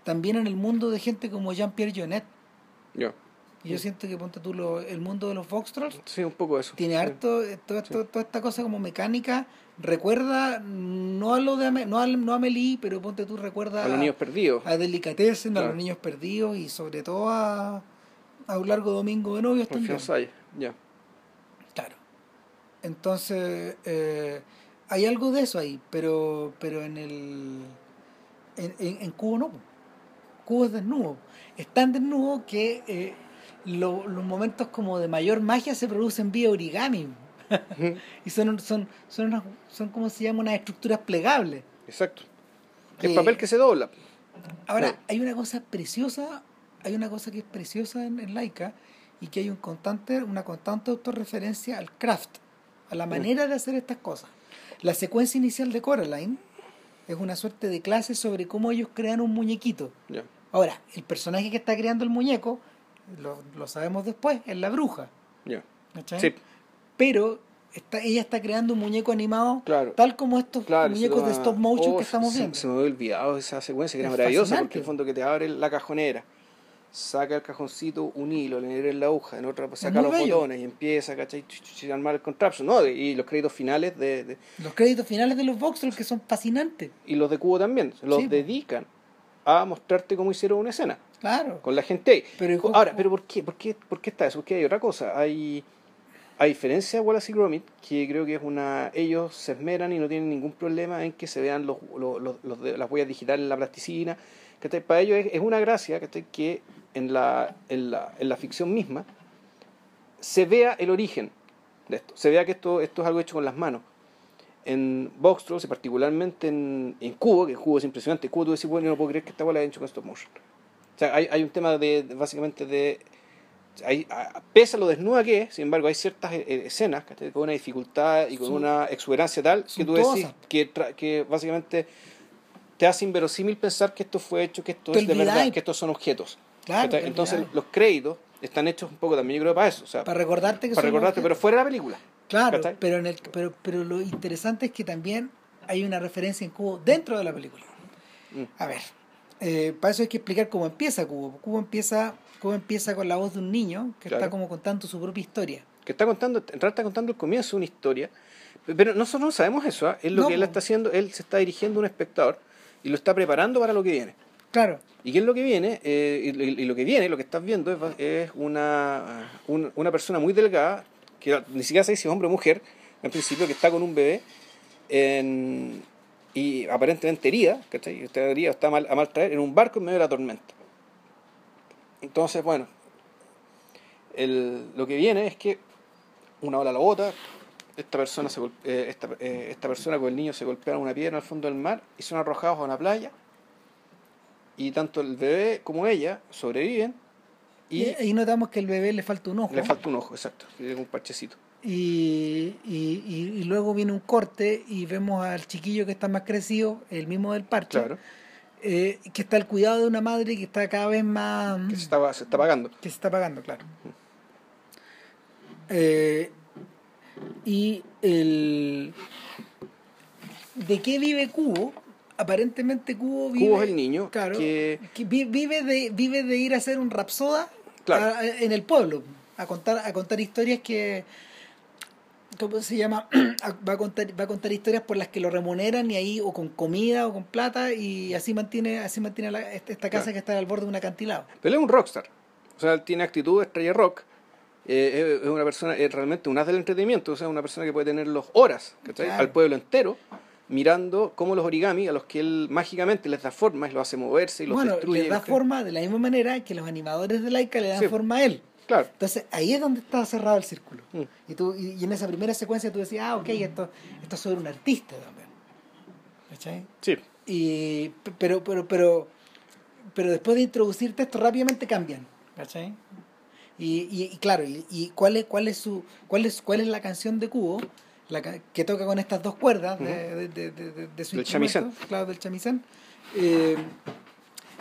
también en el mundo de gente como Jean-Pierre Jeunet. Ya. Y yo siento que ponte tú lo- el mundo de los Foxtrolls Sí, un poco eso. tiene Sí. harto eh, todo esto- toda esta cosa como mecánica recuerda no a lo de no a, no a Amelie pero ponte tú recuerda A los niños perdidos. a Delicatessen, a los niños perdidos y sobre todo a, a un largo domingo de novios también. Ya. Claro. Entonces, eh, hay algo de eso ahí, pero pero en el en, en, en Cubo no. Cubo es desnudo. Es tan desnudo que eh, lo- los momentos como de mayor magia se producen vía origami. Y son son son unas- son como se llama unas estructuras plegables. Exacto. El Eh, papel que se dobla. Ahora, hay una cosa preciosa, hay una cosa que es preciosa en, en Laika y que hay un constante, una constante autorreferencia al craft, a la manera de hacer estas cosas. La secuencia inicial de Coraline es una suerte de clase sobre cómo ellos crean un muñequito. Ahora, el personaje que está creando el muñeco, lo, lo sabemos después, es la bruja. ¿cachai? Sí. Pero está, ella está creando un muñeco animado Claro. tal como estos Claro, muñecos de stop motion Oh, que estamos viendo. Se me había olvidado esa secuencia que era Es maravillosa fascinante. porque en el fondo que te abre la cajonera, saca el cajoncito, un hilo, le abre la aguja, en otra pues, saca los bello. botones y empieza, ¿cachai? Ch, ch, ch, a armar el contrapso, ¿no? Y los créditos finales de, de- Los créditos finales de los Voxels que son fascinantes. y los de Cubo también, los Sí, dedican a mostrarte cómo hicieron una escena Claro. con la gente. Pero Ahora, pero ¿por qué? ¿Por qué, por qué está eso? Porque hay otra cosa, hay a diferencia de Wallace y Gromit, que creo que es una ellos se esmeran y no tienen ningún problema en que se vean los, las huellas digitales en la plasticina, ¿cachai? Para ellos es, es una gracia que en la, en, la, en la ficción misma se vea el origen de esto, se vea que esto, esto es algo hecho con las manos. En Box Trolls y particularmente en, en Cubo, que Cubo es impresionante, Cubo tú decís, bueno, yo no puedo creer que esta bola la hecho con stop motion. O sea, hay, hay un tema de, de- básicamente de... Hay, a- pese a lo desnuda que es, sin embargo, hay ciertas eh, escenas ¿cachai? con una dificultad y con Son- una exuberancia tal que tú decís que, tra- que básicamente te hace inverosímil pensar que esto fue hecho, que esto Te es de verdad, que estos son objetos. Claro, Entonces los créditos están hechos un poco también, yo creo, para eso. O sea, para recordarte que para recordarte, pero fuera de la película. claro ¿cachai? pero en el pero pero lo interesante es que también hay una referencia en Cubo dentro de la película Mm. a ver eh, para eso hay que explicar cómo empieza Cubo Cubo empieza Cubo empieza con la voz de un niño que Claro. está como contando su propia historia que está contando, en realidad está contando el comienzo de una historia, pero nosotros no sabemos eso, ¿ah? es lo No, que él está haciendo, él se está dirigiendo a un espectador y lo está preparando para lo que viene. claro ¿Y qué es lo que viene? Eh, y, y- y lo que viene, lo que estás viendo, es, una, un- una persona muy delgada, que ni siquiera se dice hombre o mujer, en principio, que está con un bebé en- y aparentemente herida, ¿cachai? Y Está herida, está mal, a mal traer, en un barco en medio de la tormenta. Entonces, bueno, el- lo que viene es que una ola la bota, esta persona, se, eh, esta, eh, esta persona con el niño se golpean una piedra al fondo del mar y son arrojados a una playa y tanto el bebé como ella sobreviven y y ahí notamos que el bebé le falta un ojo le falta un ojo, exacto, tiene un parchecito. Y, y, y- y luego viene un corte y vemos al chiquillo que está más crecido, el mismo del parche, Claro, eh, que está al cuidado de una madre que está cada vez más... que se está, se está pagando. que se está pagando, claro. Eh, y el... ¿De qué vive Cubo? aparentemente Cubo vive. Cubo es el niño claro, que- que vi- vive, de, vive de ir a hacer un rapsoda Claro. a- a- en el pueblo, a contar, a contar historias que. ¿Cómo se llama? A- va, a contar, va a contar historias por las que lo remuneran y ahí, o con comida o con plata, y así mantiene, así mantiene la- esta esta casa Claro. que está al borde de un acantilado. Pero él es un rockstar. O sea, él tiene actitud de estrella rock. Eh, es es una persona, es realmente un as del entretenimiento. O sea, una persona que puede tener los horas. Claro. al pueblo entero mirando cómo los origami, a los que él mágicamente les da forma y los hace moverse y los Bueno, destruye. le da forma de la misma manera que los animadores de Laika le dan Sí. forma a él. Claro. Entonces ahí es donde está cerrado el círculo. Mm. Y, tú, y, y en esa primera secuencia tú decías, ah, ok, esto, esto es sobre un artista también. ¿Cachai? Sí. Y, pero, pero, pero, pero después de introducirte esto rápidamente cambian. ¿Cachai? Y, y, y claro, y, y cuál es, cuál es su, cuál es, cuál es la canción de Cubo, la que toca con estas dos cuerdas de, de, de, de- de- de su Del chamisén. claro, del chamisén. Eh,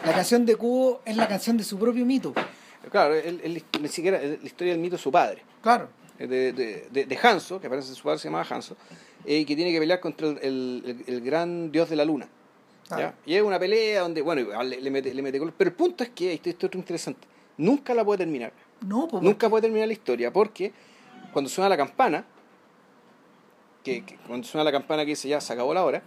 la canción de Cubo es la canción de su propio mito. Claro, él, él ni siquiera la historia del mito de su padre. Claro. De, de, de, de Hanso, que aparece su padre se llamaba Hanso, eh, y que tiene que pelear contra el, el- el- gran dios de la luna. ¿ya? Claro. Y es una pelea donde, bueno, le, le mete, le mete color. Pero el punto es que, esto, esto es interesante, nunca la puede terminar. No, pues, Nunca puede terminar la historia porque cuando suena la campana, que, que cuando suena la campana que dice ya se acabó la hora,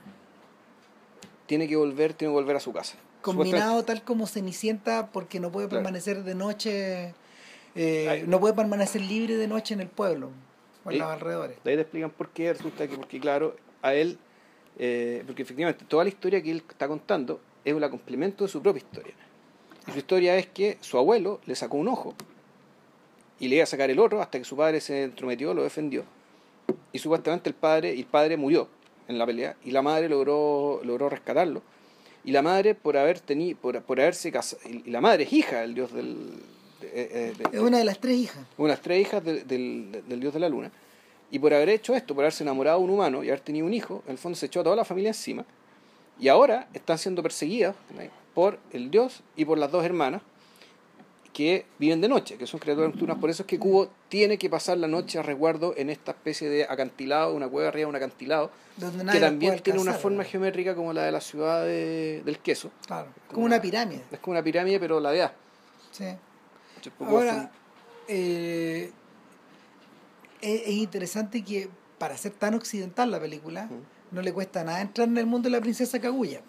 tiene que volver, tiene que volver a su casa. Combinado tal como Cenicienta porque no puede Claro. permanecer de noche, eh, no puede permanecer libre de noche en el pueblo o en los alrededores. De ahí te explican por qué, resulta que, porque claro, a él, eh, porque efectivamente toda la historia que él está contando es un complemento de su propia historia. Y su historia es que su abuelo le sacó un ojo y le iba a sacar el otro hasta que su padre se entrometió, lo defendió. Y supuestamente el padre, el padre murió en la pelea y la madre logró, logró rescatarlo. Y la madre por haber tenido, por, por haberse casado, y la madre es hija del dios del... de- eh, de- Es una de las tres hijas. unas tres hijas de- del, del dios de la luna. Y por haber hecho esto, por haberse enamorado de un humano y haber tenido un hijo, en el fondo se echó a toda la familia encima. Y ahora están siendo perseguidas por el dios y por las dos hermanas que viven de noche, que son criaturas nocturnas. Por eso es que Cubo tiene que pasar la noche a resguardo en esta especie de acantilado, una cueva arriba de un acantilado, Donde que también tiene una forma ¿no? geométrica como la de la ciudad de- del queso. Claro, como una pirámide. Es como una pirámide, pero la de A. Sí. Ahora, eh, es, es interesante que para ser tan occidental la película, no le cuesta nada entrar en el mundo de la princesa Kaguya.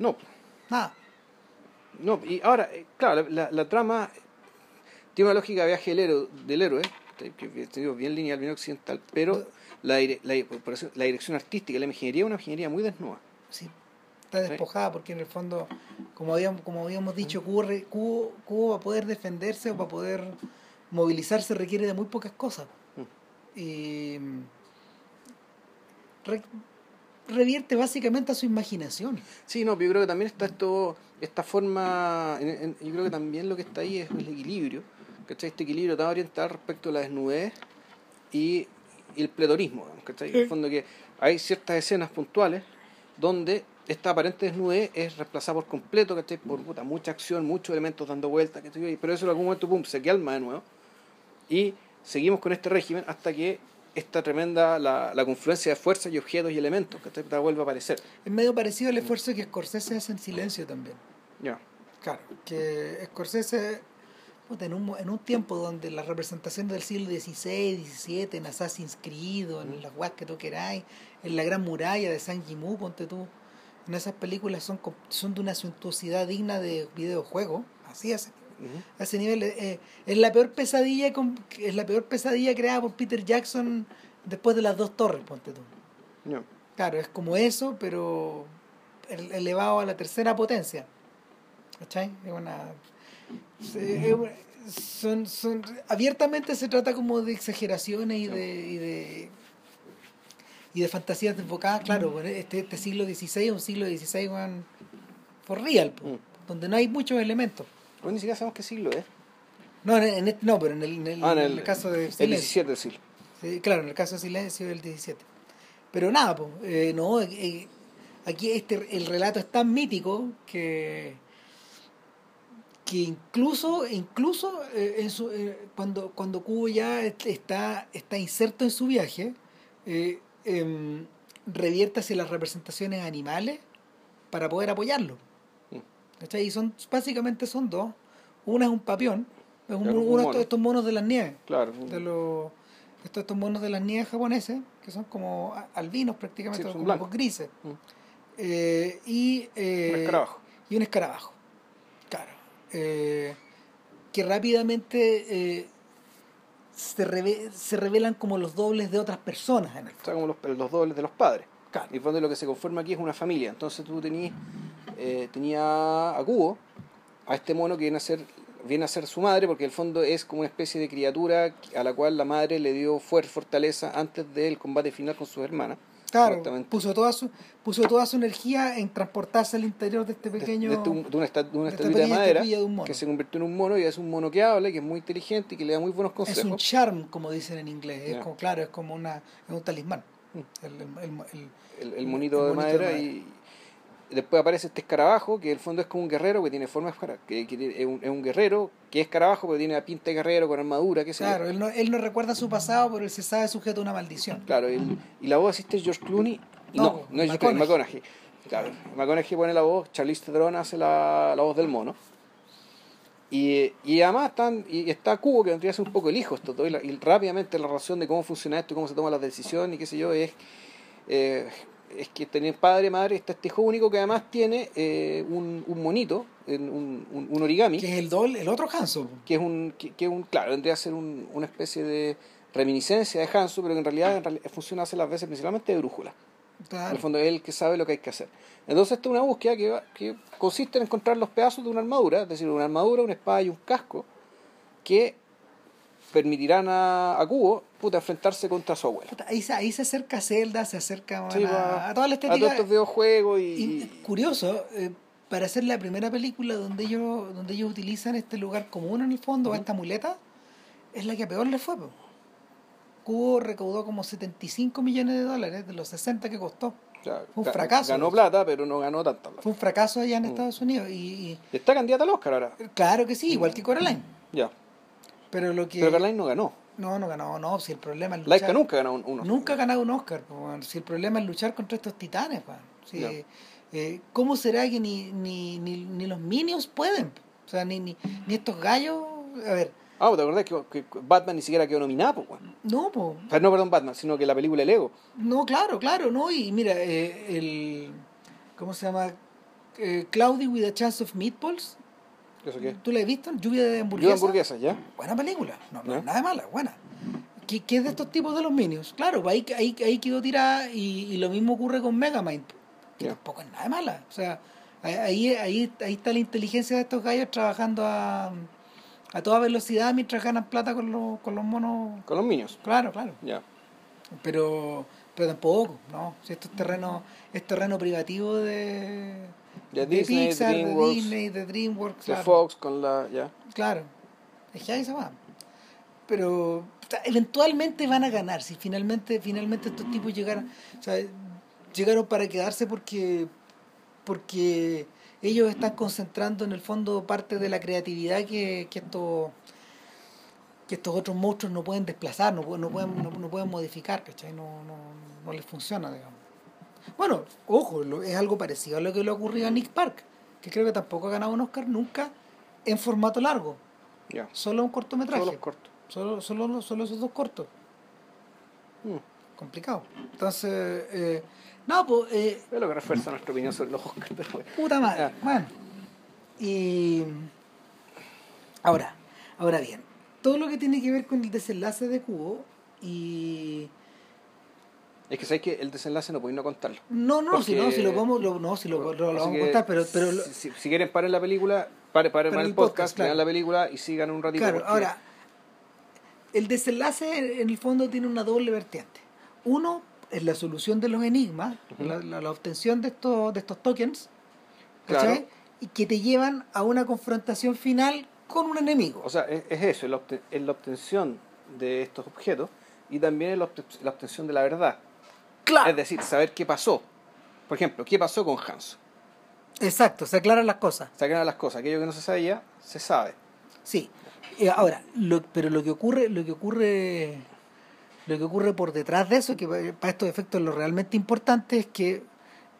No, Nada. No, y ahora, eh, claro, la, la- la trama tiene una lógica de viaje del héroe, del héroe que bien lineal, bien occidental, pero la, dire- la, dirección artística, la ingeniería es una ingeniería muy desnuda. Sí, está despojada porque en el fondo, como habíamos, como habíamos dicho, Cubo, re- Cubo, Cubo para poder defenderse o para poder movilizarse requiere de muy pocas cosas. Y mm, re- revierte básicamente a su imaginación. Sí, no, pero yo creo que también está esto, esta forma, en- en- yo creo que también lo que está ahí es el equilibrio, ¿cachai? Este equilibrio tan orientado respecto a la desnudez y, y el pletorismo, ¿cachai? En el fondo que hay ciertas escenas puntuales donde esta aparente desnudez es reemplazada por completo, ¿cachai? Por puta, mucha acción, muchos elementos dando vueltas, ¿cachai? Pero eso en algún momento, pum, se calma de nuevo. Y seguimos con este régimen hasta que esta tremenda, la, la confluencia de fuerzas y objetos y elementos, ¿cachai? vuelve a aparecer. Es medio parecido al esfuerzo que Scorsese hace en silencio también. Ya. Claro, que Scorsese, en, un, en un tiempo donde las representaciones del siglo XVI, XVII, en Assassin's Creed, en las guas que tú queráis, en la Gran Muralla de San Jimú, ponte tú, en esas películas son, son de una suntuosidad digna de videojuego, así A ese nivel eh, eh, es la peor pesadilla con- es la peor pesadilla creada por Peter Jackson después de las dos torres, ponte tú. Claro, es como eso, pero el- elevado a la tercera potencia. ¿Cachai? Es una. se- es una- son, son, abiertamente se trata como de exageraciones y de. Y de, y de fantasías desbocadas, claro, este, este siglo XVI es un siglo XVI for real, po, Mm. donde no hay muchos elementos. Bueno, ni siquiera sabemos qué siglo es. No, en, en este- no pero en el, en el, Ah, en el caso de El Silencio. 17 del siglo. Sí, claro, en el caso de Silencio del 17. Pero nada, pues, eh, no, eh, aquí este, el relato es tan mítico que que incluso incluso eh, en su, eh, cuando cuando Cubo ya est- está está inserto en su viaje eh, em, revierte hacia las representaciones animales para poder apoyarlo. ¿Cachai? Y son, básicamente son dos. Una es un papión, es un- Claro, un uno de mono. estos- monos de las nieves, Claro. de los estos, estos monos de las nieves japoneses, que son como albinos prácticamente, Sí, son como grises. Mm. Eh, y, eh, Un escarabajo. y un escarabajo. Claro. Eh, que rápidamente se, reve- se revelan como los dobles de otras personas en el O sea, como los, los dobles de los padres. Claro. Y fondo lo que se conforma aquí es una familia. Entonces tú tenías eh, tenía a Cubo, a este mono que viene a ser viene a ser su madre porque en el fondo es como una especie de criatura a la cual la madre le dio fuerza fortaleza antes del combate final con sus hermanas Claro, Exactamente. puso toda su puso toda su energía en transportarse al interior de este pequeño de este- de una, esta- de una de esta estatuilla de madera de que se convirtió en un mono y es un mono que habla que es muy inteligente y que le da muy buenos es consejos un charm, como dicen en inglés, es como claro, es como una es un talismán. El, el- el- monito, de, madera, y después aparece este escarabajo que en el fondo es como un guerrero que tiene forma que, que es, un, es un guerrero que es escarabajo pero tiene la pinta de guerrero con armadura que claro, él no, él no recuerda su pasado, pero él se sabe sujeto a una maldición. claro y la voz asiste es George Clooney. No, no no, es George Clooney McConaughey. McConaughey. Claro McConaughey pone la voz Charlize Theron hace la, la voz del mono y, y además están, y está Cubo, que vendría a ser un poco el hijo esto todo, y, la- y rápidamente la razón de cómo funciona esto y cómo se toman las decisiones y qué sé yo es eh, es que tener padre, madre, está este hijo único que además tiene eh, un, un monito, en un, un, un origami, Que es el doble, el otro Hanso. que es un, que, que un, claro, vendría a ser un- una especie de reminiscencia de Hanso, pero que en realidad, en realidad funciona hace las veces principalmente de brújula. En Claro. el fondo es el que sabe lo que hay que hacer. Entonces esta es una búsqueda que, va- que consiste en encontrar los pedazos de una armadura, es decir, una armadura, una espada y un casco, que permitirán a, a Cubo puta, enfrentarse contra su abuela. Puta, Ahí se, ahí se acerca Zelda, se acerca Sí, a, a toda la A todos estos videojuegos y, Y, curioso, eh, para hacer la primera película donde ellos, donde ellos utilizan este lugar común en el fondo, Ujú. esta muleta, es la que peor les fue. po. Cubo recaudó como 75 millones de dólares de los 60 que costó. o sea, un fracaso. Ganó plata, pero no ganó tanta plata. Fue un fracaso allá en Mm. Estados Unidos. Y, Y Está candidata al Oscar ahora. claro que sí, igual que Coraline. Ya. Pero lo que. Pero Caroline no ganó. No, no ganó, no, si el problema es luchar. Laika nunca ganó un, uno. Nunca ha ganado un Oscar, weón. si el problema es luchar contra estos titanes. Si, eh, ¿Cómo será que ni, ni, ni, ni los Minions pueden? O sea, ni, ni, ni estos gallos. A ver, Ah, ¿te acordás que, que Batman ni siquiera quedó nominada? Pues, bueno. no, po. O sea, no, perdón, Batman, sino que la película El Ego. no, claro, claro, no. Y mira, eh, el. ¿Cómo se llama? Eh, Cloudy with a Chance of Meatballs. ¿Eso qué? ¿Tú la has visto? Lluvia de hamburguesas. hamburguesas, ¿ya? Buena película, no, no es nada mala, buena. ¿Qué, qué es de estos tipos de los Minions? Claro, pues ahí, ahí, ahí quedó tirada y, y lo mismo ocurre con Megamind, que tampoco es nada de mala. O sea, ahí, ahí, ahí está la inteligencia de estos gallos trabajando a, a toda velocidad mientras ganan plata con los, con los monos. Con los niños. Claro, claro. Ya. Pero, pero tampoco, ¿no? Si esto es terreno, es terreno privativo de, Ya de Disney, Pixar, DreamWorks, de Disney, de DreamWorks. de claro. Fox con la. Ya. Claro, es que ahí se va. Pero eventualmente van a ganar. Si finalmente, finalmente estos tipos llegaron, o sea, llegaron para quedarse porque, porque ellos están concentrando en el fondo parte de la creatividad que, que estos que estos otros monstruos no pueden desplazar, no, pueden- no pueden, no, no pueden modificar, ¿cachai? No, no, no les funciona, digamos. Bueno, ojo, es algo parecido a lo que le ocurrió a Nick Park, que creo que tampoco ha ganado un Oscar nunca en formato largo, Ya. solo un cortometraje. Todos los cortos. Solo, solo, solo esos dos cortos. Mm. Complicado. Entonces, eh, no, pues, eh, Es lo que refuerza nuestra opinión sobre los Oscars, pero puta madre. Ah. Bueno. Y. Ahora, ahora bien, todo lo que tiene que ver con el desenlace de Cubo y. Es que sabes que el desenlace no podéis no contarlo. No, no, si no, si lo vamos, lo, no, si lo, lo- lo Así vamos a contar, pero, pero lo- si, si- quieren paren la película, paren, paren, Paren el podcast, podcast, claro. vean la película y sigan un ratito. Claro, porque- ahora, el desenlace en el fondo tiene una doble vertiente. Uno es la solución de los enigmas, la, la- la obtención de estos, de estos tokens, Claro. ¿cachai? Y que te llevan a una confrontación final con un enemigo. O sea, es, es eso, es la, obte- es la obtención de estos objetos y también es la, obte- la obtención de la verdad. claro. Es decir, saber qué pasó. Por ejemplo, ¿qué pasó con Hans? Exacto, se aclaran las cosas. Sacan las cosas, aquello que no se sabía, se sabe. Sí. Eh, ahora, lo, pero lo que ocurre, lo que ocurre, lo que ocurre por detrás de eso, que pa- para estos efectos lo realmente importante es que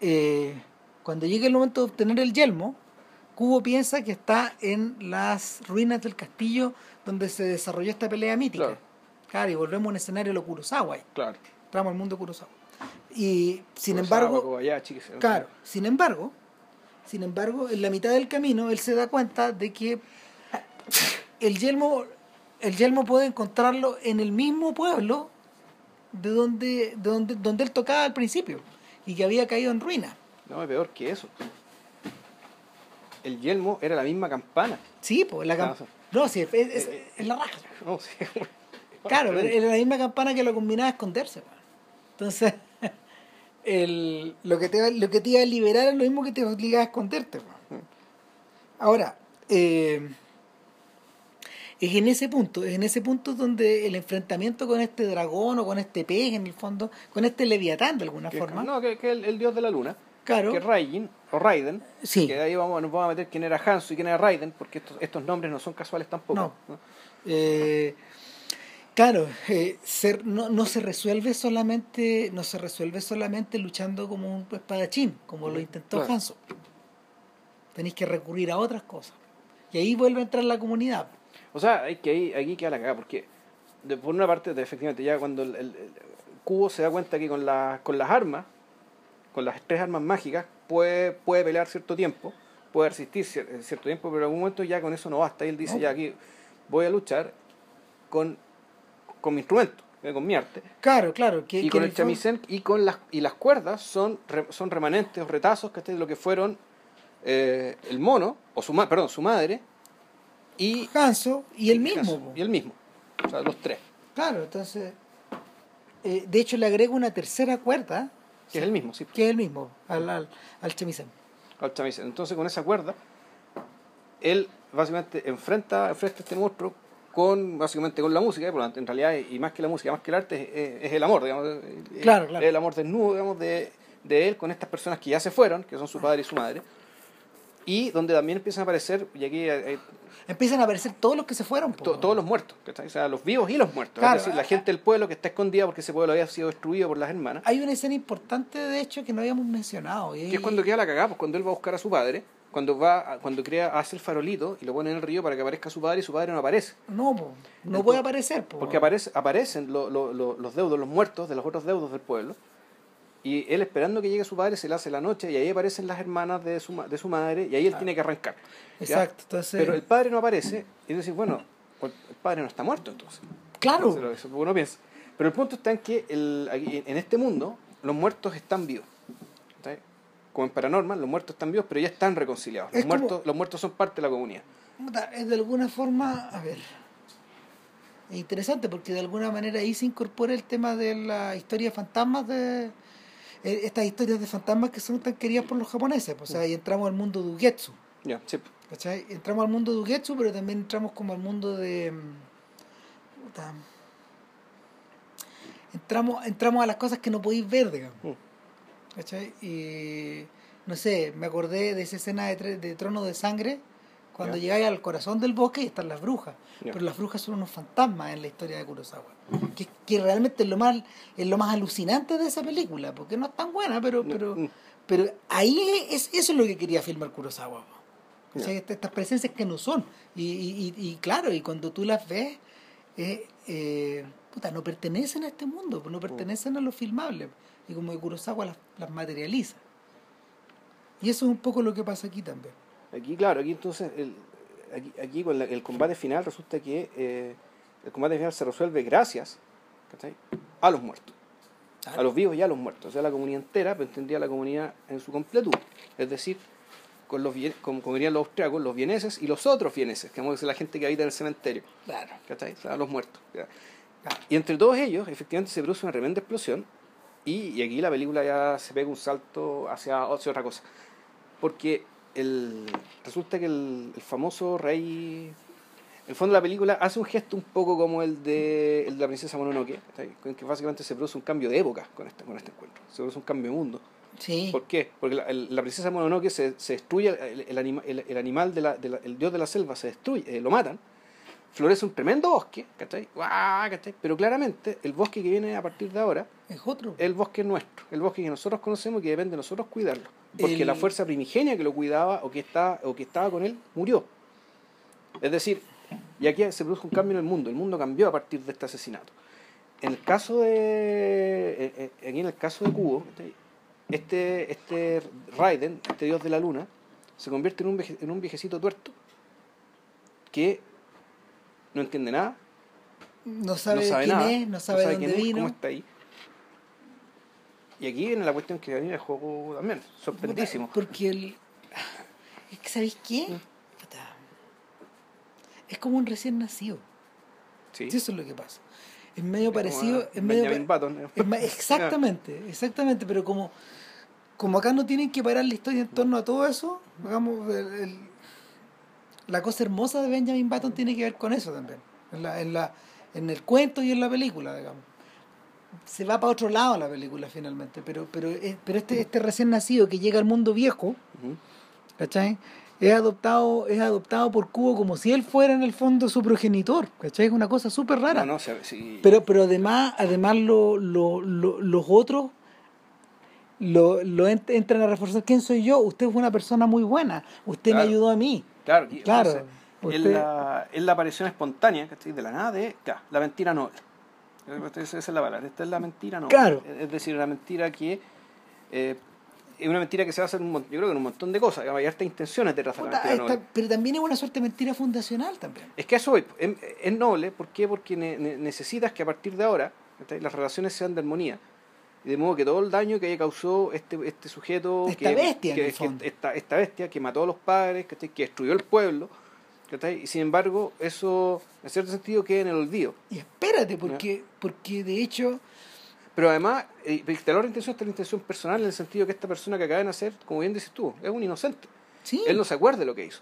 eh, Cuando llega el momento de obtener el yelmo, Kubo piensa que está en las ruinas del castillo donde se desarrolló esta pelea mítica. Claro. Claro, y volvemos a un escenario de lo Kurosawa. Claro. Entramos al mundo Kurosawa. Y sin Kurosawa, embargo, Kobayashi, claro, sin embargo, sin embargo, en la mitad del camino él se da cuenta de que el yelmo, el yelmo puede encontrarlo en el mismo pueblo de donde, de donde, donde él tocaba al principio y que había caído en ruina. No, es peor que eso. El yelmo era la misma campana. Sí, pues la cam- sí. No, sí, es, es- Eh, es la raja. No, sí. Claro, pero era la misma campana que lo combinaba a esconderse. Entonces, el, lo, que te, lo que te iba a liberar es lo mismo que te obligaba a esconderte. pues. Ahora, eh, es en ese punto, es en ese punto donde el enfrentamiento con este dragón o con este pez, en el fondo, con este leviatán de alguna Que- forma, No, que, que el, el dios de la luna. claro, Que es Raiden, o Raiden. Sí. Que ahí vamos, nos vamos a meter quién era Hanzo y quién era Raiden, porque estos, estos nombres no son casuales tampoco. No. Eh, claro, eh, ser- no, no se resuelve solamente, no se resuelve solamente luchando como un espadachín, como lo intentó Claro. Hanzo. Tenéis que recurrir a otras cosas. Y ahí vuelve a entrar la comunidad. O sea, hay que aquí queda la cagada, porque de- por una parte, de- efectivamente, ya cuando el, el- el cubo se da cuenta que con, la, con las armas, con las tres armas mágicas, puede, puede pelear cierto tiempo, puede resistir cier- eh, cierto tiempo, pero en algún momento ya con eso no basta. Y él dice, No. ya aquí voy a luchar con, con mi instrumento, eh, con mi arte. Claro, claro. Que, y que con el chamisén y con las y las cuerdas son re- son remanentes o retazos que de lo que fueron eh, el mono o su ma- perdón su madre y Hanzo y el mismo. Y el mismo o sea los tres Claro, entonces. eh, de hecho, le agrego una tercera cuerda, que es el mismo sí que es el mismo, al, al, al chamisén. al chamisén. entonces con esa cuerda él básicamente enfrenta enfrenta a este monstruo con básicamente con la música por tanto, en realidad y más que la música más que el arte es, es el amor digamos es- Claro, claro. es el amor desnudo digamos de, de él con estas personas que ya se fueron que son su padre y su madre y donde también empiezan a aparecer y aquí eh, Empiezan a aparecer todos los que se fueron. to- todos los muertos, ¿cachai? o sea, los vivos y los muertos. Claro. es decir, la gente del pueblo que está escondida porque ese pueblo había sido destruido por las hermanas. Hay una escena importante, de hecho, que no habíamos mencionado. y- Que es cuando queda la cagada, pues cuando él va a buscar a su padre, cuando va a- cuando crea, hace el farolito y lo pone en el río para que aparezca su padre y su padre no aparece. No, po, no Entonces, puede aparecer. po. Porque aparece, aparecen lo- lo- lo- los deudos, los muertos de los otros deudos del pueblo. Y él esperando que llegue su padre se le hace la noche y ahí aparecen las hermanas de su, de su madre y ahí él tiene que arrancar. Exacto, entonces... Pero el padre no aparece y decir, bueno, pues el padre no está muerto entonces. claro, Eso es lo que uno piensa. Pero el punto está en que el, aquí, en este mundo los muertos están vivos. ¿Está? Como en Paranormal, los muertos están vivos, pero ya están reconciliados. Los, Es como- muertos, los muertos son parte de la comunidad. de alguna forma, a ver, es interesante porque de alguna manera ahí se incorpora el tema de la historia de fantasmas de... eh, Estas historias de fantasmas que son tan queridas por los japoneses, pues, o sea, y entramos al mundo de Ugetsu, Ya, sí. ¿cachai? Entramos al mundo de Ugetsu, pero también entramos como al mundo de... mm, puta, entramos, entramos a las cosas que no podéis ver, digamos. Mm. ¿Cachai? Y no sé, me acordé de esa escena de, de Trono de Sangre, cuando Ya. llegáis al corazón del bosque y están las brujas. Pero las brujas son unos fantasmas en la historia de Kurosawa. Que, que realmente es lo más es lo más alucinante de esa película, porque no es tan buena, pero pero Mm. pero ahí es, eso es lo que quería filmar Kurosawa. po. Ya. ¿Cachai? Estas, estas presencias que no son. Y, y, y, y claro, y cuando tú las ves, eh, eh, puta, no pertenecen a este mundo, no pertenecen a lo filmable. Y como que Kurosawa las, las materializa. Y eso es un poco lo que pasa aquí también. Aquí, claro, aquí entonces, el, aquí, aquí con la- el combate final resulta que eh, el combate final se resuelve gracias ¿cachai? a los muertos. A los vivos y a los muertos. O sea, la comunidad entera, pero entendía la comunidad en su completud. Es decir, con los como, como dirían los austriacos, los vieneses y los otros vieneses, que vamos a decir la gente que habita en el cementerio. Claro. ¿cachai? O sea, los muertos. Y entre todos ellos, efectivamente, se produce una tremenda explosión. Y, y aquí la película ya se pega un salto hacia, hacia otra cosa. Porque el, resulta que el, el famoso rey. El fondo de la película hace un gesto un poco como el de, el de la princesa Mononoke, en que básicamente se produce un cambio de época con este, con este encuentro. Se produce un cambio de mundo. Sí. ¿Por qué? Porque la, el- la princesa Mononoke se, se destruye, el, el, anima- el- el animal, de la, de la- el dios de la selva se destruye, eh, lo matan, florece un tremendo bosque, ¿cachai? ¡Guau! ¿cachai? Pero claramente el bosque que viene a partir de ahora Es otro. el bosque nuestro, el bosque que nosotros conocemos y que depende de nosotros cuidarlo. Porque El- la fuerza primigenia que lo cuidaba o que, está, o que estaba con él murió. Es decir, y aquí se produjo un cambio en el mundo. El mundo cambió a partir de este asesinato. En el caso de. eh, eh, Aquí en el caso de Cubo, este, este Raiden, este dios de la luna, se convierte en un, veje- en un viejecito tuerto que no entiende nada, no sabe, no sabe quién nada, es, no sabe, dónde quién es, vino. cómo está ahí. Y aquí viene la cuestión que venía el juego también, sorprendísimo. Porque el. Es que, ¿sabéis qué? Mm. Es como un recién nacido. Sí. Sí, eso es lo que pasa. Es medio parecido. a Es medio pa- Button. es ma- exactamente, exactamente. Pero como, como acá no tienen que parar la historia en torno a todo eso, digamos, el- el- la cosa hermosa de Benjamin Button tiene que ver con eso también. En, la, en, la, en el cuento y en la película, digamos. Se va para otro lado la película finalmente, pero, pero, pero este, este recién nacido que llega al mundo viejo. ¿cachai? Es adoptado, es adoptado por Cubo como si él fuera en el fondo su progenitor, ¿cachai? Es una cosa súper rara. No, no, sí. Pero, pero además, además lo, lo, lo- los otros lo, lo ent- entran a reforzar quién soy yo. Usted es una persona muy buena. Usted Claro. me ayudó a mí. Claro, Claro, entonces, es, la, es la aparición espontánea, ¿cachai? De la nada de, claro, la mentira noble. Esa es la palabra, esta es la mentira noble. Claro. Es decir, una mentira que... eh, es una mentira que se basa en un, yo creo que en un montón de cosas, hay hartas intenciones detrás de la mentira esta- pero también es una suerte de mentira fundacional también. Es que eso es, es noble, ¿por qué? Porque ne- ne- necesitas que a partir de ahora las relaciones sean de armonía. Y de modo que todo el daño que haya causado este, este sujeto, Esta que, bestia, en que- fondo. esta, esta bestia que mató a los padres, que destruyó el pueblo. Y sin embargo eso en cierto sentido queda en el olvido. Y espérate, porque, porque de hecho, Pero además, eh, de la otra intención está la intención personal en el sentido que esta persona que acaba de nacer, como bien dices tú, es un inocente. sí, Él no se acuerda de lo que hizo.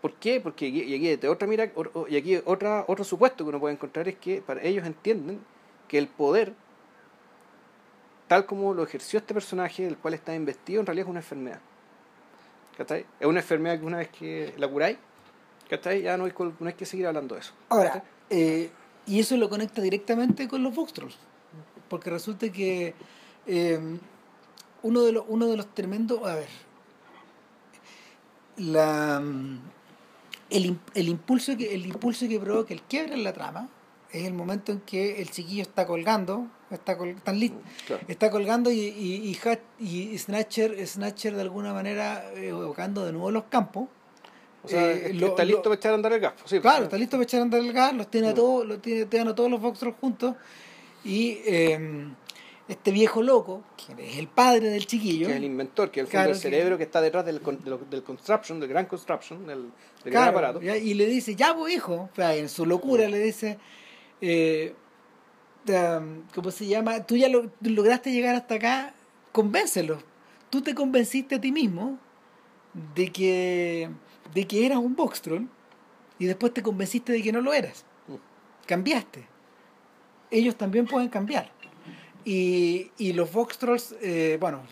¿Por qué? Porque y aquí, de otra mira, y aquí otra, otro supuesto que uno puede encontrar es que para ellos entienden que el poder, tal como lo ejerció este personaje, del cual está investido, en realidad es una enfermedad. ¿Cachai? Es una enfermedad que una vez que la curáis, ¿cachai? Ya no hay, no hay que seguir hablando de eso. Ahora, eh, y eso lo conecta directamente con los Vox Trolls. Porque resulta que eh, uno, de los, uno de los tremendos. A ver. La, mm, el, el, impulso que, el impulso que provoca el quiebre en la trama es el momento en que el chiquillo está colgando. Está, col- están lis- Claro. está colgando y, y, y, y Snatcher, Snatcher de alguna manera eh, evocando de nuevo los campos. O sea, Eh, lo- está lo- listo para echar a andar el gas. pues, sí, Claro, pues, está listo para echar a andar el gas, los tiene a Mm. todos, los tiene, a todos los Foxtrot juntos. Y eh, este viejo loco, que es el padre del chiquillo, que es el inventor, que es el, fondo del cerebro que está detrás del, del construction, del gran construction, del, del gran aparato. ya, y le dice, ya vos hijo, o sea, en su locura Mm. le dice, eh, um, ¿cómo se llama? Tú ya lo- lograste llegar hasta acá, convéncelo. Tú te convenciste a ti mismo de que, de que eras un Voxtrol y después te convenciste de que no lo eras. Cambiaste. Ellos también pueden cambiar. Y, y los Vox Trolls, eh, bueno,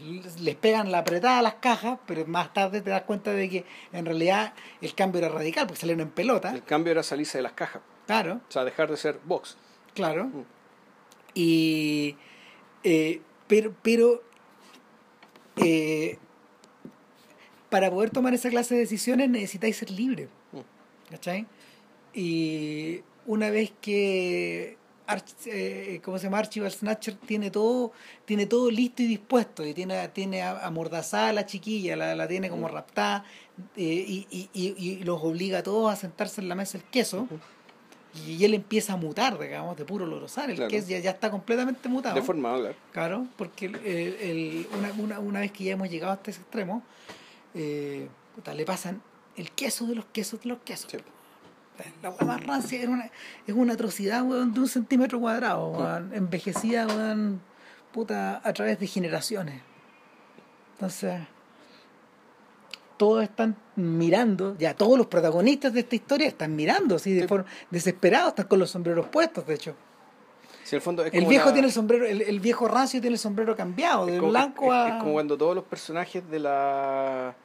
les- pegan la apretada a las cajas, pero más tarde te das cuenta de que en realidad el cambio era radical, porque salieron en pelota. El cambio era salirse de las cajas, Claro, o sea, dejar de ser box. claro. Mm. Y. eh, pero. pero eh, para poder tomar esa clase de decisiones necesitáis ser libre. Mm. ¿Cachai? Y una vez que. Arch- eh, ¿Cómo se llama? Archibald Snatcher tiene todo, tiene todo listo y dispuesto. Y tiene, tiene a- amordazada a la chiquilla, la, la tiene como Mm. raptada. eh, y, y, y, y los obliga a todos a sentarse en la mesa el queso. Y él empieza a mutar, digamos, de puro lorosar. El Claro. queso ya, ya está completamente mutado. Deformado, claro. Claro, porque el- el- una, una, una vez que ya hemos llegado hasta ese extremo, eh, puta, le pasan el queso de los quesos de los quesos. Sí. La hueá más rancia es una, es una atrocidad, weón, de un centímetro cuadrado, weón, envejecida, weón, puta, a través de generaciones. Entonces, todos están mirando, ya todos los protagonistas de esta historia están mirando, así de Sí. forma desesperados, están con los sombreros puestos, de hecho. El fondo es El como viejo tiene el sombrero, el, el viejo rancio tiene el sombrero cambiado, de blanco es- a. Es como cuando todos los personajes de la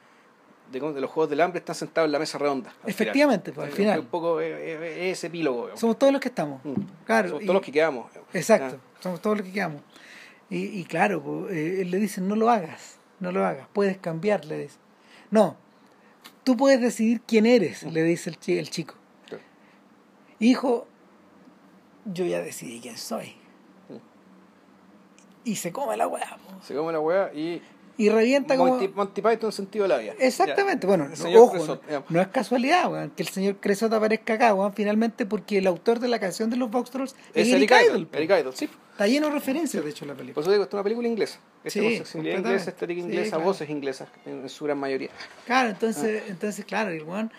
de, de los Juegos del Hambre están sentados en la mesa redonda. al final. Efectivamente, pues, al Es final. un poco eh, ese epílogo. digamos. Somos todos los que estamos. Mm. Claro. Somos y- todos los que quedamos. Exacto, Ah. somos todos los que quedamos. Y, y claro, pues, eh, él le dice, no lo hagas, no lo hagas, puedes cambiar, le dice. No, tú puedes decidir quién eres, le dice el, chi- el chico. Hijo, yo ya decidí quién soy. Mm. Y se come la weá. po. Se come la weá y Y revienta como... Monty, Python sentido de la vida. Exactamente, bueno, no, ojo, Cresot, no, es casualidad weón, que el señor Cresot aparezca acá, weón, finalmente porque el autor de la canción de los Vox Trolls es, Es Eric Idle. Idle. Eric Idle, sí. Está lleno de referencias, de hecho, la película. Por eso digo, es una película inglesa. Esta Sí, con sensibilidad completamente. inglesa, estética Sí, inglesa, claro. voces inglesas, en, en su gran mayoría. Claro, entonces, entonces claro, el weón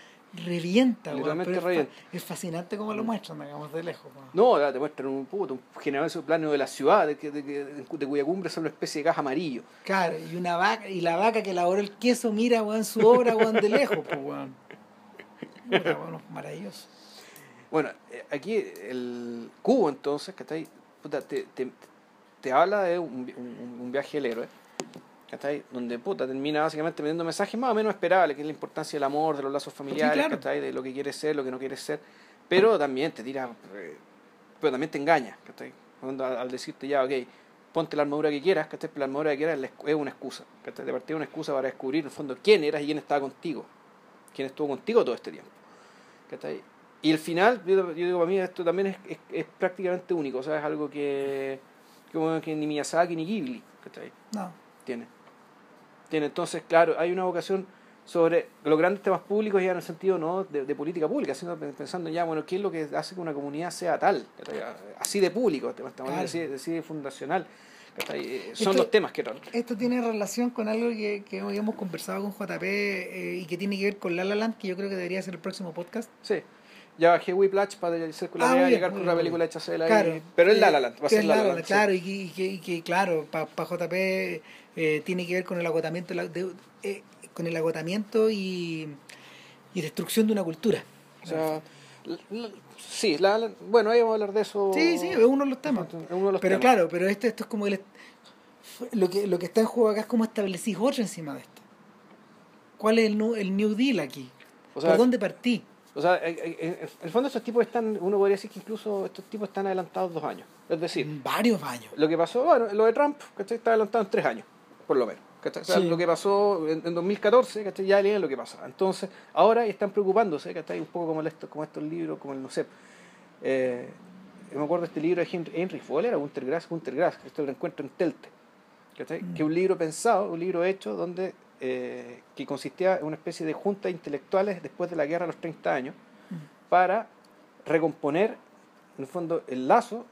revienta, weón, Literalmente es fa- revienta. Es, fascinante como lo muestran, digamos, de lejos. No, ya te muestran un puto, un generoso plano de la ciudad, de, de, que- de cuya cumbre son una especie de gas amarillo. Claro, y una vaca, y la vaca que elaboró el queso mira, weón, su obra, weón, de lejos, pues, weón. Weón, maravilloso. Bueno, eh, aquí el cubo entonces, que está ahí, puta, te, te, te habla de un, un viaje del héroe, ¿cachai? Donde puta termina básicamente vendiendo mensajes más o menos esperables, que es la importancia del amor, de los lazos familiares, claro. ¿cachai? De lo que quieres ser, lo que no quieres ser, pero también te tira, eh, pero también te engaña, ¿cachai? Cuando al, decirte ya, ok, ponte la armadura que quieras, ¿cachai? Pero la armadura que quieras es una excusa, ¿cachai? De partida una excusa para descubrir en el fondo quién eras y quién estaba contigo, quién estuvo contigo todo este tiempo, ¿cachai? Y el final, yo, yo digo, para mí esto también es, es, es prácticamente único, o sea, es algo que, que ni Miyazaki ni Ghibli, ¿cachai? No, tiene. Tiene, entonces, claro, hay una vocación sobre los grandes temas públicos ya en el sentido no de, de política pública, sino pensando ya, bueno, ¿qué es lo que hace que una comunidad sea tal? Así de público, estamos hablando Claro. así, así de fundacional. Eh, Son Esto- los temas que tratan. esto tiene relación con algo que, que hoy hemos conversado con JP eh, y que tiene que ver con La La Land, que yo creo que debería ser el próximo podcast. Sí. Ya bajé Whiplash para la Ah, bien, llegar con una película hecha cela Claro. Pero es La La Land, va a ser La La Land, Land, sí. claro, y que, y que, y que, claro, para JP eh, tiene que ver con el agotamiento, de eh, con el agotamiento y, y destrucción de una cultura. O sea, sí, la, la- bueno, ahí vamos a hablar de eso. Sí, sí, es uno de los temas. De los Pero temas. claro, pero este, esto es como el, lo que lo que está en juego acá es cómo establecís otro encima de esto. ¿Cuál es el, el New Deal aquí? O sea, ¿Por dónde partí? O sea, eh, eh, eh, en el fondo estos tipos están, uno podría decir que incluso estos tipos están adelantados dos años. Es decir, varios años. lo que pasó, bueno, lo de Trump, ¿cachai? Está adelantado en tres años, por lo menos. ¿cachai? O sea, Sí. lo que pasó en, en 2014, ¿cachai? Ya leen lo que pasa. Entonces, ahora están preocupándose, ¿cachai? Un poco como, el- estos, como estos libros, como el, no sé, eh, me acuerdo de este libro de Henry, Henry Fowler, Gunter Grass, Gunter Grass, esto lo encuentro en Telte, ¿cachai? Mm. Que es un libro pensado, un libro hecho donde, eh, que consistía en una especie de junta de intelectuales después de la guerra a los 30 años, para recomponer, en el fondo, el lazo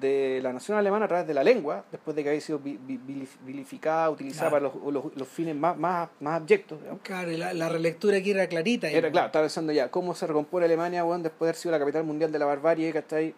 de la nación alemana a través de la lengua, después de que había sido vi- vi- vilif- vilificada, utilizada Claro. para los, los- los fines más, más, más abyectos. digamos. Claro, y la, la relectura aquí era clarita. Era claro, estaba pensando ya, cómo se recompone Alemania bueno, después de haber sido la capital mundial de la barbarie, ¿cachai?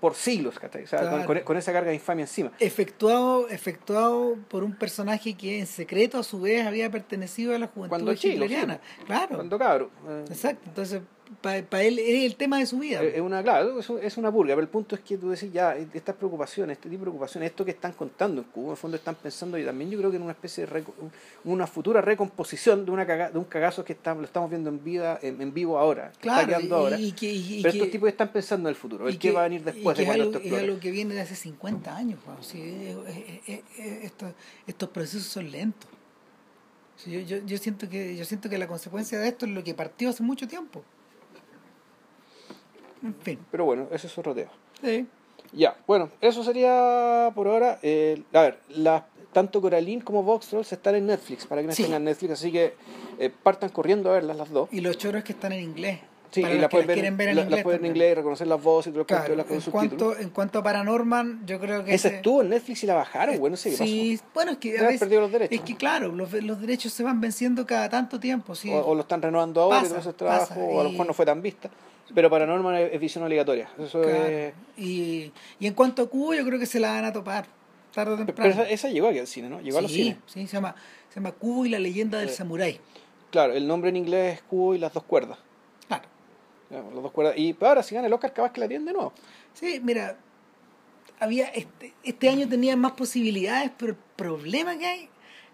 Por siglos, ¿cachai? O sea, con- Claro. con, con esa carga de infamia encima. Efectuado, efectuado por un personaje que en secreto a su vez había pertenecido a la juventud Cuando hitleriana. Claro, Cuando cabro. exacto. Entonces, para él es el tema de su vida. Es una, claro, es, un- es una purga, pero el punto es que tú decís ya, estas preocupaciones, este tipo de preocupaciones, esto que están contando en Cuba, en el fondo están pensando y también yo creo que en una especie de una futura recomposición de una caga- de un cagazo que está- lo estamos viendo en vida, en, en vivo ahora, que claro, está quedando y, ahora. y que, y- y pero estos tipos están pensando en el futuro, el que, va a venir después de cuando es esto algo, es algo que viene de hace 50 años. estos, estos procesos son lentos. Yo, yo, yo siento que yo siento que la consecuencia de esto es lo que partió hace mucho tiempo. En fin. Pero bueno, ese es otro tema. Sí. Ya, bueno, eso sería por ahora. eh, a ver, las tanto Coraline como Vox Trolls están en Netflix, para quienes Sí. tengan Netflix, así que eh, partan corriendo a verlas las dos. Y los choros que están en inglés. Sí, para y las que pueden ver, quieren ver en la- inglés. las pueden en inglés, reconocer las voces y todo Claro, las con en, cuanto, en cuanto a Paranorman, yo creo que. Esa ese- estuvo en Netflix y la bajaron, bueno, qué Sí, bueno, es que a veces- perdido los derechos. Es que claro, los, los derechos se van venciendo cada tanto tiempo. Sí. O, o lo están renovando ahora y Pasa, todo ese trabajo, pasa, o a lo mejor no fue tan vista. Pero Paranormal es, es visión obligatoria. Eso Claro. es... Y, y en cuanto a Cubo, yo creo que se la van a topar tarde o Pero temprano. esa, esa llegó aquí al cine, ¿no? Llegó a los sí, cines. sí, se llama, se llama Cubo y la leyenda del Sí. samurái. Claro, el nombre en inglés es cubo y las dos cuerdas. Claro. Las dos cuerdas. Y ahora si gana el Oscar, capaz que la tienen de nuevo. Sí, mira, había este, este año tenía más posibilidades, pero el problema que hay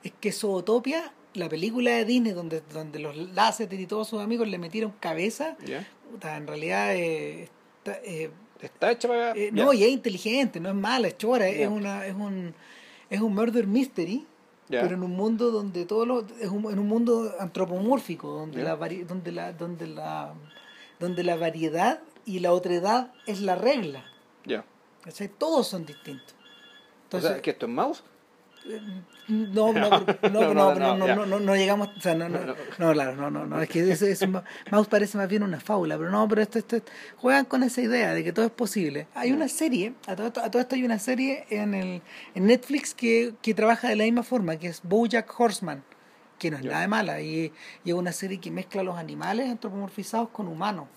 es que Zootopia, la película de Disney donde, donde los Lasseter y todos sus amigos le metieron cabeza, ¿Ya? Puta, en realidad eh, está, eh, Está hecha para... eh, no, y es inteligente, no es mala, es chora, es una, es un es un murder mystery pero en un mundo donde todo lo es un, en un mundo antropomórfico donde la donde la donde la donde la variedad y la otredad es la regla. Ya. ¿cachai? todos son distintos. Entonces o sea, ¿que esto es mouse? no, no, no, no, No, no, llegamos, o sea, no, no, No, claro, no, no, no, es que eso, ma- Mouse parece más bien una fábula, pero no, pero esto, esto, juegan con esa idea de que todo es posible. Hay una serie, a todo esto, a todo esto hay una serie en, el, en Netflix que, que trabaja de la misma forma, que es BoJack Horseman, que no es nada de mala, y, y es una serie que mezcla los animales antropomorfizados con humanos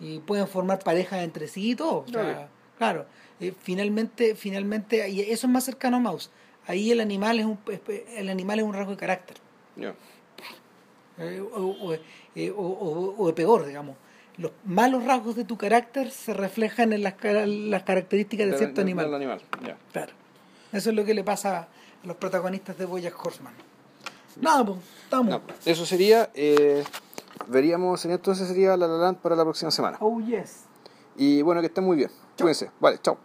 y pueden formar parejas entre sí y todo. O sea, Dale. claro, eh, finalmente, finalmente, y eso es más cercano a Mouse. Ahí el animal es un el animal es un rasgo de carácter, Ya. eh, o, o, eh, o- o- o de peor, digamos. Los malos rasgos de tu carácter se reflejan en las, las características de Del- cierto animal. del animal. Ya. Claro. Eso es lo que le pasa a los protagonistas de Boyack Horseman. Nada, pues, estamos. No, eso sería. eh, veríamos, entonces sería La La Land para la próxima semana. Oh, yes. Y bueno, que estén muy bien. Cuídense. Vale, chao.